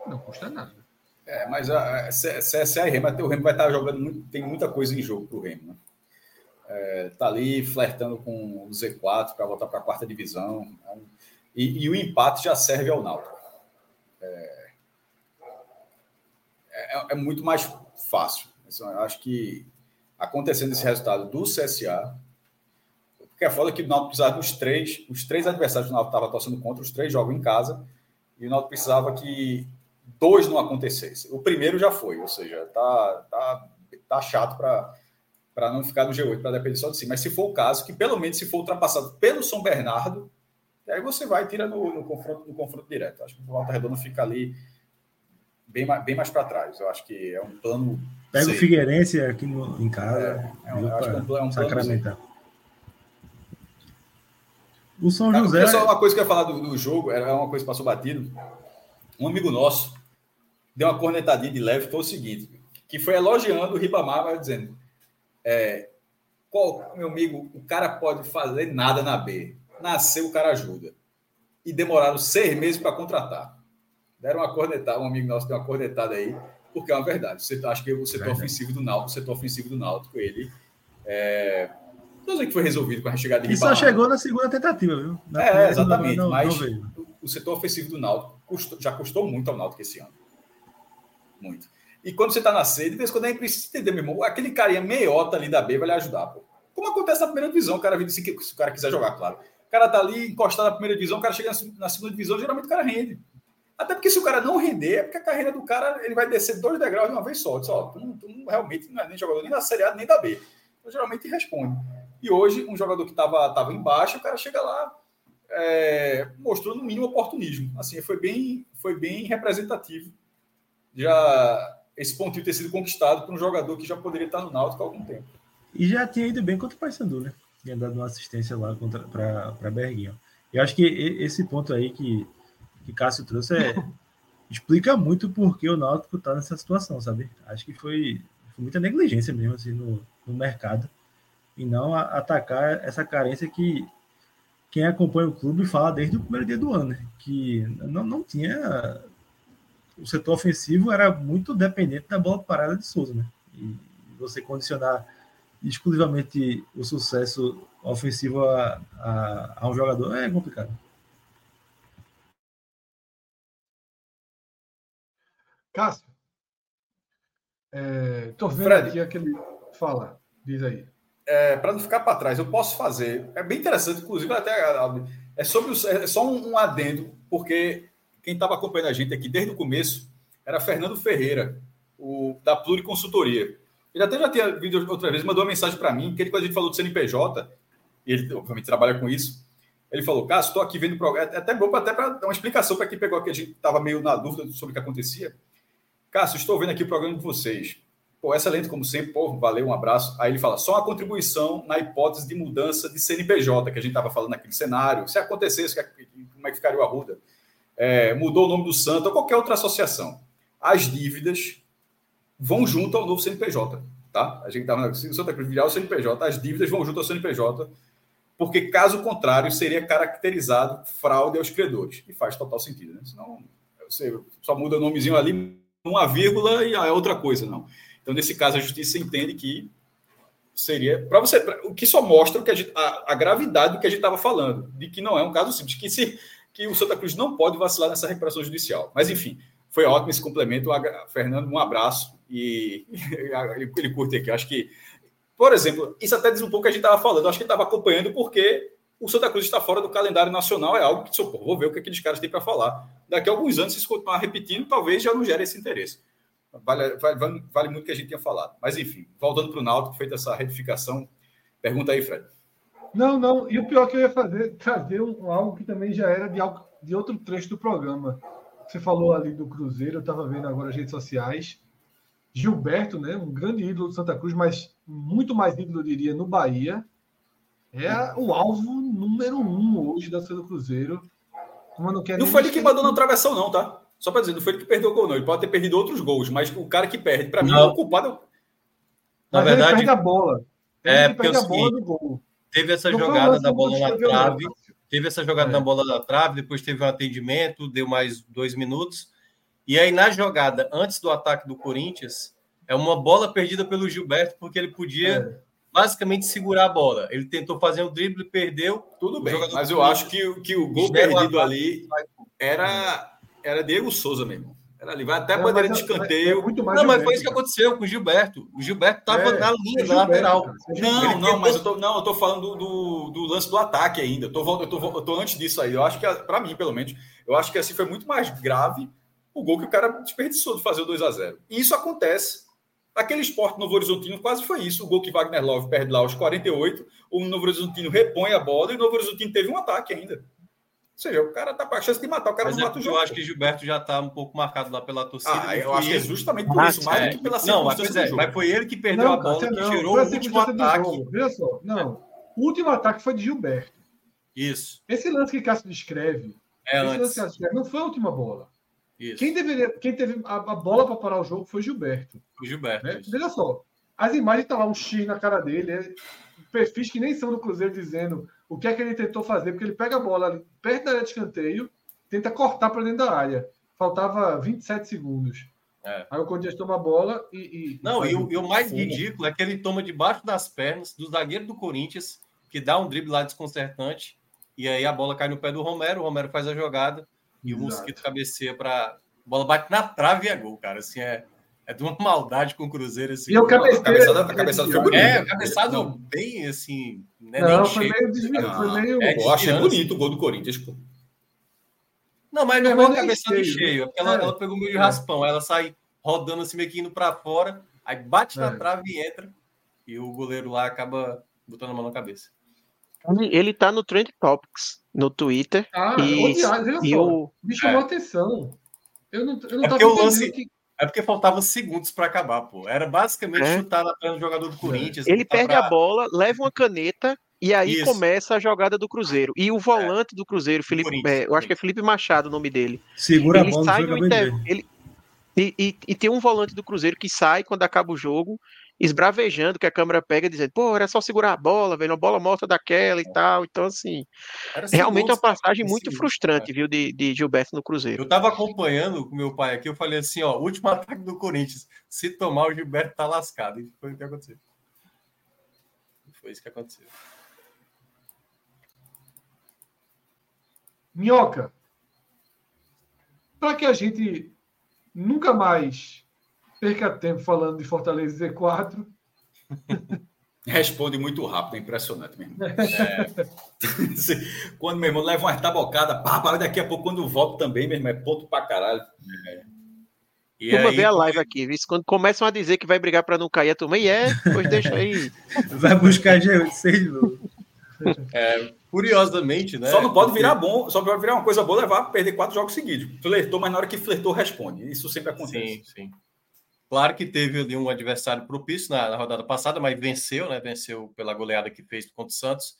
Não custa nada. É, mas a, a CSA e Remo, o Remo vai estar jogando muito, tem muita coisa em jogo para o Remo. Né? É, tá ali flertando com o Z4 para voltar para a quarta divisão. É um, e, e, o empate já serve ao Náutico. É, é, é muito mais fácil. Eu acho que acontecendo esse resultado do CSA, porque é foda que o Náutico precisava dos três, os três adversários que o Náutico estava torcendo contra, os três jogam em casa, e o Náutico precisava que dois não acontecesse. O primeiro já foi, ou seja, tá, tá, tá chato para não ficar no G8, para depender só de si. Mas se for o caso, que pelo menos se for ultrapassado pelo São Bernardo, e aí você vai e tira no, no, confronto, no confronto direto. Acho que o Volta Redonda fica ali bem, bem mais para trás. Eu acho que é um plano. Pega o Figueirense aqui no, em casa. É, é um, acho que é um, é um sacramentar. O São José. Só uma coisa que eu ia falar do, do jogo, era uma coisa que passou batido. Um amigo nosso deu uma cornetadinha de leve, foi o seguinte: que foi elogiando o Ribamar, mas dizendo. É, qual, meu amigo, o cara pode fazer nada na B nasceu o cara ajuda. E demoraram seis meses para contratar. Deram uma cornetada, um amigo nosso deu uma cornetada aí, porque é uma verdade. Você, acho que o setor verdade. ofensivo do Náutico, o setor ofensivo do Náutico, ele. É, não sei que foi resolvido com a chegada de E só chegou na segunda tentativa, viu? Na é, exatamente. Não, mas não o setor ofensivo do Náutico custou, já custou muito ao Náutico esse ano. Muito. E quando você tá na C, de vez em quando a gente precisa entender, meu irmão, aquele carinha meiota ali da B vai lhe ajudar, pô. Como acontece na primeira divisão, o cara se, se o cara quiser jogar, claro. O cara tá ali encostado na primeira divisão, o cara chega na segunda divisão, geralmente o cara rende. Até porque se o cara não render, é porque a carreira do cara ele vai descer dois degraus de uma vez só. Diz, ó, tu, tu realmente não é nem jogador nem da Série A nem da B. Então, geralmente responde. E hoje, um jogador que estava tava embaixo, o cara chega lá, é, mostrou no mínimo oportunismo. Assim, foi bem, foi bem representativo. Já esse pontinho ter sido conquistado por um jogador que já poderia estar no Náutico há algum tempo. E já tinha ido bem contra o Paysandu, né? Tinha dado uma assistência lá para Berguinho. Eu acho que esse ponto aí que, que Cássio trouxe é, *laughs* explica muito por que o Náutico está nessa situação, sabe? Acho que foi, foi muita negligência mesmo assim, no, no mercado e não a, atacar essa carência que quem acompanha o clube fala desde o primeiro dia do ano, né? que não, não tinha. O setor ofensivo era muito dependente da bola parada de Souza, né? E você condicionar exclusivamente o sucesso ofensivo a, a, a um jogador é complicado. Cássio, é, tô vendo Fred, aqui aquele. Fala, diz aí é, para não ficar para trás, eu posso fazer. É bem interessante, inclusive, até é sobre o, é só um, um adendo, porque quem estava acompanhando a gente aqui desde o começo era Fernando Ferreira, o da Pluriconsultoria. Ele até já tinha vindo outra vez, mandou uma mensagem para mim, que ele, quando a gente falou do CNPJ, e ele obviamente trabalha com isso, ele falou: Cássio, estou aqui vendo o programa. É até bom até para dar uma explicação para quem pegou que a gente estava meio na dúvida sobre o que acontecia. Cássio, estou vendo aqui o programa de vocês. Pô, excelente, como sempre. Pô, valeu, um abraço. Aí ele fala, só uma contribuição na hipótese de mudança de CNPJ, que a gente estava falando naquele cenário. Se acontecesse, como é que ficaria o Arruda? É, mudou o nome do santo ou qualquer outra associação. As dívidas vão junto ao novo CNPJ, tá? A gente estava na Santa Cruz virar o CNPJ, as dívidas vão junto ao CNPJ, porque caso contrário seria caracterizado fraude aos credores. E faz total sentido, né? Senão você só muda o nomezinho ali, uma vírgula e é outra coisa, não. Então, nesse caso, a justiça entende que seria para você o que só mostra que a, gente, a, a, gravidade do que a gente estava falando, de que não é um caso simples, que se que o Santa Cruz não pode vacilar nessa recuperação judicial. Mas enfim, foi ótimo esse complemento. Fernando, um abraço e *laughs* ele, curte aqui. Acho que, por exemplo, isso até diz um pouco que a gente estava falando. Acho que estava acompanhando porque o Santa Cruz está fora do calendário nacional. É algo que, socorro, vou ver o que aqueles caras têm para falar. Daqui a alguns anos, se continuar repetindo, talvez já não gere esse interesse. Vale, vale, vale muito o que a gente tinha falado. Mas, enfim, voltando para o Náutico, feita essa retificação, pergunta aí, Fred. Não, não. E o pior que eu ia fazer, trazer um, algo que também já era de, algo, de outro trecho do programa. Você falou ali do Cruzeiro, eu estava vendo agora as redes sociais. Gilberto, né, um grande ídolo do Santa Cruz, mas muito mais ídolo, eu diria, no Bahia. É o alvo número um hoje da do Cruzeiro. Não, não foi ele que mandou na travessão, não, tá? Só para dizer, não foi ele que perdeu o gol, não. Ele pode ter perdido outros gols, mas o cara que perde, para mim, é o culpado. Na mas verdade, ele perde a bola. Ele é, porque é o seguinte, teve essa não jogada da bola na trave, teve essa jogada é. na bola na trave, depois teve um atendimento, deu mais dois minutos. E aí, na jogada, antes do ataque do Corinthians, é uma bola perdida pelo Gilberto, porque ele podia é. basicamente segurar a bola. Ele tentou fazer um drible, perdeu. Tudo bem, mas eu acho que, que o gol perdido ali era era Diego Souza mesmo. Era ali, vai até a bandeira de escanteio. É muito mais não, mas foi isso que aconteceu com o Gilberto. O Gilberto estava é, na linha é da lateral. Não, não, mas eu tô, não, eu tô falando do, do, lance do ataque ainda. Eu tô, eu, tô, eu tô antes disso aí. Eu acho que, para mim, pelo menos, eu acho que assim foi muito mais grave o gol que o cara desperdiçou de fazer o 2 a 0 E isso acontece. Aquele esporte Novo Horizontino quase foi isso. O gol que Wagner Love perde lá aos 48, o Novo Horizontino repõe a bola e o Novo Horizontino teve um ataque ainda. Ou seja, o cara tá com a chance de matar, o cara Mas não é mata o jogo. Eu acho que Gilberto já tá um pouco marcado lá pela torcida. Ah, eu acho que é justamente por isso, mais é. do que pela não, mas, é, mas foi ele que perdeu não, a bola, que não, gerou o último ataque. Veja só, não. O último ataque foi de Gilberto. Isso. Esse lance que Cássio descreve, é antes. Descreve, não foi a última bola. Isso. Quem, deveria, quem teve a, a bola para parar o jogo foi Gilberto. O Gilberto. Né? Veja só, as imagens estão tá lá, um X na cara dele, é, perfis que nem são do Cruzeiro dizendo o que é que ele tentou fazer, porque ele pega a bola ali, perto da área de escanteio, tenta cortar para dentro da área. Faltava 27 segundos. É. Aí o Corinthians toma a bola e. e Não, e o, e o, mais ridículo é que ele toma debaixo das pernas do zagueiro do Corinthians, que dá um drible lá desconcertante, e aí a bola cai no pé do Romero, o Romero faz a jogada e Exato. o Mosquito cabeceia para bola bate na trave e é gol, cara. Assim, é, é de uma maldade com o Cruzeiro. Assim, e o cabeçada, cabeçada foi bonita. É, o cabeçado bem, assim... Né, não, foi meio desviado. Foi meio... É, eu achei bonito o gol do Corinthians, pô. Não, mas não foi cabeçada cheio. cheio. É porque ela, é. ela pegou meio de raspão. Ela sai rodando assim, meio que indo pra fora. Aí bate na é. trave e entra. E o goleiro lá acaba botando a mão na cabeça. Ele tá no Trend Topics no Twitter. Ah, e, e o... me chamou é. atenção. Eu não, eu não é tava o lance, que... É porque faltava segundos para acabar, pô. Era basicamente é. chutar na perna do jogador do Corinthians. Ele perde pra... a bola, leva uma caneta e aí Isso. começa a jogada do Cruzeiro. E o volante é. do Cruzeiro, Felipe, é, eu acho que é Felipe Machado o nome dele. Segura ele a bola, sai no inter... ele, e, e, e, tem um volante do Cruzeiro que sai quando acaba o jogo esbravejando, que a câmera pega, dizendo, pô, era só segurar a bola, velho, uma bola morta daquela e tal. Então, assim, realmente é uma passagem muito frustrante, viu, de, de Gilberto no Cruzeiro. Eu tava acompanhando com meu pai aqui, eu falei assim, ó, último *laughs* ataque do Corinthians, se tomar o Gilberto tá lascado. E foi o que aconteceu. Foi isso que aconteceu. Minhoca, para que a gente nunca mais perca tempo falando de Fortaleza Z4. *laughs* Responde muito rápido, é impressionante mesmo. É. *laughs* quando meu irmão leva uma tabocada, pá, pá, daqui a pouco, quando volta também, meu irmão, é ponto pra caralho. É. E turma aí, vê a live aqui, viu? Quando começam a dizer que vai brigar para não cair, a turma, e é, pois deixa aí. *laughs* Vai buscar seis é, Curiosamente, né? Só não pode virar bom, só pode virar uma coisa boa levar perder quatro jogos seguidos. Flertou, mas na hora que flertou, responde. Isso sempre acontece. Sim, sim. Claro que teve ali um adversário propício na, na, rodada passada, mas venceu, né? Venceu pela goleada que fez contra o Santos.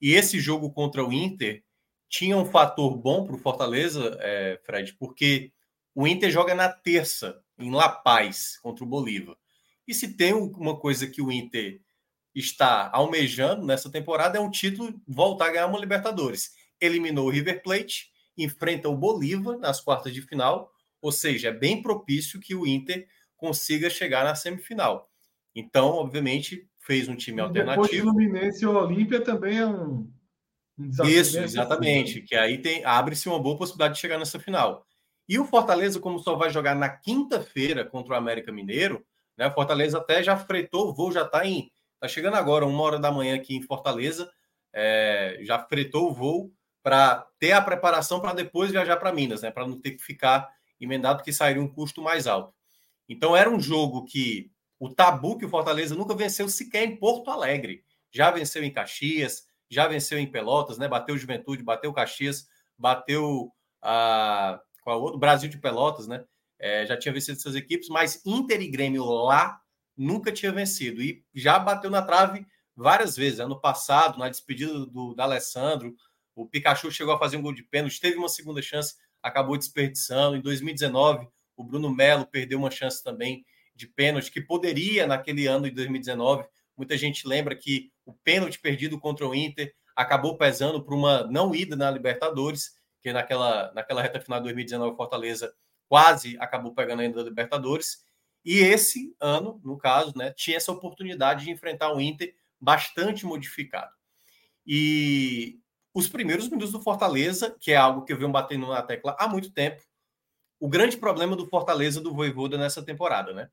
E esse jogo contra o Inter tinha um fator bom para o Fortaleza, é, Fred, porque o Inter joga na terça, em La Paz, contra o Bolívar. E se tem uma coisa que o Inter está almejando nessa temporada é um título voltar a ganhar uma Libertadores. Eliminou o River Plate, enfrenta o Bolívar nas quartas de final, ou seja, é bem propício que o Inter consiga chegar na semifinal. Então, obviamente, fez um time alternativo. Depois Fluminense e Olímpia também é um, um desafio. Isso, exatamente. Que aí tem abre-se uma boa possibilidade de chegar nessa final. E o Fortaleza, como só vai jogar na quinta-feira contra o América Mineiro, né? O Fortaleza até já fretou o voo, já está em. Tá chegando agora, uma hora da manhã aqui em Fortaleza. É, já fretou o voo para ter a preparação para depois viajar para Minas, né? Para não ter que ficar emendado, porque sairia um custo mais alto. Então era um jogo que o tabu que o Fortaleza nunca venceu sequer em Porto Alegre. Já venceu em Caxias, já venceu em Pelotas, né? Bateu Juventude, bateu Caxias, bateu a qual outro? Brasil de Pelotas, né? É, já tinha vencido essas equipes, mas Inter e Grêmio lá nunca tinha vencido e já bateu na trave várias vezes. Ano passado, na despedida do, do Alessandro, o Pikachu chegou a fazer um gol de pênalti, teve uma segunda chance, acabou desperdiçando. Em 2019, o Bruno Melo perdeu uma chance também de pênalti, que poderia, naquele ano de 2019, muita gente lembra que o pênalti perdido contra o Inter acabou pesando para uma não ida na Libertadores, que naquela, naquela reta final de 2019, Fortaleza quase acabou pegando ainda a Libertadores. E esse ano, no caso, né, tinha essa oportunidade de enfrentar o Inter bastante modificado. E os primeiros minutos do Fortaleza, que é algo que eu venho batendo na tecla há muito tempo, o grande problema do Fortaleza do Voivoda nessa temporada, né?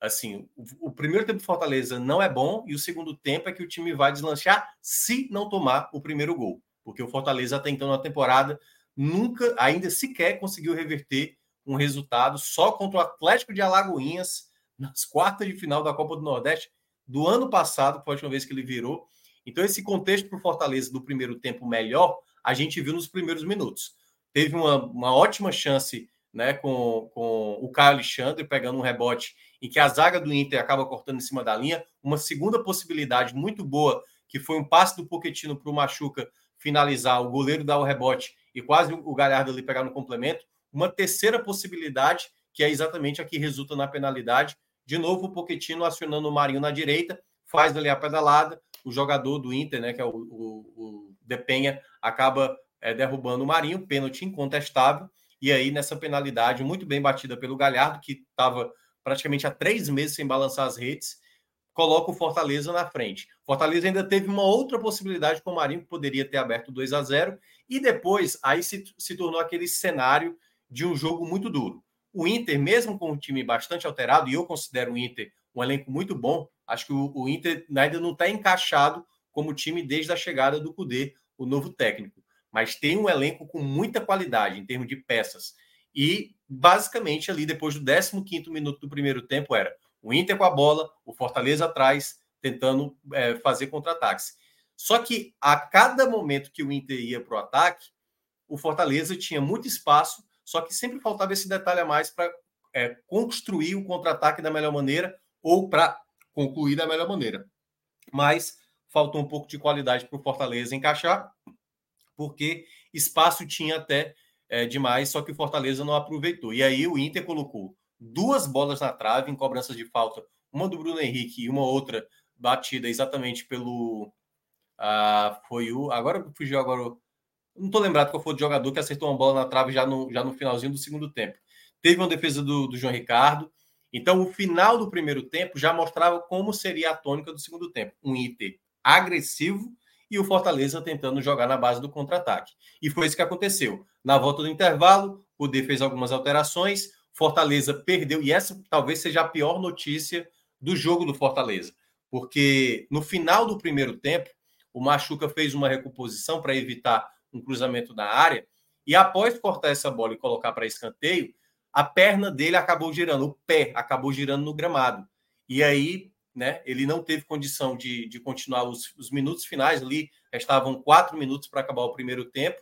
Assim, o, o, primeiro tempo do Fortaleza não é bom e o segundo tempo é que o time vai deslanchar se não tomar o primeiro gol, porque o Fortaleza até então na temporada nunca, ainda sequer conseguiu reverter um resultado só contra o Atlético de Alagoinhas nas quartas de final da Copa do Nordeste do ano passado, foi a última vez que ele virou. Então, esse contexto para o Fortaleza do primeiro tempo melhor, a gente viu nos primeiros minutos. Teve uma, uma ótima chance né, com, com o Caio Alexandre pegando um rebote em que a zaga do Inter acaba cortando em cima da linha. Uma segunda possibilidade muito boa, que foi um passe do Poquetino para o Machuca finalizar, o goleiro dar o rebote e quase o Galhardo ali pegar no complemento. Uma terceira possibilidade, que é exatamente a que resulta na penalidade. De novo, o Poquetino acionando o Marinho na direita, faz ali a pedalada. O jogador do Inter, né, que é o, o, o Depenha, acaba é, derrubando o Marinho, pênalti incontestável. E aí, nessa penalidade muito bem batida pelo Galhardo, que estava praticamente há três meses sem balançar as redes, coloca o Fortaleza na frente. Fortaleza ainda teve uma outra possibilidade com o Marinho, que poderia ter aberto 2 a 0 e depois aí se, se tornou aquele cenário de um jogo muito duro. o Inter, mesmo com um time bastante alterado, e eu considero o Inter um elenco muito bom, acho que o, o Inter ainda não está encaixado como time desde a chegada do Cudê, o novo técnico. Mas tem um elenco com muita qualidade em termos de peças. E, basicamente, ali depois do 15 minuto do primeiro tempo, era o Inter com a bola, o Fortaleza atrás, tentando é, fazer contra-ataques. Só que a cada momento que o Inter ia para o ataque, o Fortaleza tinha muito espaço, só que sempre faltava esse detalhe a mais para é, construir o contra-ataque da melhor maneira ou para concluir da melhor maneira. Mas faltou um pouco de qualidade para o Fortaleza encaixar, porque espaço tinha até é, demais, só que o Fortaleza não aproveitou. E aí o Inter colocou duas bolas na trave em cobranças de falta, uma do Bruno Henrique e uma outra batida exatamente pelo. Ah, foi o. Agora fugiu agora. Não estou lembrado qual foi o jogador que acertou uma bola na trave já no, já no finalzinho do segundo tempo. Teve uma defesa do, do João Ricardo. Então, o final do primeiro tempo já mostrava como seria a tônica do segundo tempo. Um Inter agressivo e o Fortaleza tentando jogar na base do contra-ataque. E foi isso que aconteceu. Na volta do intervalo, o D fez algumas alterações, Fortaleza perdeu, e essa talvez seja a pior notícia do jogo do Fortaleza, porque no final do primeiro tempo, o Machuca fez uma recomposição para evitar um cruzamento na área, e após cortar essa bola e colocar para escanteio, a perna dele acabou girando, o pé acabou girando no gramado. E aí né? Ele não teve condição de, de continuar os, os minutos finais ali, estavam quatro minutos para acabar o primeiro tempo,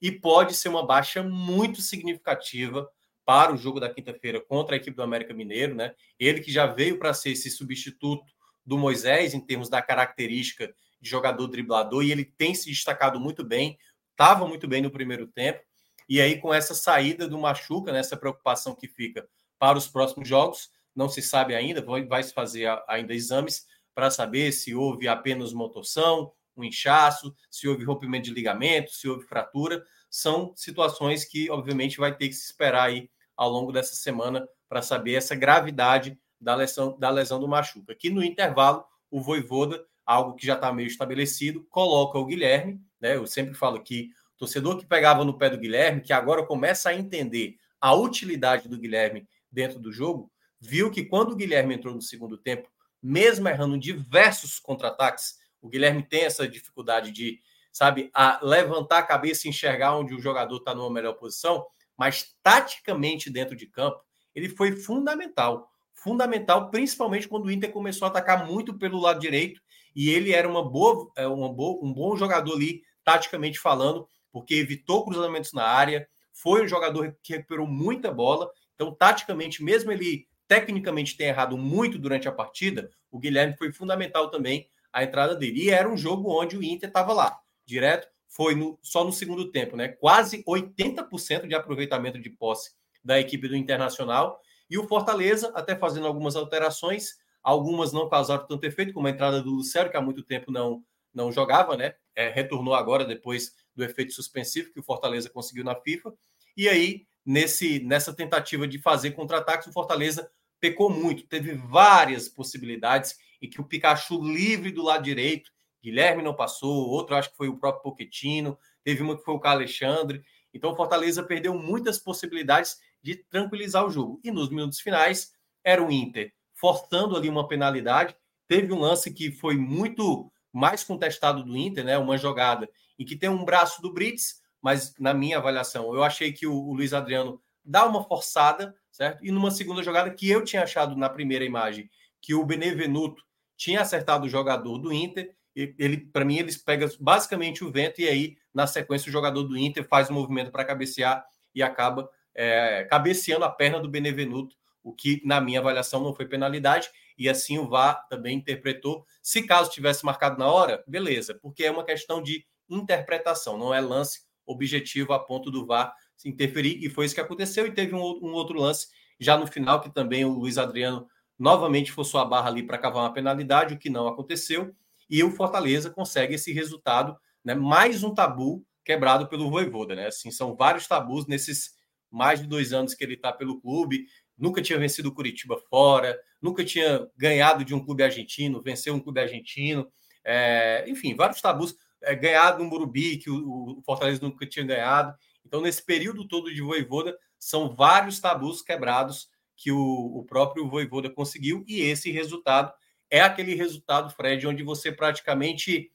e pode ser uma baixa muito significativa para o jogo da quinta-feira contra a equipe do América Mineiro, né? Ele que já veio para ser esse substituto do Moisés em termos da característica de jogador driblador, e ele tem se destacado muito bem, estava muito bem no primeiro tempo, e aí com essa saída do Machuca, né, preocupação que fica para os próximos jogos, não se sabe ainda, vai, se fazer ainda exames para saber se houve apenas uma torção, um inchaço, se houve rompimento de ligamento, se houve fratura. São situações que, obviamente, vai ter que se esperar aí ao longo dessa semana para saber essa gravidade da lesão, da lesão do machuca. Aqui no intervalo, o Voivoda, algo que já está meio estabelecido, coloca o Guilherme, né? Eu sempre falo que torcedor que pegava no pé do Guilherme, que agora começa a entender a utilidade do Guilherme dentro do jogo, viu que quando o Guilherme entrou no segundo tempo, mesmo errando diversos contra-ataques, o Guilherme tem essa dificuldade de, sabe, a levantar a cabeça e enxergar onde o jogador está numa melhor posição, mas taticamente dentro de campo, ele foi fundamental. Fundamental, principalmente quando o Inter começou a atacar muito pelo lado direito e ele era uma boa, é, uma boa, um bom jogador ali, taticamente falando, porque evitou cruzamentos na área, foi um jogador que recuperou muita bola. Então, taticamente, mesmo ele tecnicamente tem errado muito durante a partida, o Guilherme foi fundamental também a entrada dele. E era um jogo onde o Inter estava lá, direto, foi no, só no segundo tempo, né? Quase 80% de aproveitamento de posse da equipe do Internacional. E o Fortaleza, até fazendo algumas alterações, algumas não causaram tanto efeito, como a entrada do Lucero, que há muito tempo não, não jogava, né? É, retornou agora depois do efeito suspensivo que o Fortaleza conseguiu na FIFA. E aí nesse, nessa tentativa de fazer contra-ataques, o Fortaleza pecou muito, teve várias possibilidades em que o Pikachu livre do lado direito, Guilherme não passou, outro acho que foi o próprio Poquetino, teve uma que foi o Alexandre. Então o Fortaleza perdeu muitas possibilidades de tranquilizar o jogo. E nos minutos finais era o Inter forçando ali uma penalidade. Teve um lance que foi muito mais contestado do Inter, né? Uma jogada em que tem um braço do Brits, mas na minha avaliação, eu achei que o, o Luiz Adriano dá uma forçada, certo? E numa segunda jogada que eu tinha achado na primeira imagem que o Benevenuto tinha acertado o jogador do Inter, ele para mim eles pegam basicamente o vento e aí na sequência o jogador do Inter faz o um movimento para cabecear e acaba é, cabeceando a perna do Benevenuto, o que na minha avaliação não foi penalidade e assim o VAR também interpretou. Se caso tivesse marcado na hora, beleza, porque é uma questão de interpretação, não é lance objetivo a ponto do VAR se interferir, e foi isso que aconteceu. E teve um, um outro lance já no final, que também o Luiz Adriano novamente forçou a barra ali para cavar uma penalidade, o que não aconteceu, e o Fortaleza consegue esse resultado, né? Mais um tabu quebrado pelo Voivoda, né? Assim, são vários tabus nesses mais de dois anos que ele está pelo clube. Nunca tinha vencido o Curitiba fora, nunca tinha ganhado de um clube argentino, venceu um clube argentino, é, enfim, vários tabus é, ganhado no Murubi, que o, o, Fortaleza nunca tinha ganhado. Então, nesse período todo de Voivoda, são vários tabus quebrados que o, o próprio Voivoda conseguiu, e esse resultado é aquele resultado, Fred, onde você praticamente,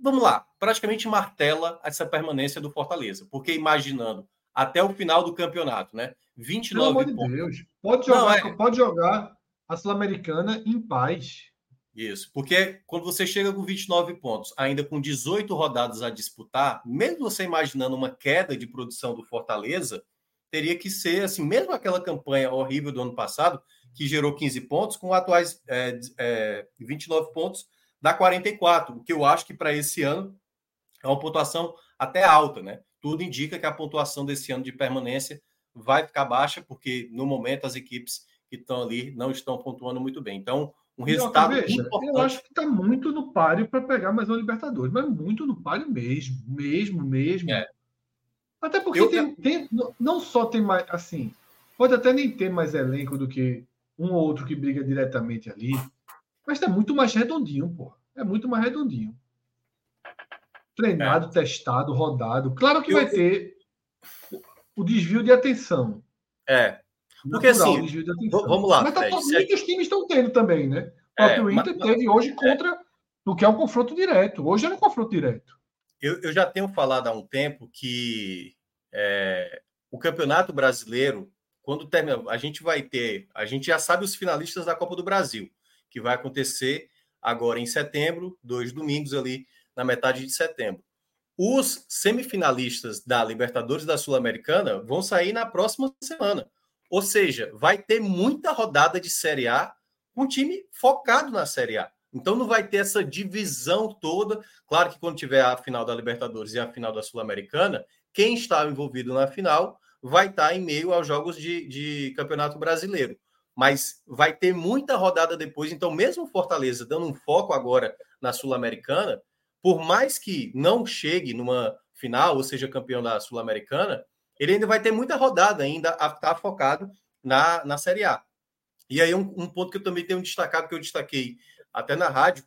vamos lá, praticamente martela essa permanência do Fortaleza, porque imaginando até o final do campeonato, né? 29 Pelo pontos. De Deus. Pode jogar, Não, é... pode jogar a Sul-Americana em paz. Isso, porque quando você chega com 29 pontos, ainda com 18 rodadas a disputar, mesmo você imaginando uma queda de produção do Fortaleza, teria que ser assim, mesmo aquela campanha horrível do ano passado, que gerou 15 pontos, com atuais é, é, 29 pontos, dá 44, o que eu acho que para esse ano é uma pontuação até alta, né? Tudo indica que a pontuação desse ano de permanência vai ficar baixa, porque no momento as equipes que estão ali não estão pontuando muito bem. Então, um resultado veja, importante. Eu acho que está muito no páreo para pegar mais uma Libertadores, mas muito no páreo mesmo, mesmo, mesmo. É. Até porque eu, tem, tem, não só tem mais, assim, pode até nem ter mais elenco do que um ou outro que briga diretamente ali, mas está muito mais redondinho, pô. É muito mais redondinho. Treinado, é. testado, rodado. Claro que eu, vai ter o desvio de atenção. É. Porque assim, vamos lá. Mas tá, Fred, muitos times estão tendo também, né? O é, próprio Inter mas, teve hoje é. contra é. o que é um confronto direto. Hoje é um confronto direto. Eu, eu já tenho falado há um tempo que é, o Campeonato Brasileiro, quando termina, a gente vai ter, a gente já sabe os finalistas da Copa do Brasil, que vai acontecer agora em setembro, dois domingos ali na metade de setembro. Os semifinalistas da Libertadores da Sul-Americana vão sair na próxima semana. Ou seja, vai ter muita rodada de Série A com time focado na Série A. Então não vai ter essa divisão toda. Claro que quando tiver a final da Libertadores e a final da Sul-Americana, quem está envolvido na final vai estar em meio aos jogos de, de Campeonato Brasileiro. Mas vai ter muita rodada depois. Então, mesmo Fortaleza dando um foco agora na Sul-Americana, por mais que não chegue numa final, ou seja, campeão da Sul-Americana, ele ainda vai ter muita rodada ainda a estar tá focado na, na Série A. E aí, um, um ponto que eu também tenho destacado, que eu destaquei até na rádio,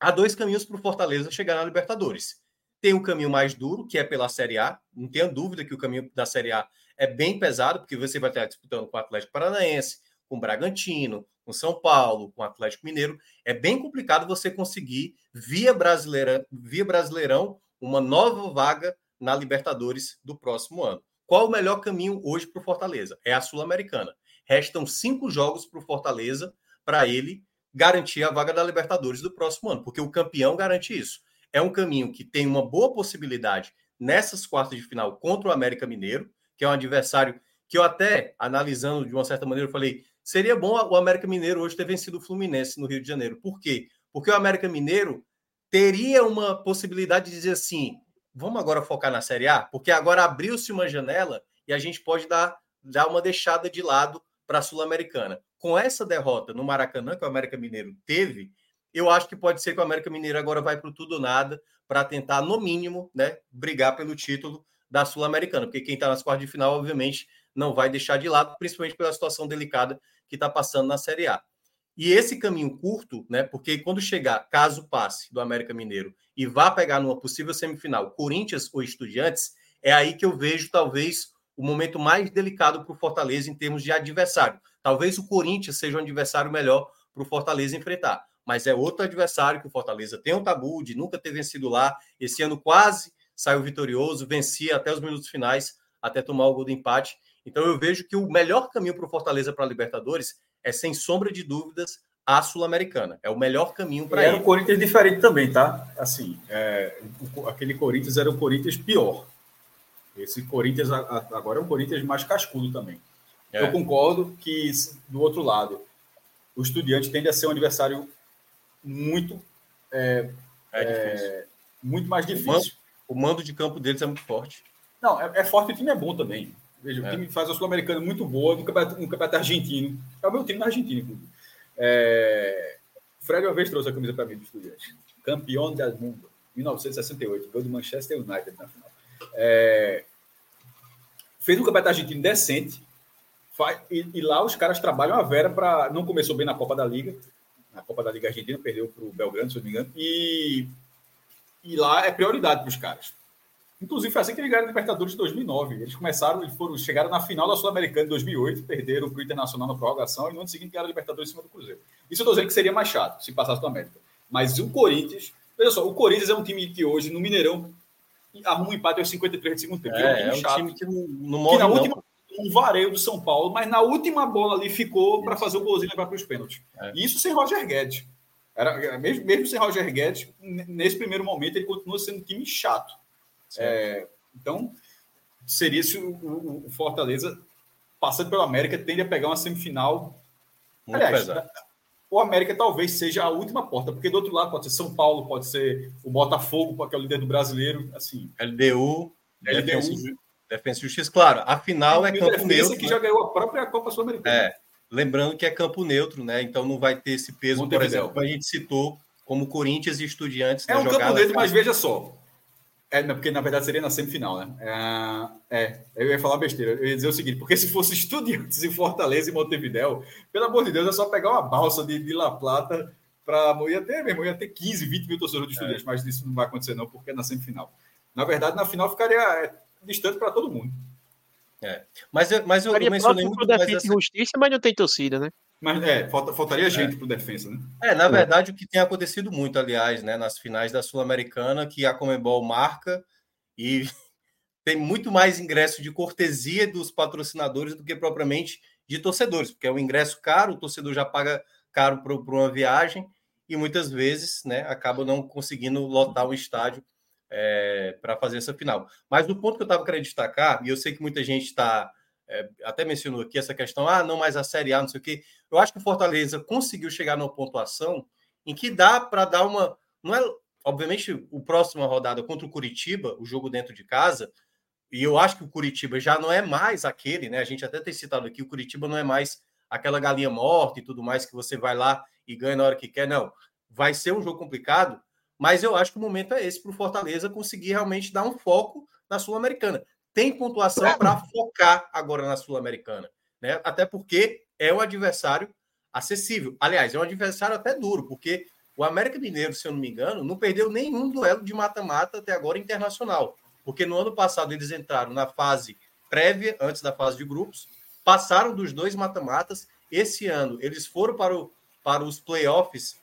há dois caminhos para o Fortaleza chegar na Libertadores. Tem um caminho mais duro, que é pela Série A. Não tenha dúvida que o caminho da Série A é bem pesado, porque você vai estar disputando com o Atlético Paranaense, com o Bragantino, com São Paulo, com o Atlético Mineiro. É bem complicado você conseguir, via, brasileira, via Brasileirão, uma nova vaga na Libertadores do próximo ano. Qual o melhor caminho hoje para o Fortaleza? É a Sul-Americana. Restam cinco jogos para o Fortaleza para ele garantir a vaga da Libertadores do próximo ano, porque o campeão garante isso. É um caminho que tem uma boa possibilidade nessas quartas de final contra o América Mineiro, que é um adversário que eu até, analisando de uma certa maneira, eu falei, seria bom o América Mineiro hoje ter vencido o Fluminense no Rio de Janeiro. Por quê? Porque o América Mineiro teria uma possibilidade de dizer assim, vamos agora focar na Série A, porque agora abriu-se uma janela e a gente pode dar, dar uma deixada de lado para a Sul-Americana. Com essa derrota no Maracanã, que o América Mineiro teve, eu acho que pode ser que o América Mineiro agora vai para tudo ou nada para tentar, no mínimo, né, brigar pelo título da Sul-Americana, porque quem está nas quartas de final, obviamente, não vai deixar de lado, principalmente pela situação delicada que está passando na Série A. E esse caminho curto, né? Porque quando chegar, caso passe do América Mineiro e vá pegar numa possível semifinal Corinthians ou Estudiantes, é aí que eu vejo talvez o momento mais delicado para o Fortaleza em termos de adversário. Talvez o Corinthians seja um adversário melhor para o Fortaleza enfrentar, mas é outro adversário que o Fortaleza tem um tabu de nunca ter vencido lá. Esse ano quase saiu vitorioso, vencia até os minutos finais, até tomar o gol do empate. Então eu vejo que o melhor caminho para o Fortaleza para a Libertadores é, sem sombra de dúvidas, a Sul-Americana. É o melhor caminho para ele. Era um Corinthians diferente também, tá? Assim, é, aquele Corinthians era o Corinthians pior. Esse Corinthians agora é um Corinthians mais cascudo também. É. Eu concordo que, do outro lado, o Estudiante tende a ser um adversário muito é, é, é muito mais difícil. O mando, o mando, de campo deles é muito forte. Não, é, é forte, o time é bom também. Veja, o é. time faz a Sul-Americana muito boa no campeonato, no campeonato argentino. É o meu time na Argentina, inclusive. É... Fred uma vez trouxe a camisa para mim do Estudiantes. Campeão do mundo. 1968. Gol do Manchester United na final. É... Fez um campeonato argentino decente. E, e, lá os caras trabalham a vera para. Não começou bem na Copa da Liga. Na Copa da Liga Argentina, perdeu para o Belgrano, se eu não me engano. E, e lá é prioridade para os caras Inclusive, foi assim que eles ganharam a Libertadores de 2009. Eles começaram, eles foram, chegaram na final da Sul-Americana de 2008, perderam para o Internacional na prorrogação e no ano seguinte ganharam a Libertadores em cima do Cruzeiro. Isso eu estou dizendo que seria mais chato se passasse do América. Mas o Corinthians, veja só, o Corinthians é um time que hoje, no Mineirão, arruma um empate aos 53 de segundo tempo. É, é um, time, é um time que não, não morre, que na não. última um vareio do São Paulo, mas na última bola ali ficou para fazer o golzinho levar para os pênaltis. É. Isso sem Roger Guedes. Era, mesmo, mesmo sem Roger Guedes, nesse primeiro momento, ele continua sendo um time chato. É, então, seria se o, o, o, Fortaleza, passando pelo América, tende a pegar uma semifinal. Muito Aliás, pesado. o América talvez seja a última porta, porque do outro lado pode ser São Paulo, pode ser o Botafogo, que é o líder do brasileiro. Assim. LDU, LDU. Defesa e Justiça, claro, a final é campo neutro. que né? já ganhou a própria Copa Sul-Americana. É, lembrando que é campo neutro, né? Então não vai ter esse peso, por exemplo, que a gente citou, como Corinthians e Estudiantes. É um campo neutro, mas veja só. É, porque na verdade seria na semifinal, né? É, é, eu ia falar besteira. Eu ia dizer o seguinte: porque se fosse Estudiantes em Fortaleza e Montevidéu, pelo amor de Deus, é só pegar uma balsa de, de La Plata para. Ia ter mesmo, ia ter 15, 20 mil torcedores de Estudiantes, é. mas isso não vai acontecer, não, porque é na semifinal. Na verdade, na final ficaria é, distante para todo mundo. É. Mas, mas eu, eu mencionei muito mais essa... justiça, mas não tem torcida, né? Mas é, falta, faltaria gente é. para o defesa, né? É, na verdade, o que tem acontecido muito, aliás, né, nas finais da Sul-Americana, que a Comebol marca e *laughs* tem muito mais ingresso de cortesia dos patrocinadores do que propriamente de torcedores, porque é um ingresso caro, o torcedor já paga caro para uma viagem e muitas vezes né, acaba não conseguindo lotar o estádio é, para fazer essa final. Mas o ponto que eu estava querendo destacar, e eu sei que muita gente está, é, até mencionou aqui essa questão, ah, não mais a Série A, não sei o quê. Eu acho que o Fortaleza conseguiu chegar numa pontuação em que dá para dar uma. Não é, obviamente, o próximo rodada contra o Curitiba, o jogo dentro de casa, e eu acho que o Curitiba já não é mais aquele, né? A gente até tem citado aqui, o Curitiba não é mais aquela galinha morta e tudo mais que você vai lá e ganha na hora que quer, não. Vai ser um jogo complicado, mas eu acho que o momento é esse para o Fortaleza conseguir realmente dar um foco na Sul-Americana. Tem pontuação para focar agora na Sul-Americana, né? Até porque é um adversário acessível. Aliás, é um adversário até duro, porque o América Mineiro, se eu não me engano, não perdeu nenhum duelo de mata-mata até agora internacional. Porque no ano passado eles entraram na fase prévia, antes da fase de grupos, passaram dos dois mata-matas. Esse ano eles foram para, o, para os playoffs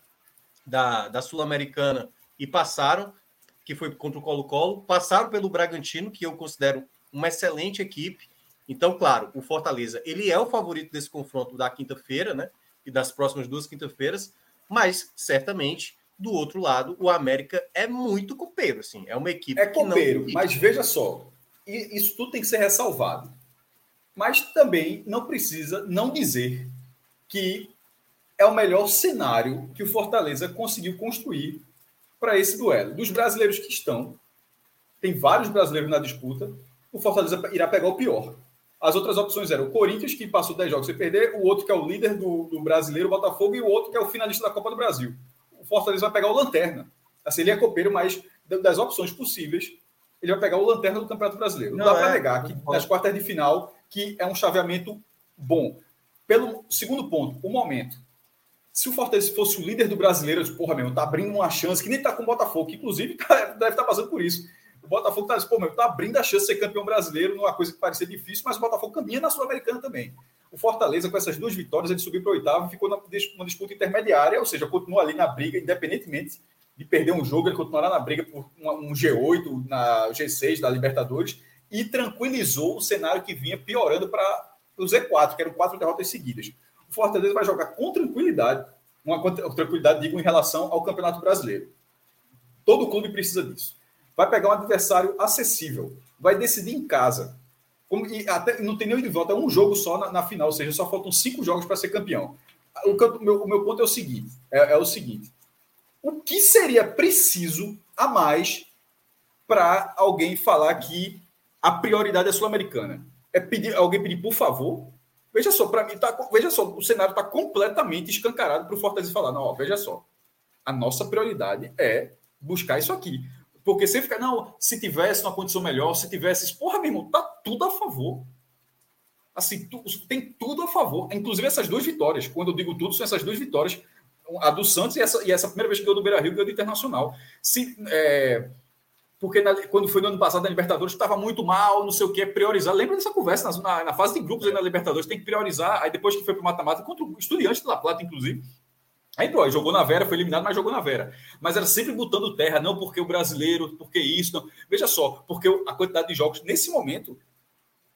da, da Sul-Americana e passaram, que foi contra o Colo-Colo, passaram pelo Bragantino, que eu considero uma excelente equipe. Então, claro, o Fortaleza, ele é o favorito desse confronto da quinta-feira, né? E das próximas duas quinta-feiras, mas certamente do outro lado, o América é muito copeiro, assim, é uma equipe é copeiro, não... mas veja só, isso tudo tem que ser ressalvado. Mas também não precisa não dizer que é o melhor cenário que o Fortaleza conseguiu construir para esse duelo. Dos brasileiros que estão, tem vários brasileiros na disputa, o Fortaleza irá pegar o pior. As outras opções eram o Corinthians, que passou 10 jogos sem perder, o outro que é o líder do, do brasileiro, o Botafogo, e o outro que é o finalista da Copa do Brasil. O Fortaleza vai pegar o Lanterna. Assim, ele é copeiro, mas das opções possíveis, ele vai pegar o Lanterna do Campeonato Brasileiro. Não, Não dá é, para negar que nas quartas de final, que é um chaveamento bom. Pelo segundo ponto, o momento se o Fortaleza fosse o líder do brasileiro, eu disse, porra, meu, tá abrindo uma chance que nem tá com o Botafogo, que inclusive *laughs* tá, deve estar tá passando por isso. O Botafogo tá, pô, tá abrindo a chance de ser campeão brasileiro, numa coisa que parecia difícil, mas o Botafogo caminha na Sul-Americana também. O Fortaleza, com essas duas vitórias, ele subiu para o oitavo e ficou numa disputa intermediária, ou seja, continua ali na briga, independentemente de perder um jogo, ele continuará na briga por um G8, na G6 da Libertadores, e tranquilizou o cenário que vinha piorando para o Z4, que eram quatro derrotas seguidas o Fortaleza vai jogar com tranquilidade, uma tranquilidade, digo, em relação ao Campeonato Brasileiro. Todo clube precisa disso. Vai pegar um adversário acessível, vai decidir em casa. Como, e até não tem nem de volta, é um jogo só na, na, final, ou seja, só faltam cinco jogos para ser campeão. O, o, meu, o, meu, ponto é o seguinte: é, é o seguinte. O que seria preciso a mais para alguém falar que a prioridade é sul-americana? É pedir, alguém pedir, por favor, Veja só, para mim, tá, veja só, o cenário está completamente escancarado para o Fortaleza falar: não, ó, veja só, a nossa prioridade é buscar isso aqui. Porque você fica, não, se tivesse uma condição melhor, se tivesse. Porra, meu irmão, tá tudo a favor. Assim, tu, tem tudo a favor. Inclusive essas duas vitórias. Quando eu digo tudo, são essas duas vitórias. A do Santos e essa, e essa primeira vez que ganhou do Beira Rio ganhou do Internacional. Se, é, porque na, quando foi no ano passado na Libertadores estava muito mal, não sei o que, priorizar. Lembra dessa conversa na, na, fase de grupos aí na Libertadores, tem que priorizar. Aí depois que foi para o mata-mata, contra o Estudiante de La Plata, inclusive. Aí jogou na Vera, foi eliminado, mas jogou na Vera. Mas era sempre botando terra, não porque o brasileiro, porque isso, não. Veja só, porque a quantidade de jogos nesse momento,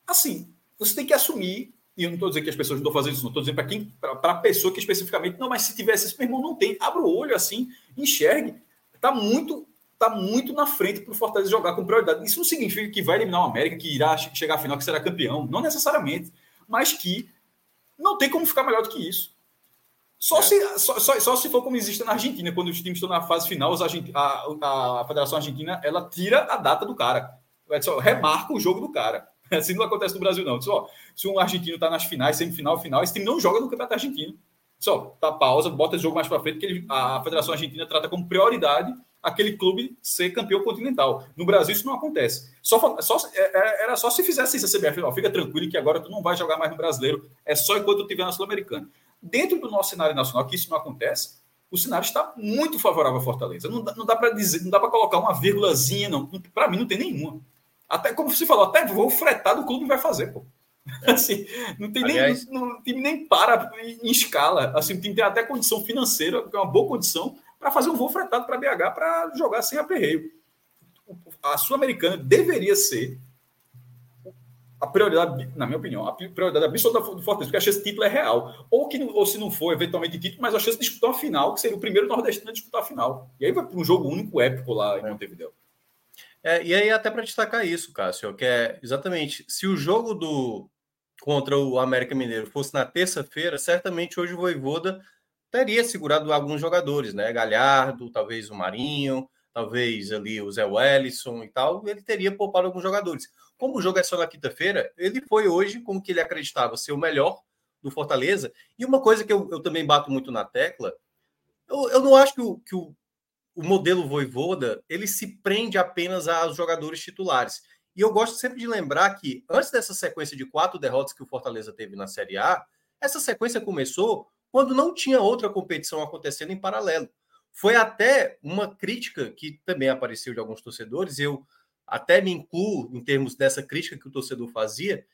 assim, você tem que assumir. E eu não estou dizendo que as pessoas não estão fazendo isso, não estou dizendo para quem, para a pessoa que especificamente, não, mas se tivesse esse meu irmão, não tem. Abra o olho assim, enxergue. Está muito está muito na frente para o Fortaleza jogar com prioridade. Isso não significa que vai eliminar o América, que irá chegar à final, que será campeão. Não necessariamente. Mas que não tem como ficar melhor do que isso. Só, é. se, só, só, só, se for como existe na Argentina, quando os times estão na fase final, a, a Federação Argentina ela tira a data do cara. Só remarca o jogo do cara. *laughs* Assim não acontece no Brasil, não. Só, se um argentino está nas finais, semifinal, final, esse time não joga no Campeonato Argentino. Só, tá pausa, bota o jogo mais para frente, que ele, a Federação Argentina trata como prioridade aquele clube ser campeão continental. No Brasil isso não acontece. Só, só é, é, era só se fizesse isso a CBF, ó, fica tranquilo que agora tu não vai jogar mais no brasileiro, é só enquanto tu estiver na Sul-Americana. Dentro do nosso cenário nacional, que isso não acontece, o cenário está muito favorável à Fortaleza. Não dá, não dá para dizer, não dá para colocar uma vírgulazinha, não. Para mim não tem nenhuma. Até como você falou, até vou fretar do clube vai fazer, pô. *laughs* Assim, não tem Aliás, nem, não, time nem para em escala. Assim, o time tem até condição financeira, que é uma boa condição, para fazer um voo fretado para BH para jogar sem aperreio. A Sul-Americana deveria ser a prioridade, na minha opinião, a prioridade absoluta do Fortaleza, porque a chance de título é real. Ou, que, ou se não for, eventualmente, título, mas a chance de disputar a final, que seria o primeiro nordestino a disputar a final. E aí vai para um jogo único épico lá em é. Montevideo. É, e aí, até para destacar isso, Cássio, que é exatamente se o jogo do contra o América Mineiro fosse na terça-feira, certamente hoje o Voivoda teria segurado alguns jogadores, né? Galhardo, talvez o Marinho, talvez ali o Zé Wellison e tal, ele teria poupado alguns jogadores. Como o jogo é só na quinta-feira, ele foi hoje como que ele acreditava ser o melhor do Fortaleza. E uma coisa que eu, eu também bato muito na tecla, eu, eu não acho que, o, que o, o modelo Voivoda ele se prende apenas aos jogadores titulares. E eu gosto sempre de lembrar que antes dessa sequência de quatro derrotas que o Fortaleza teve na Série A, essa sequência começou quando não tinha outra competição acontecendo em paralelo. Foi até uma crítica que também apareceu de alguns torcedores, eu até me incluo em termos dessa crítica que o torcedor fazia,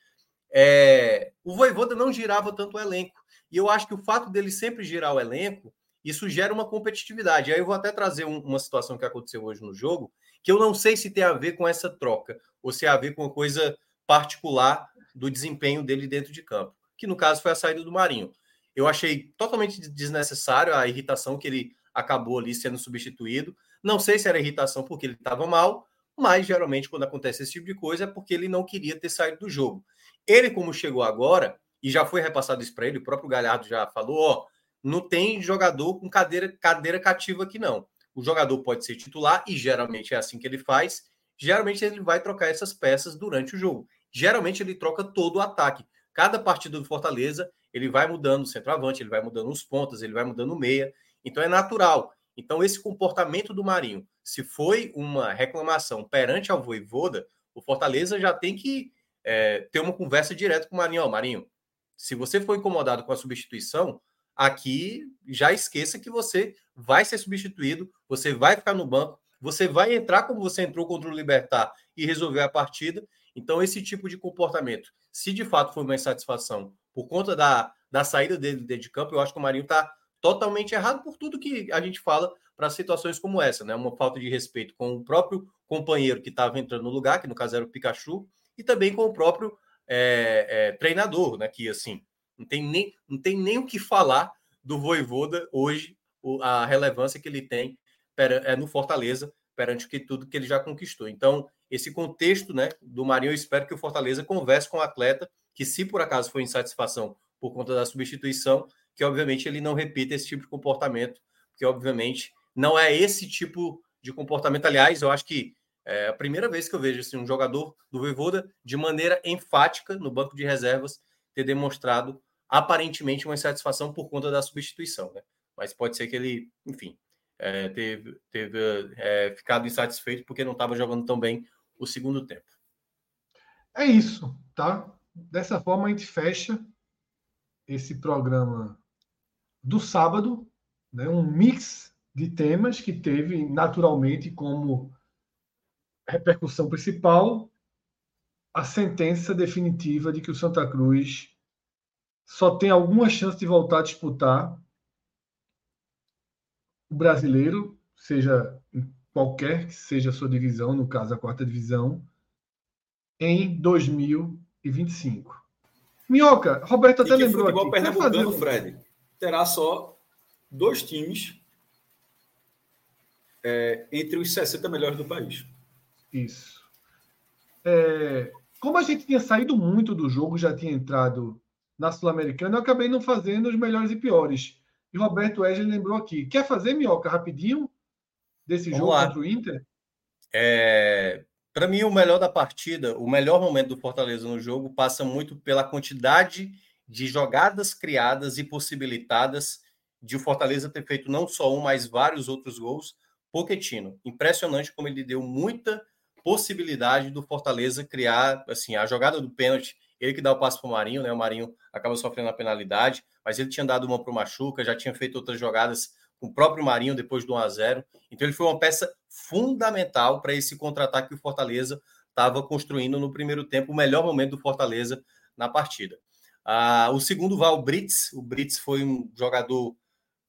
é, o Voivoda não girava tanto o elenco. E eu acho que o fato dele sempre girar o elenco, isso gera uma competitividade. Aí eu vou até trazer um, uma situação que aconteceu hoje no jogo, que eu não sei se tem a ver com essa troca, ou se tem a ver com uma coisa particular do desempenho dele dentro de campo, que no caso foi a saída do Marinho. Eu achei totalmente desnecessário a irritação que ele acabou ali sendo substituído. Não sei se era irritação porque ele estava mal, mas geralmente quando acontece esse tipo de coisa é porque ele não queria ter saído do jogo. Ele, como chegou agora, e já foi repassado isso para ele, o próprio Galhardo já falou: ó, não tem jogador com cadeira, cadeira cativa aqui, não. O jogador pode ser titular, e geralmente é assim que ele faz. Geralmente ele vai trocar essas peças durante o jogo. Geralmente ele troca todo o ataque. Cada partida do Fortaleza, ele vai mudando o centroavante, ele vai mudando os pontas, ele vai mudando o meia. Então é natural. Então esse comportamento do Marinho, se foi uma reclamação perante ao Voivoda, o Fortaleza já tem que é, ter uma conversa direta com o Marinho. Ó, Marinho, se você for incomodado com a substituição, aqui já esqueça que você vai ser substituído, você vai ficar no banco, você vai entrar como você entrou contra o Libertar e resolver a partida. Então, esse tipo de comportamento, se de fato foi uma insatisfação por conta da, da saída dele de campo, eu acho que o Marinho está totalmente errado por tudo que a gente fala para situações como essa, né? Uma falta de respeito com o próprio companheiro que estava entrando no lugar, que no caso era o Pikachu, e também com o próprio é, é, treinador, né? Que assim não tem nem não tem nem o que falar do Voivoda hoje, a relevância que ele tem é, no Fortaleza perante que tudo que ele já conquistou. Então esse contexto, né, do Marinho, eu espero que o Fortaleza converse com o atleta que se por acaso foi insatisfação por conta da substituição, que obviamente ele não repita esse tipo de comportamento, porque obviamente não é esse tipo de comportamento. Aliás, eu acho que é a primeira vez que eu vejo assim, um jogador do Voivoda de maneira enfática no banco de reservas ter demonstrado aparentemente uma insatisfação por conta da substituição, né? Mas pode ser que ele, enfim, é, teve, teve é, ficado insatisfeito porque não estava jogando tão bem o segundo tempo. É isso, tá? Dessa forma, a gente fecha esse programa do sábado, né, um mix de temas que teve naturalmente como repercussão principal, a sentença definitiva de que o Santa Cruz só tem alguma chance de voltar a disputar o brasileiro, seja qualquer que seja a sua divisão, no caso a quarta divisão, em 2025. Minhoca, Roberto até lembrou futebol aqui. Pernambucano, Fred, terá só dois times é, entre os 60 melhores do país. Isso. É, como a gente tinha saído muito do jogo, já tinha entrado na Sul-Americana, eu acabei não fazendo os melhores e piores. E Roberto Wesley lembrou aqui. Quer fazer, Minhoca, rapidinho, desse Vamos jogo lá. contra o Inter? É, Para mim, o melhor da partida, o melhor momento do Fortaleza no jogo passa muito pela quantidade de jogadas criadas e possibilitadas de o Fortaleza ter feito não só um, mas vários outros gols. Poquetino, impressionante como ele deu muita possibilidade do Fortaleza criar, assim, a jogada do pênalti, ele que dá o passo para o Marinho, né? O Marinho acaba sofrendo a penalidade, mas ele tinha dado uma para o Machuca, já tinha feito outras jogadas com o próprio Marinho depois do 1 a 0 Então ele foi uma peça fundamental para esse contra-ataque que o Fortaleza estava construindo no primeiro tempo, o melhor momento do Fortaleza na partida. Ah, o segundo vai o Brits. O Brits foi um jogador,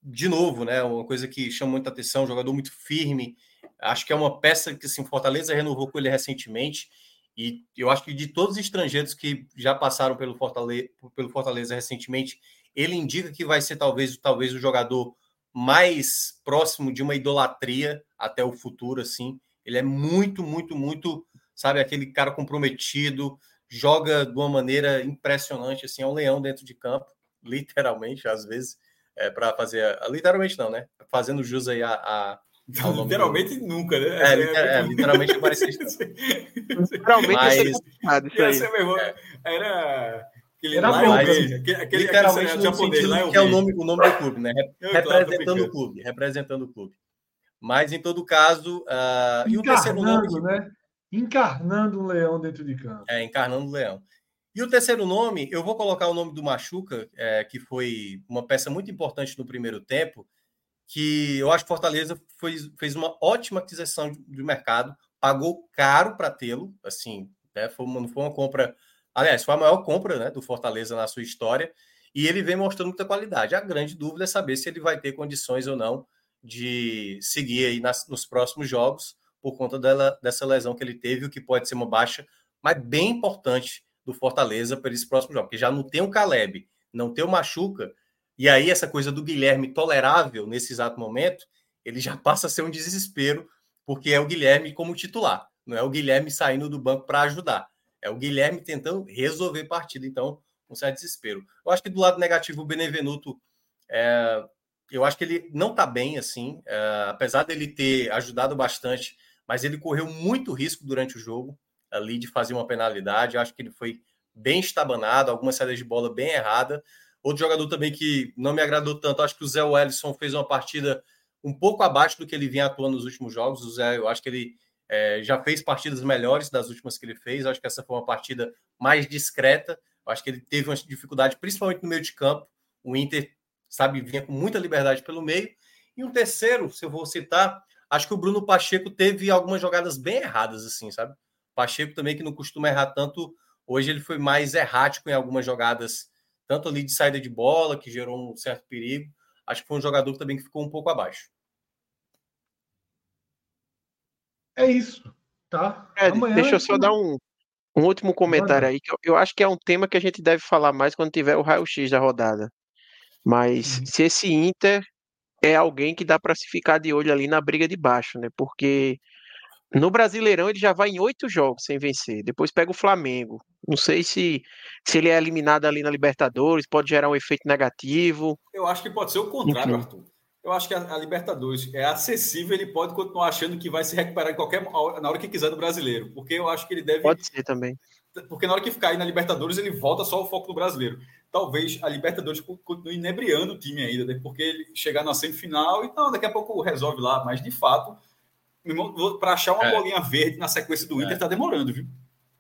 de novo, né? Uma coisa que chama muita atenção, um jogador muito firme. Acho que é uma peça que assim, Fortaleza renovou com ele recentemente. E eu acho que de todos os estrangeiros que já passaram pelo Fortaleza, pelo Fortaleza recentemente, ele indica que vai ser talvez, talvez o jogador mais próximo de uma idolatria até o futuro, assim. Ele é muito, muito, muito, sabe, aquele cara comprometido, joga de uma maneira impressionante, assim, é um leão dentro de campo, *laughs* literalmente, às vezes, é, para fazer, literalmente não, né? Fazendo jus aí a, a literalmente do... nunca, né? É, é, é literalmente parece *laughs* literalmente Mas, é, era Aquele Era bom, aquele, aquele, literalmente aquele japonês, lá que é o nome, o nome do clube, né? *laughs* representando o clube, representando o clube. Mas em todo caso, uh, e o terceiro nome, né? Encarnando um leão dentro de campo. É, encarnando um leão. E o terceiro nome, eu vou colocar o nome do Machuca, é, que foi uma peça muito importante no primeiro tempo, que eu acho que Fortaleza foi, fez uma ótima aquisição de, de mercado, pagou caro para tê-lo, assim, né, foi, uma, foi uma compra Aliás, foi a maior compra né, do Fortaleza na sua história e ele vem mostrando muita qualidade. A grande dúvida é saber se ele vai ter condições ou não de seguir aí nas, nos próximos jogos por conta dela, dessa lesão que ele teve, o que pode ser uma baixa, mas bem importante do Fortaleza para esse próximo jogo, porque já não tem o Caleb, não tem o Machuca, e aí essa coisa do Guilherme tolerável nesse exato momento, ele já *laughs* passa a ser um desespero, porque é o Guilherme como titular, não é o Guilherme saindo do banco para ajudar. É o Guilherme tentando resolver partida, então, um certo desespero. Eu acho que do lado negativo, o Benevenuto, é, eu acho que ele não está bem, assim, é, apesar dele ter ajudado bastante, mas ele correu muito risco durante o jogo ali de fazer uma penalidade. Acho que ele foi bem estabanado, algumas saídas de bola bem errada. Outro jogador também que não me agradou tanto, acho que o Zé Wellison fez uma partida um pouco abaixo do que ele vinha atuando nos últimos jogos. O Zé, eu acho que ele é, já fez partidas melhores das últimas que ele fez. acho que essa foi uma partida mais discreta. acho que ele teve uma dificuldade, principalmente no meio de campo. O Inter, sabe, vinha com muita liberdade pelo meio. E um terceiro, se eu vou citar, acho que o Bruno Pacheco teve algumas jogadas bem erradas, assim, sabe? Pacheco também, que não costuma errar tanto, hoje ele foi mais errático em algumas jogadas, tanto ali de saída de bola, que gerou um certo perigo. Acho que foi um jogador também que ficou um pouco abaixo. É isso, tá? Amanhã deixa eu só dar um, um último comentário aí, que eu, eu, acho que é um tema que a gente deve falar mais quando tiver o raio-x da rodada. Mas uhum. se esse Inter é alguém que dá para se ficar de olho ali na briga de baixo, né? Porque no Brasileirão ele já vai em oito jogos sem vencer. Depois pega o Flamengo. Não sei se, se ele é eliminado ali na Libertadores, pode gerar um efeito negativo. Eu acho que pode ser o contrário, Enfim. Arthur eu acho que a, a, Libertadores é acessível, ele pode continuar achando que vai se recuperar em qualquer na hora que quiser do brasileiro, porque eu acho que ele deve. Pode ser também. Porque na hora que ficar aí na Libertadores, ele volta só o foco do brasileiro. Talvez a Libertadores continue inebriando o time ainda, né? porque ele chegar na semifinal, então daqui a pouco resolve lá, mas de fato, para achar uma é. bolinha verde na sequência do Inter, é. tá demorando, viu?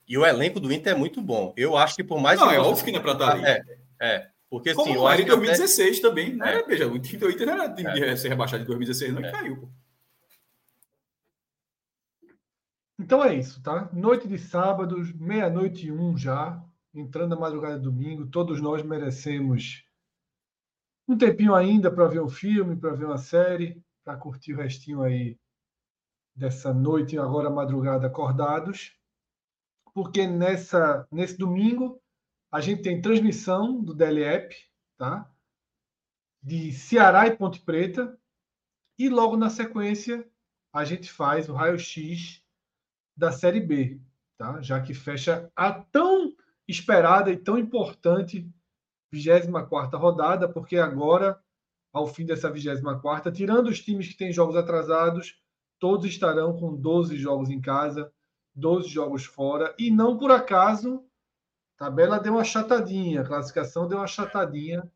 E o elenco do Inter é muito bom. Eu acho que por mais não, que. É óbvio que não é para estar tá aí. É, é. Porque assim, Como eu em 2016 até... também, né? É. Veja, o Inter não era time é. de ser rebaixado em 2016, não, é. e caiu. Pô. Então é isso, tá? Noite de sábado, meia-noite e um já, entrando na madrugada de domingo. Todos nós merecemos um tempinho ainda para ver um filme, para ver uma série, para curtir o restinho aí dessa noite agora madrugada acordados, porque nessa nesse domingo a gente tem transmissão do DLEP, tá? De Ceará e Ponte Preta, e logo na sequência a gente faz o raio-x da Série B, tá? Já que fecha a tão esperada e tão importante 24 rodada, porque agora, ao fim dessa 24, tirando os times que têm jogos atrasados, todos estarão com 12 jogos em casa, 12 jogos fora, e não por acaso, a tabela deu uma chatadinha, a classificação deu uma chatadinha,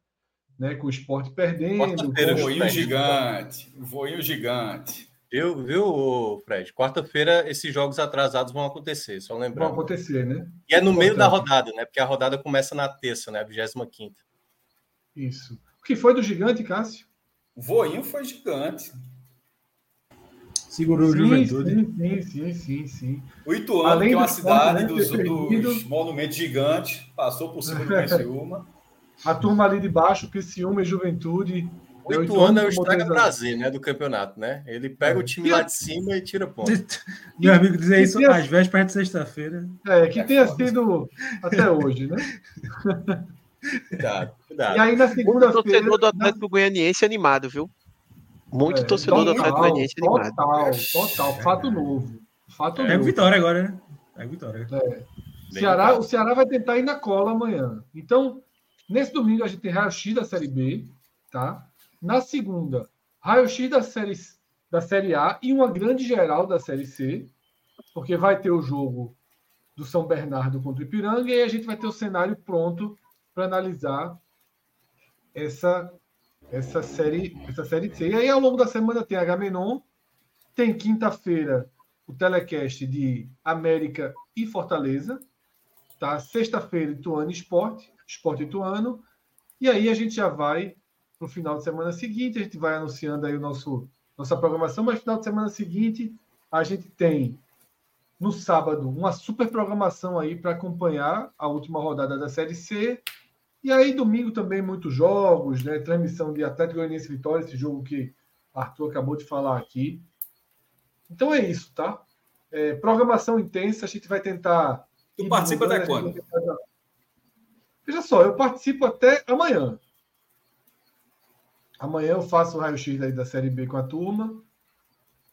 né, com o esporte perdendo. Um voinho gigante, voinho gigante. Viu, viu, Fred? Quarta-feira esses jogos atrasados vão acontecer, só lembrando. Vão acontecer, né? E é no meio da rodada, né? Porque a rodada começa na terça, né? 25 Isso. O que foi do gigante, Cássio? O voinho foi gigante. Segurou sim, o Juventude. Sim, sim, sim, sim. O Ituano, Além que é uma cidade né, dos, dos, monumentos gigantes, passou por cima do *laughs* Criciúma. A turma ali de baixo, Criciúma e Juventude, o Ituano é o estraga-prazer, né? Do campeonato, né? Ele pega é. o time lá de cima e tira ponto. *laughs* Meu amigo dizer isso tenha... às vésperas de sexta-feira. É, que é tenha foda. sido até hoje, né? cuidado, cuidado. E aí na segunda-feira. torcedor do Atlético na... Goianiense animado, viu? Muito é, torcedor total, do Atlético Goianiense animado. Total, total. Fato novo. Fato é novo. vitória agora, né? É vitória. É. Ceará, o Ceará vai tentar ir na cola amanhã. Então, nesse domingo a gente tem raio-x da Série B, tá? Na segunda, raio-x da série, da série A e uma grande geral da Série C, porque vai ter o jogo do São Bernardo contra o Ipiranga e a gente vai ter o cenário pronto para analisar essa essa série essa série C. E aí ao longo da semana tem Agamenon, tem quinta-feira o telecast de América e Fortaleza, tá? Sexta-feira Ituano Esporte, Esporte Ituano, e aí a gente já vai para o final de semana seguinte. A gente vai anunciando aí o nosso nossa programação, mas no final de semana seguinte a gente tem no sábado uma super programação aí para acompanhar a última rodada da Série C. E aí domingo também muitos jogos, né? Transmissão de Atlético Goianiense Vitória, esse jogo que Arthur acabou de falar aqui. Então é isso, tá? É, programação intensa, a gente vai tentar. Tu participa até quando? Veja só, eu participo até amanhã. Amanhã eu faço o raio-x aí da Série B com a turma.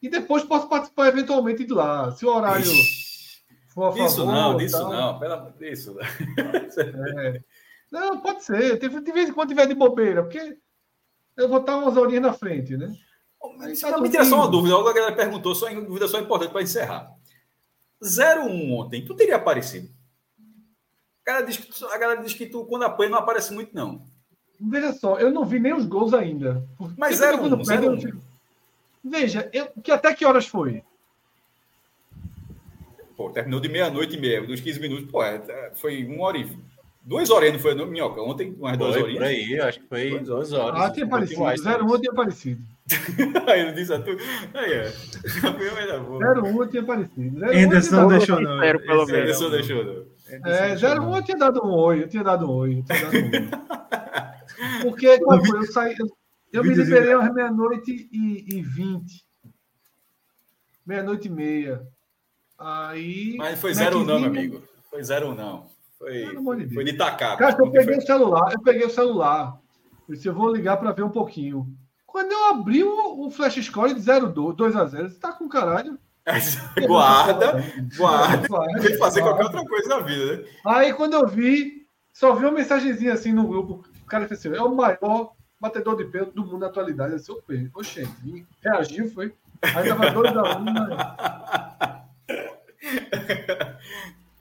E depois posso participar eventualmente de lá. Se o horário Ixi, for a favor. Isso não, isso tal. não. Pela, isso. É. Não, pode ser. De vez em quando tiver de bobeira, porque eu vou estar umas horinhas na frente, né? Aí, tá me tira só uma dúvida. A galera perguntou, só uma dúvida só importante para encerrar. 0-1 ontem, tu teria aparecido? A galera, diz que, a galera diz que tu, quando apanha, não aparece muito, não. Veja só, eu não vi nem os gols ainda. Mas era um, perde, um. Fico... Veja, eu, que até que horas foi? Pô, terminou de meia-noite e meia, dos 15 minutos. Pô, é, é, foi uma hora e... Duas horinhas, não foi, Minhoca? Ontem, umas duas horinhas? Por aí, acho que foi duas, horas. Ah, tinha aparecido. 0-1 tinha aparecido. aí *laughs* ele disse a tu. Aí é. *laughs* 0-1 tinha aparecido. Anderson não deixou, não. Pelo menos. Anderson deixou, não. É, 0-1 eu tinha dado um oi, eu tinha dado um oi. Eu tinha dado um oi. *laughs* Porque qual foi? Eu saí. Eu, eu me liberei às meia-noite e vinte. Meia-noite e meia. Aí. Mas foi zero não, meu amigo. Foi zero não. Foi, de foi de tacar. Cara, eu peguei foi... o celular, eu peguei o celular. Eu disse, eu vou ligar para ver um pouquinho. Quando eu abri o, o flash score de 0 2 a 0 você tá com caralho. *laughs* guarda, *laughs* guarda. Tem que fazer qualquer outra coisa na vida, né? Aí quando eu vi, só vi uma mensagenzinha assim no grupo cara fez assim, é o maior batedor de pênalti do mundo na atualidade. Eu disse, oxe, reagiu, foi. Aí tava dois a um, mas... *laughs*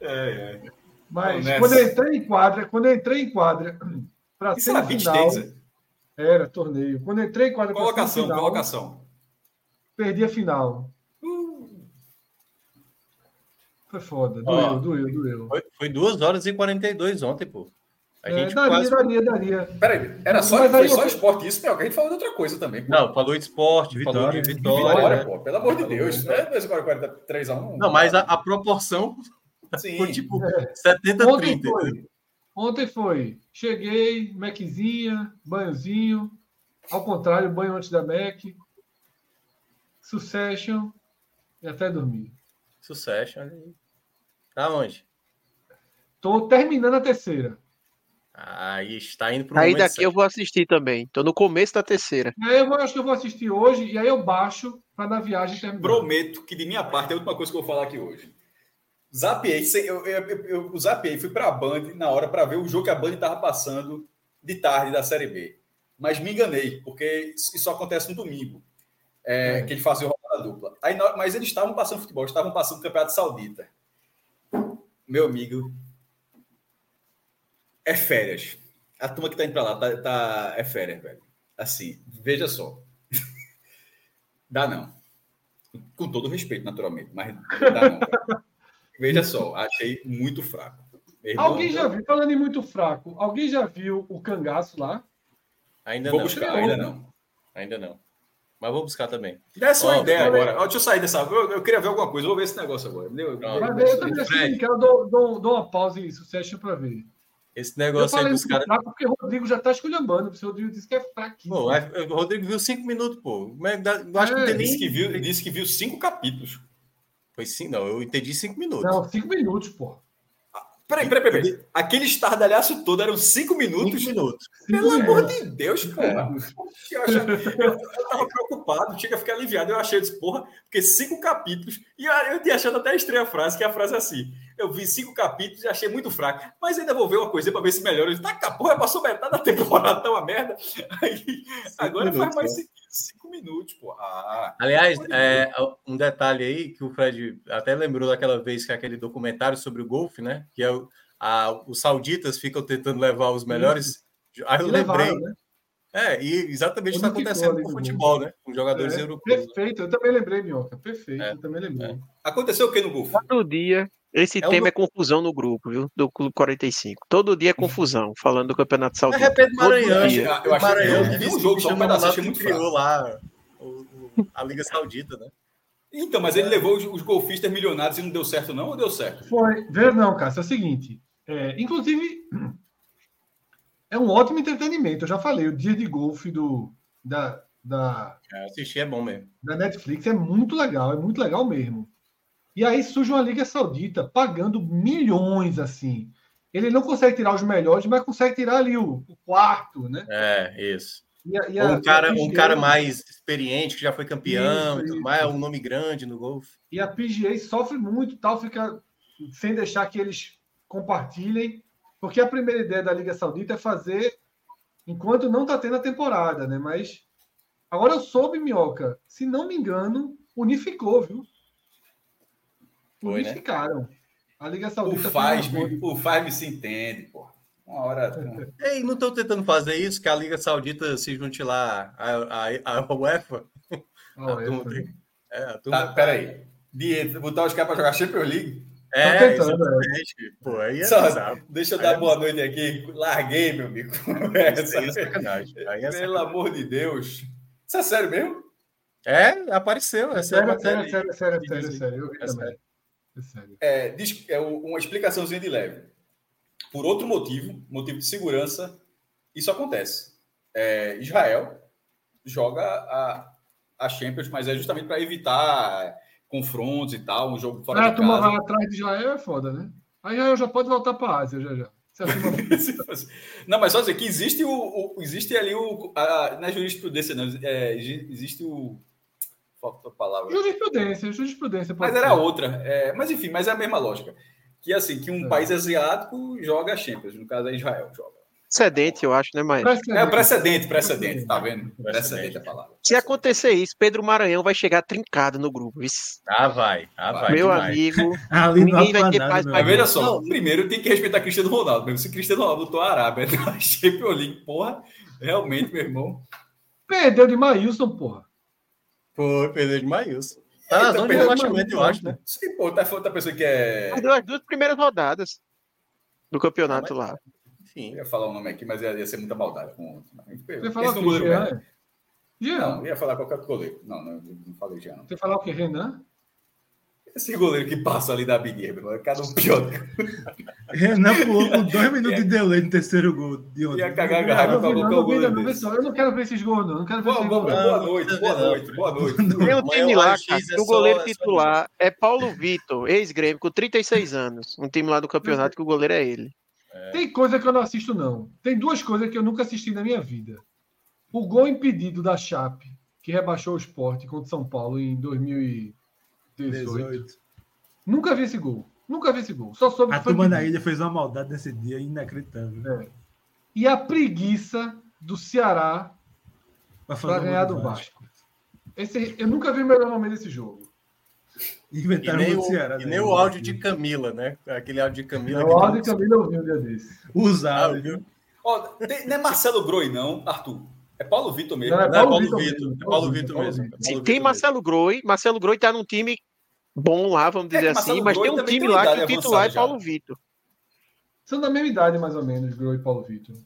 é, é. Mas Não, quando eu entrei em quadra, quando eu entrei em quadra para ser final, era torneio. Quando eu entrei em quadra colocação, final, colocação. Perdi a final. Foi foda, doeu, doeu, doeu. Foi, foi 2 horas e 42 ontem, pô. A é, gente daria, quase... daria, daria. Peraí, era só, foi só esporte isso, não, que a gente falou de outra coisa também. Pô. Não, falou de esporte, vitória, falou de vitória. vitória pô, pelo amor de Deus. Não é 43 a 1. Não, mas a, a proporção *laughs* Sim. foi tipo é. 70 Ontem 30. Foi. Ontem foi. Cheguei, Maczinha, banhozinho. Ao contrário, banho antes da Mac. Succession e até dormir. Succession. Tá onde? Tô terminando a terceira. Aí está indo para o Aí daqui certo. eu vou assistir também. Tô no começo da terceira. Aí eu acho que eu vou assistir hoje e aí eu baixo para na viagem terminar. Prometo que de minha parte é a última coisa que eu vou falar aqui hoje. Zapiei, eu, eu, eu, eu zapiei, fui para a Band na hora para ver o jogo que a Band estava passando de tarde da Série B. Mas me enganei, porque isso acontece no domingo, é, é. que eles fazem rodada dupla. Aí, mas eles estavam passando futebol, estavam passando o Campeonato Saudita. Meu amigo, é férias. A turma que tá indo para lá tá, tá, é férias, velho. Assim, veja só. *laughs* dá não. Com todo respeito, naturalmente, mas dá não. *laughs* veja só, achei muito fraco. alguém já viu, falando em muito fraco, alguém já viu o cangaço lá? Ainda vou não. Buscar, ainda não. Ainda não. Mas vou buscar também. Dá só uma ideia agora. Deixa eu sair dessa. Eu, eu, queria ver alguma coisa. Vou ver esse negócio agora. Deu, Mas eu também assim, quero dou, dou, dou uma pausa e sucesso para ver. Esse negócio aí dos caras. Porque o Rodrigo já tá esculhambando. O Rodrigo disse que é fraquinho. Pô, o Rodrigo viu cinco minutos, pô. Eu acho é, que disse, que viu, disse que viu cinco capítulos. Foi sim, não. Eu entendi cinco minutos. Não, cinco minutos, pô. Peraí, peraí, peraí. Aquele estardalhaço todo eram cinco minutos? Cinco minutos. Pelo cinco amor minutos. de Deus, pô. É. Eu, achava, eu, eu tava preocupado, tinha que ficar aliviado. Eu achei, disse, porra, porque cinco capítulos. E eu, eu tinha achado até estranha a frase, que é a frase é assim. Eu vi cinco capítulos e achei muito fraco. Mas ainda vou ver uma coisa para ver se melhora. Ele tá, porra, passou metade da temporada, tá uma merda. *laughs* Aí, agora minutos, faz mais cinco, cinco, minutos, pô. Ah, Aliás, é, um detalhe aí que o Fred até lembrou daquela vez que aquele documentário sobre o golfe, né? Que é o, a, os sauditas ficam tentando levar os melhores. Aí eu lembrei. Levaram, né? É, e exatamente está acontecendo com o futebol, né? Com jogadores é, europeus. Perfeito, eu também lembrei, Minhoca. Perfeito, é, eu também lembrei. É. Aconteceu o que no golfe? Todo dia esse é tema um... é confusão no grupo, viu? Do Clube 45. Todo dia é confusão, falando do Campeonato Saudita. É repente Maranhão. Eu acho Maranhão que um jogo só um pedaço, achei muito criou lá o, o, a Liga Saudita, né? Então, mas ele levou os, os, golfistas milionários e não deu certo, não? Ou deu certo? Foi. Ver não, Cássio. É o seguinte. É, inclusive, é um ótimo entretenimento. Eu já falei, o dia de golfe do, da, da. É, assistir é bom mesmo. Da Netflix é muito legal, é muito legal mesmo. E aí surge uma Liga Saudita pagando milhões assim. Ele não consegue tirar os melhores, mas consegue tirar ali o, o quarto, né? É, isso. E a, e a, um, cara, PGA, um cara mais experiente, que já foi campeão isso, e tudo mais, um nome grande no golfe. E a PGA sofre muito tal, fica sem deixar que eles compartilhem, porque a primeira ideia da Liga Saudita é fazer enquanto não está tendo a temporada, né? Mas agora eu soube, Minhoca, se não me engano, unificou, viu? Foi, né? unificaram. Né? A Liga Saudita. O faz, o faz se entende, pô. Uma hora. *laughs* Ei, não estão tentando fazer isso? Que a Liga Saudita se junte lá a, a, a UEFA? A UEFA. Né? É, a turma... tá, peraí. De, botar os caras para jogar Champions League? É, tentando, é. Pô, aí é Só, deixa eu dar é boa noite aqui. Larguei, meu amigo. *laughs* Essa é sacanagem. Aí é Pelo amor de Deus. Isso é sério mesmo? É, apareceu. É sério, sério, sério, sério, sério, sério. Eu vi é também. É, diz, é uma explicaçãozinha de leve. Por outro motivo, motivo de segurança, isso acontece. É, Israel joga a, a Champions, mas é justamente para evitar confrontos e tal, um jogo fora ah, de casa. Ah, atrás de Israel é foda, né? Aí Israel já pode voltar para a Ásia, já já. *laughs* não, mas só dizer que existe o, o existe ali o a, na jurisprudência, não, é, existe o falta a palavra. Jurisprudência, jurisprudência. Mas era outra. É, mas enfim, mas é a mesma lógica. Que assim, que um é. país asiático joga a Champions, no caso é Israel joga. Precedente, eu acho, né, mas É precedente, precedente, tá vendo? Precedente a palavra. Se acontecer isso, Pedro Maranhão vai chegar trincado no grupo. Isso. Ah, vai. Ah, vai Meu demais. amigo, *laughs* ninguém vai ter paz Mas veja só, não. primeiro tem que respeitar Cristiano Ronaldo. Mesmo se Cristiano Ronaldo botou a Arábia *laughs* na Champions League, porra, realmente, meu irmão. Perdeu de Maílson, porra. Foi, perdeu de Maílson. Tá na zona de rebaixamento, eu acho, né? Sim, pô, tá, tá pensando que é. Perdeu as duas primeiras rodadas do campeonato ah, mas... lá. Enfim. Eu ia falar o nome aqui, mas ia, ia ser muita maldade com outro. Você ia falar o que, Jean? Jean? Não, ia falar qualquer goleiro. Não, não, não falei Jean. Você ia falar o que, Renan? Esse goleiro que passa ali da Bigueira, é cada um pior. Renan pulou com dois *laughs* minutos de delay no terceiro gol de ontem. Ia cagar a garrafa pra colocar o goleiro. Eu não quero ver esses gols, não. não quero ver boa, boa, boa, noite, boa noite, boa noite. Tem um time lá, cara, que o goleiro titular é Paulo Vitor, ex-grêmio, com 36 anos. Um time lá do campeonato que o goleiro é ele. É. Tem coisa que eu não assisto, não. Tem duas coisas que eu nunca assisti na minha vida. O gol impedido da Chape, que rebaixou o esporte contra São Paulo em 2000 18. Nunca vi esse gol. Nunca vi esse gol. Só soube a turma da ilha fez uma maldade nesse dia inacreditável. É. E a preguiça do Ceará para ganhar do Vasco. Esse, eu nunca vi o melhor momento desse jogo. Inventaram e nem, o, Ceará, e né? nem o áudio de Camila, né? Aquele áudio de Camila. o áudio de Camila eu vi um dia desse. Usado, ah, viu? Oh, não é Marcelo Groi, não, Arthur. É Paulo Vitor mesmo. Não, é Paulo, Paulo Vitor, Vitor. É Paulo Vitor mesmo. Paulo tem Marcelo Groi. Marcelo Groi está num time bom lá, vamos é dizer é, assim, mas tem um time lá que o titular é Paulo Vitor. São da mesma idade, mais ou menos, Groi e Paulo Vitor.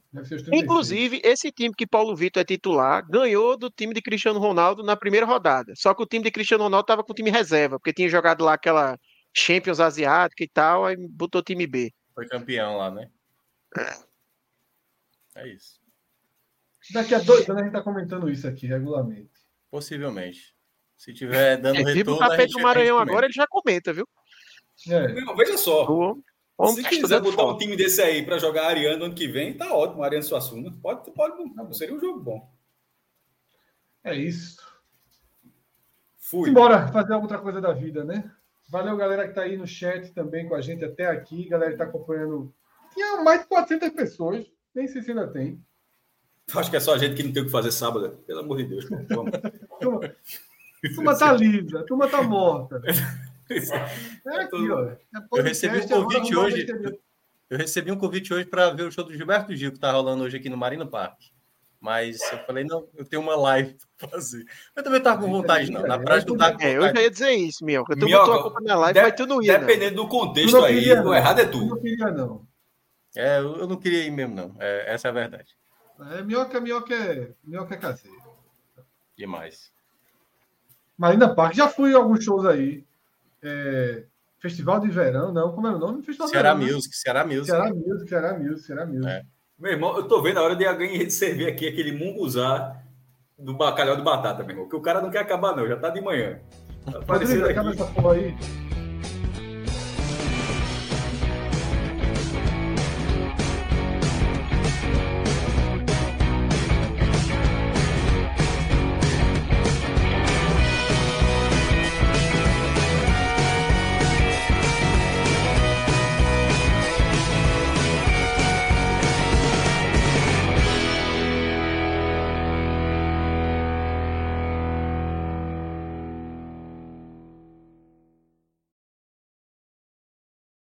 Inclusive, esse time que Paulo Vitor é titular ganhou do time de Cristiano Ronaldo na primeira rodada. Só que o time de Cristiano Ronaldo estava com o time reserva, porque tinha jogado lá aquela Champions Asiática e tal, aí botou time B. Foi campeão lá, né? É, é isso. Daqui a dois anos a gente está comentando isso aqui regularmente. Possivelmente. Se tiver dando é, retorno... o tapete do Maranhão agora, ele já comenta, viu? É. Não, veja só. O... Se quiser botar um time desse aí para jogar Ariano ano que vem, tá ótimo. Ariano Suassuna. Pode, pode, não, seria um jogo bom. É isso. Fui. Embora fazer outra coisa da vida, né? Valeu, galera que tá aí no chat também com a gente até aqui. Galera que tá acompanhando. Tinha mais de 400 pessoas. Nem sei se ainda tem. Acho que é só a gente que não tem o que fazer sábado. Pelo amor de Deus. Vamos. *laughs* A *laughs* turma tá livre, a turma tá morta. É aqui, ó. É eu recebi um convite hoje. Eu recebi um convite hoje para ver o show do Gilberto Gil que tá rolando hoje aqui no Marina Park. Mas eu falei, não, eu tenho uma live para fazer. Eu também tava com vontade, não. Na prática, eu tava com vontade. É, eu já ia dizer isso, Mioca. Tu botou a culpa na live, mas tu não ia. Dependendo do contexto aí, o errado é tu. Eu não queria, não. É, eu não queria ir mesmo, não. É, essa é a verdade. É, minhoca, minhoca é, minhoca é caseiro. Demais. Marina Park, já fui a alguns shows aí. É, Festival de Verão, não, como é o nome? Festival Ceará Verão, né? Music, né? Ceará Music. Ceará Music, Ceará Music, Ceará Music. É. Meu irmão, eu tô vendo a hora de alguém servir aqui aquele munguzá do bacalhau de batata, meu irmão, que o cara não quer acabar não, já tá de manhã. Tá Rodrigo, acaba essa porra aí.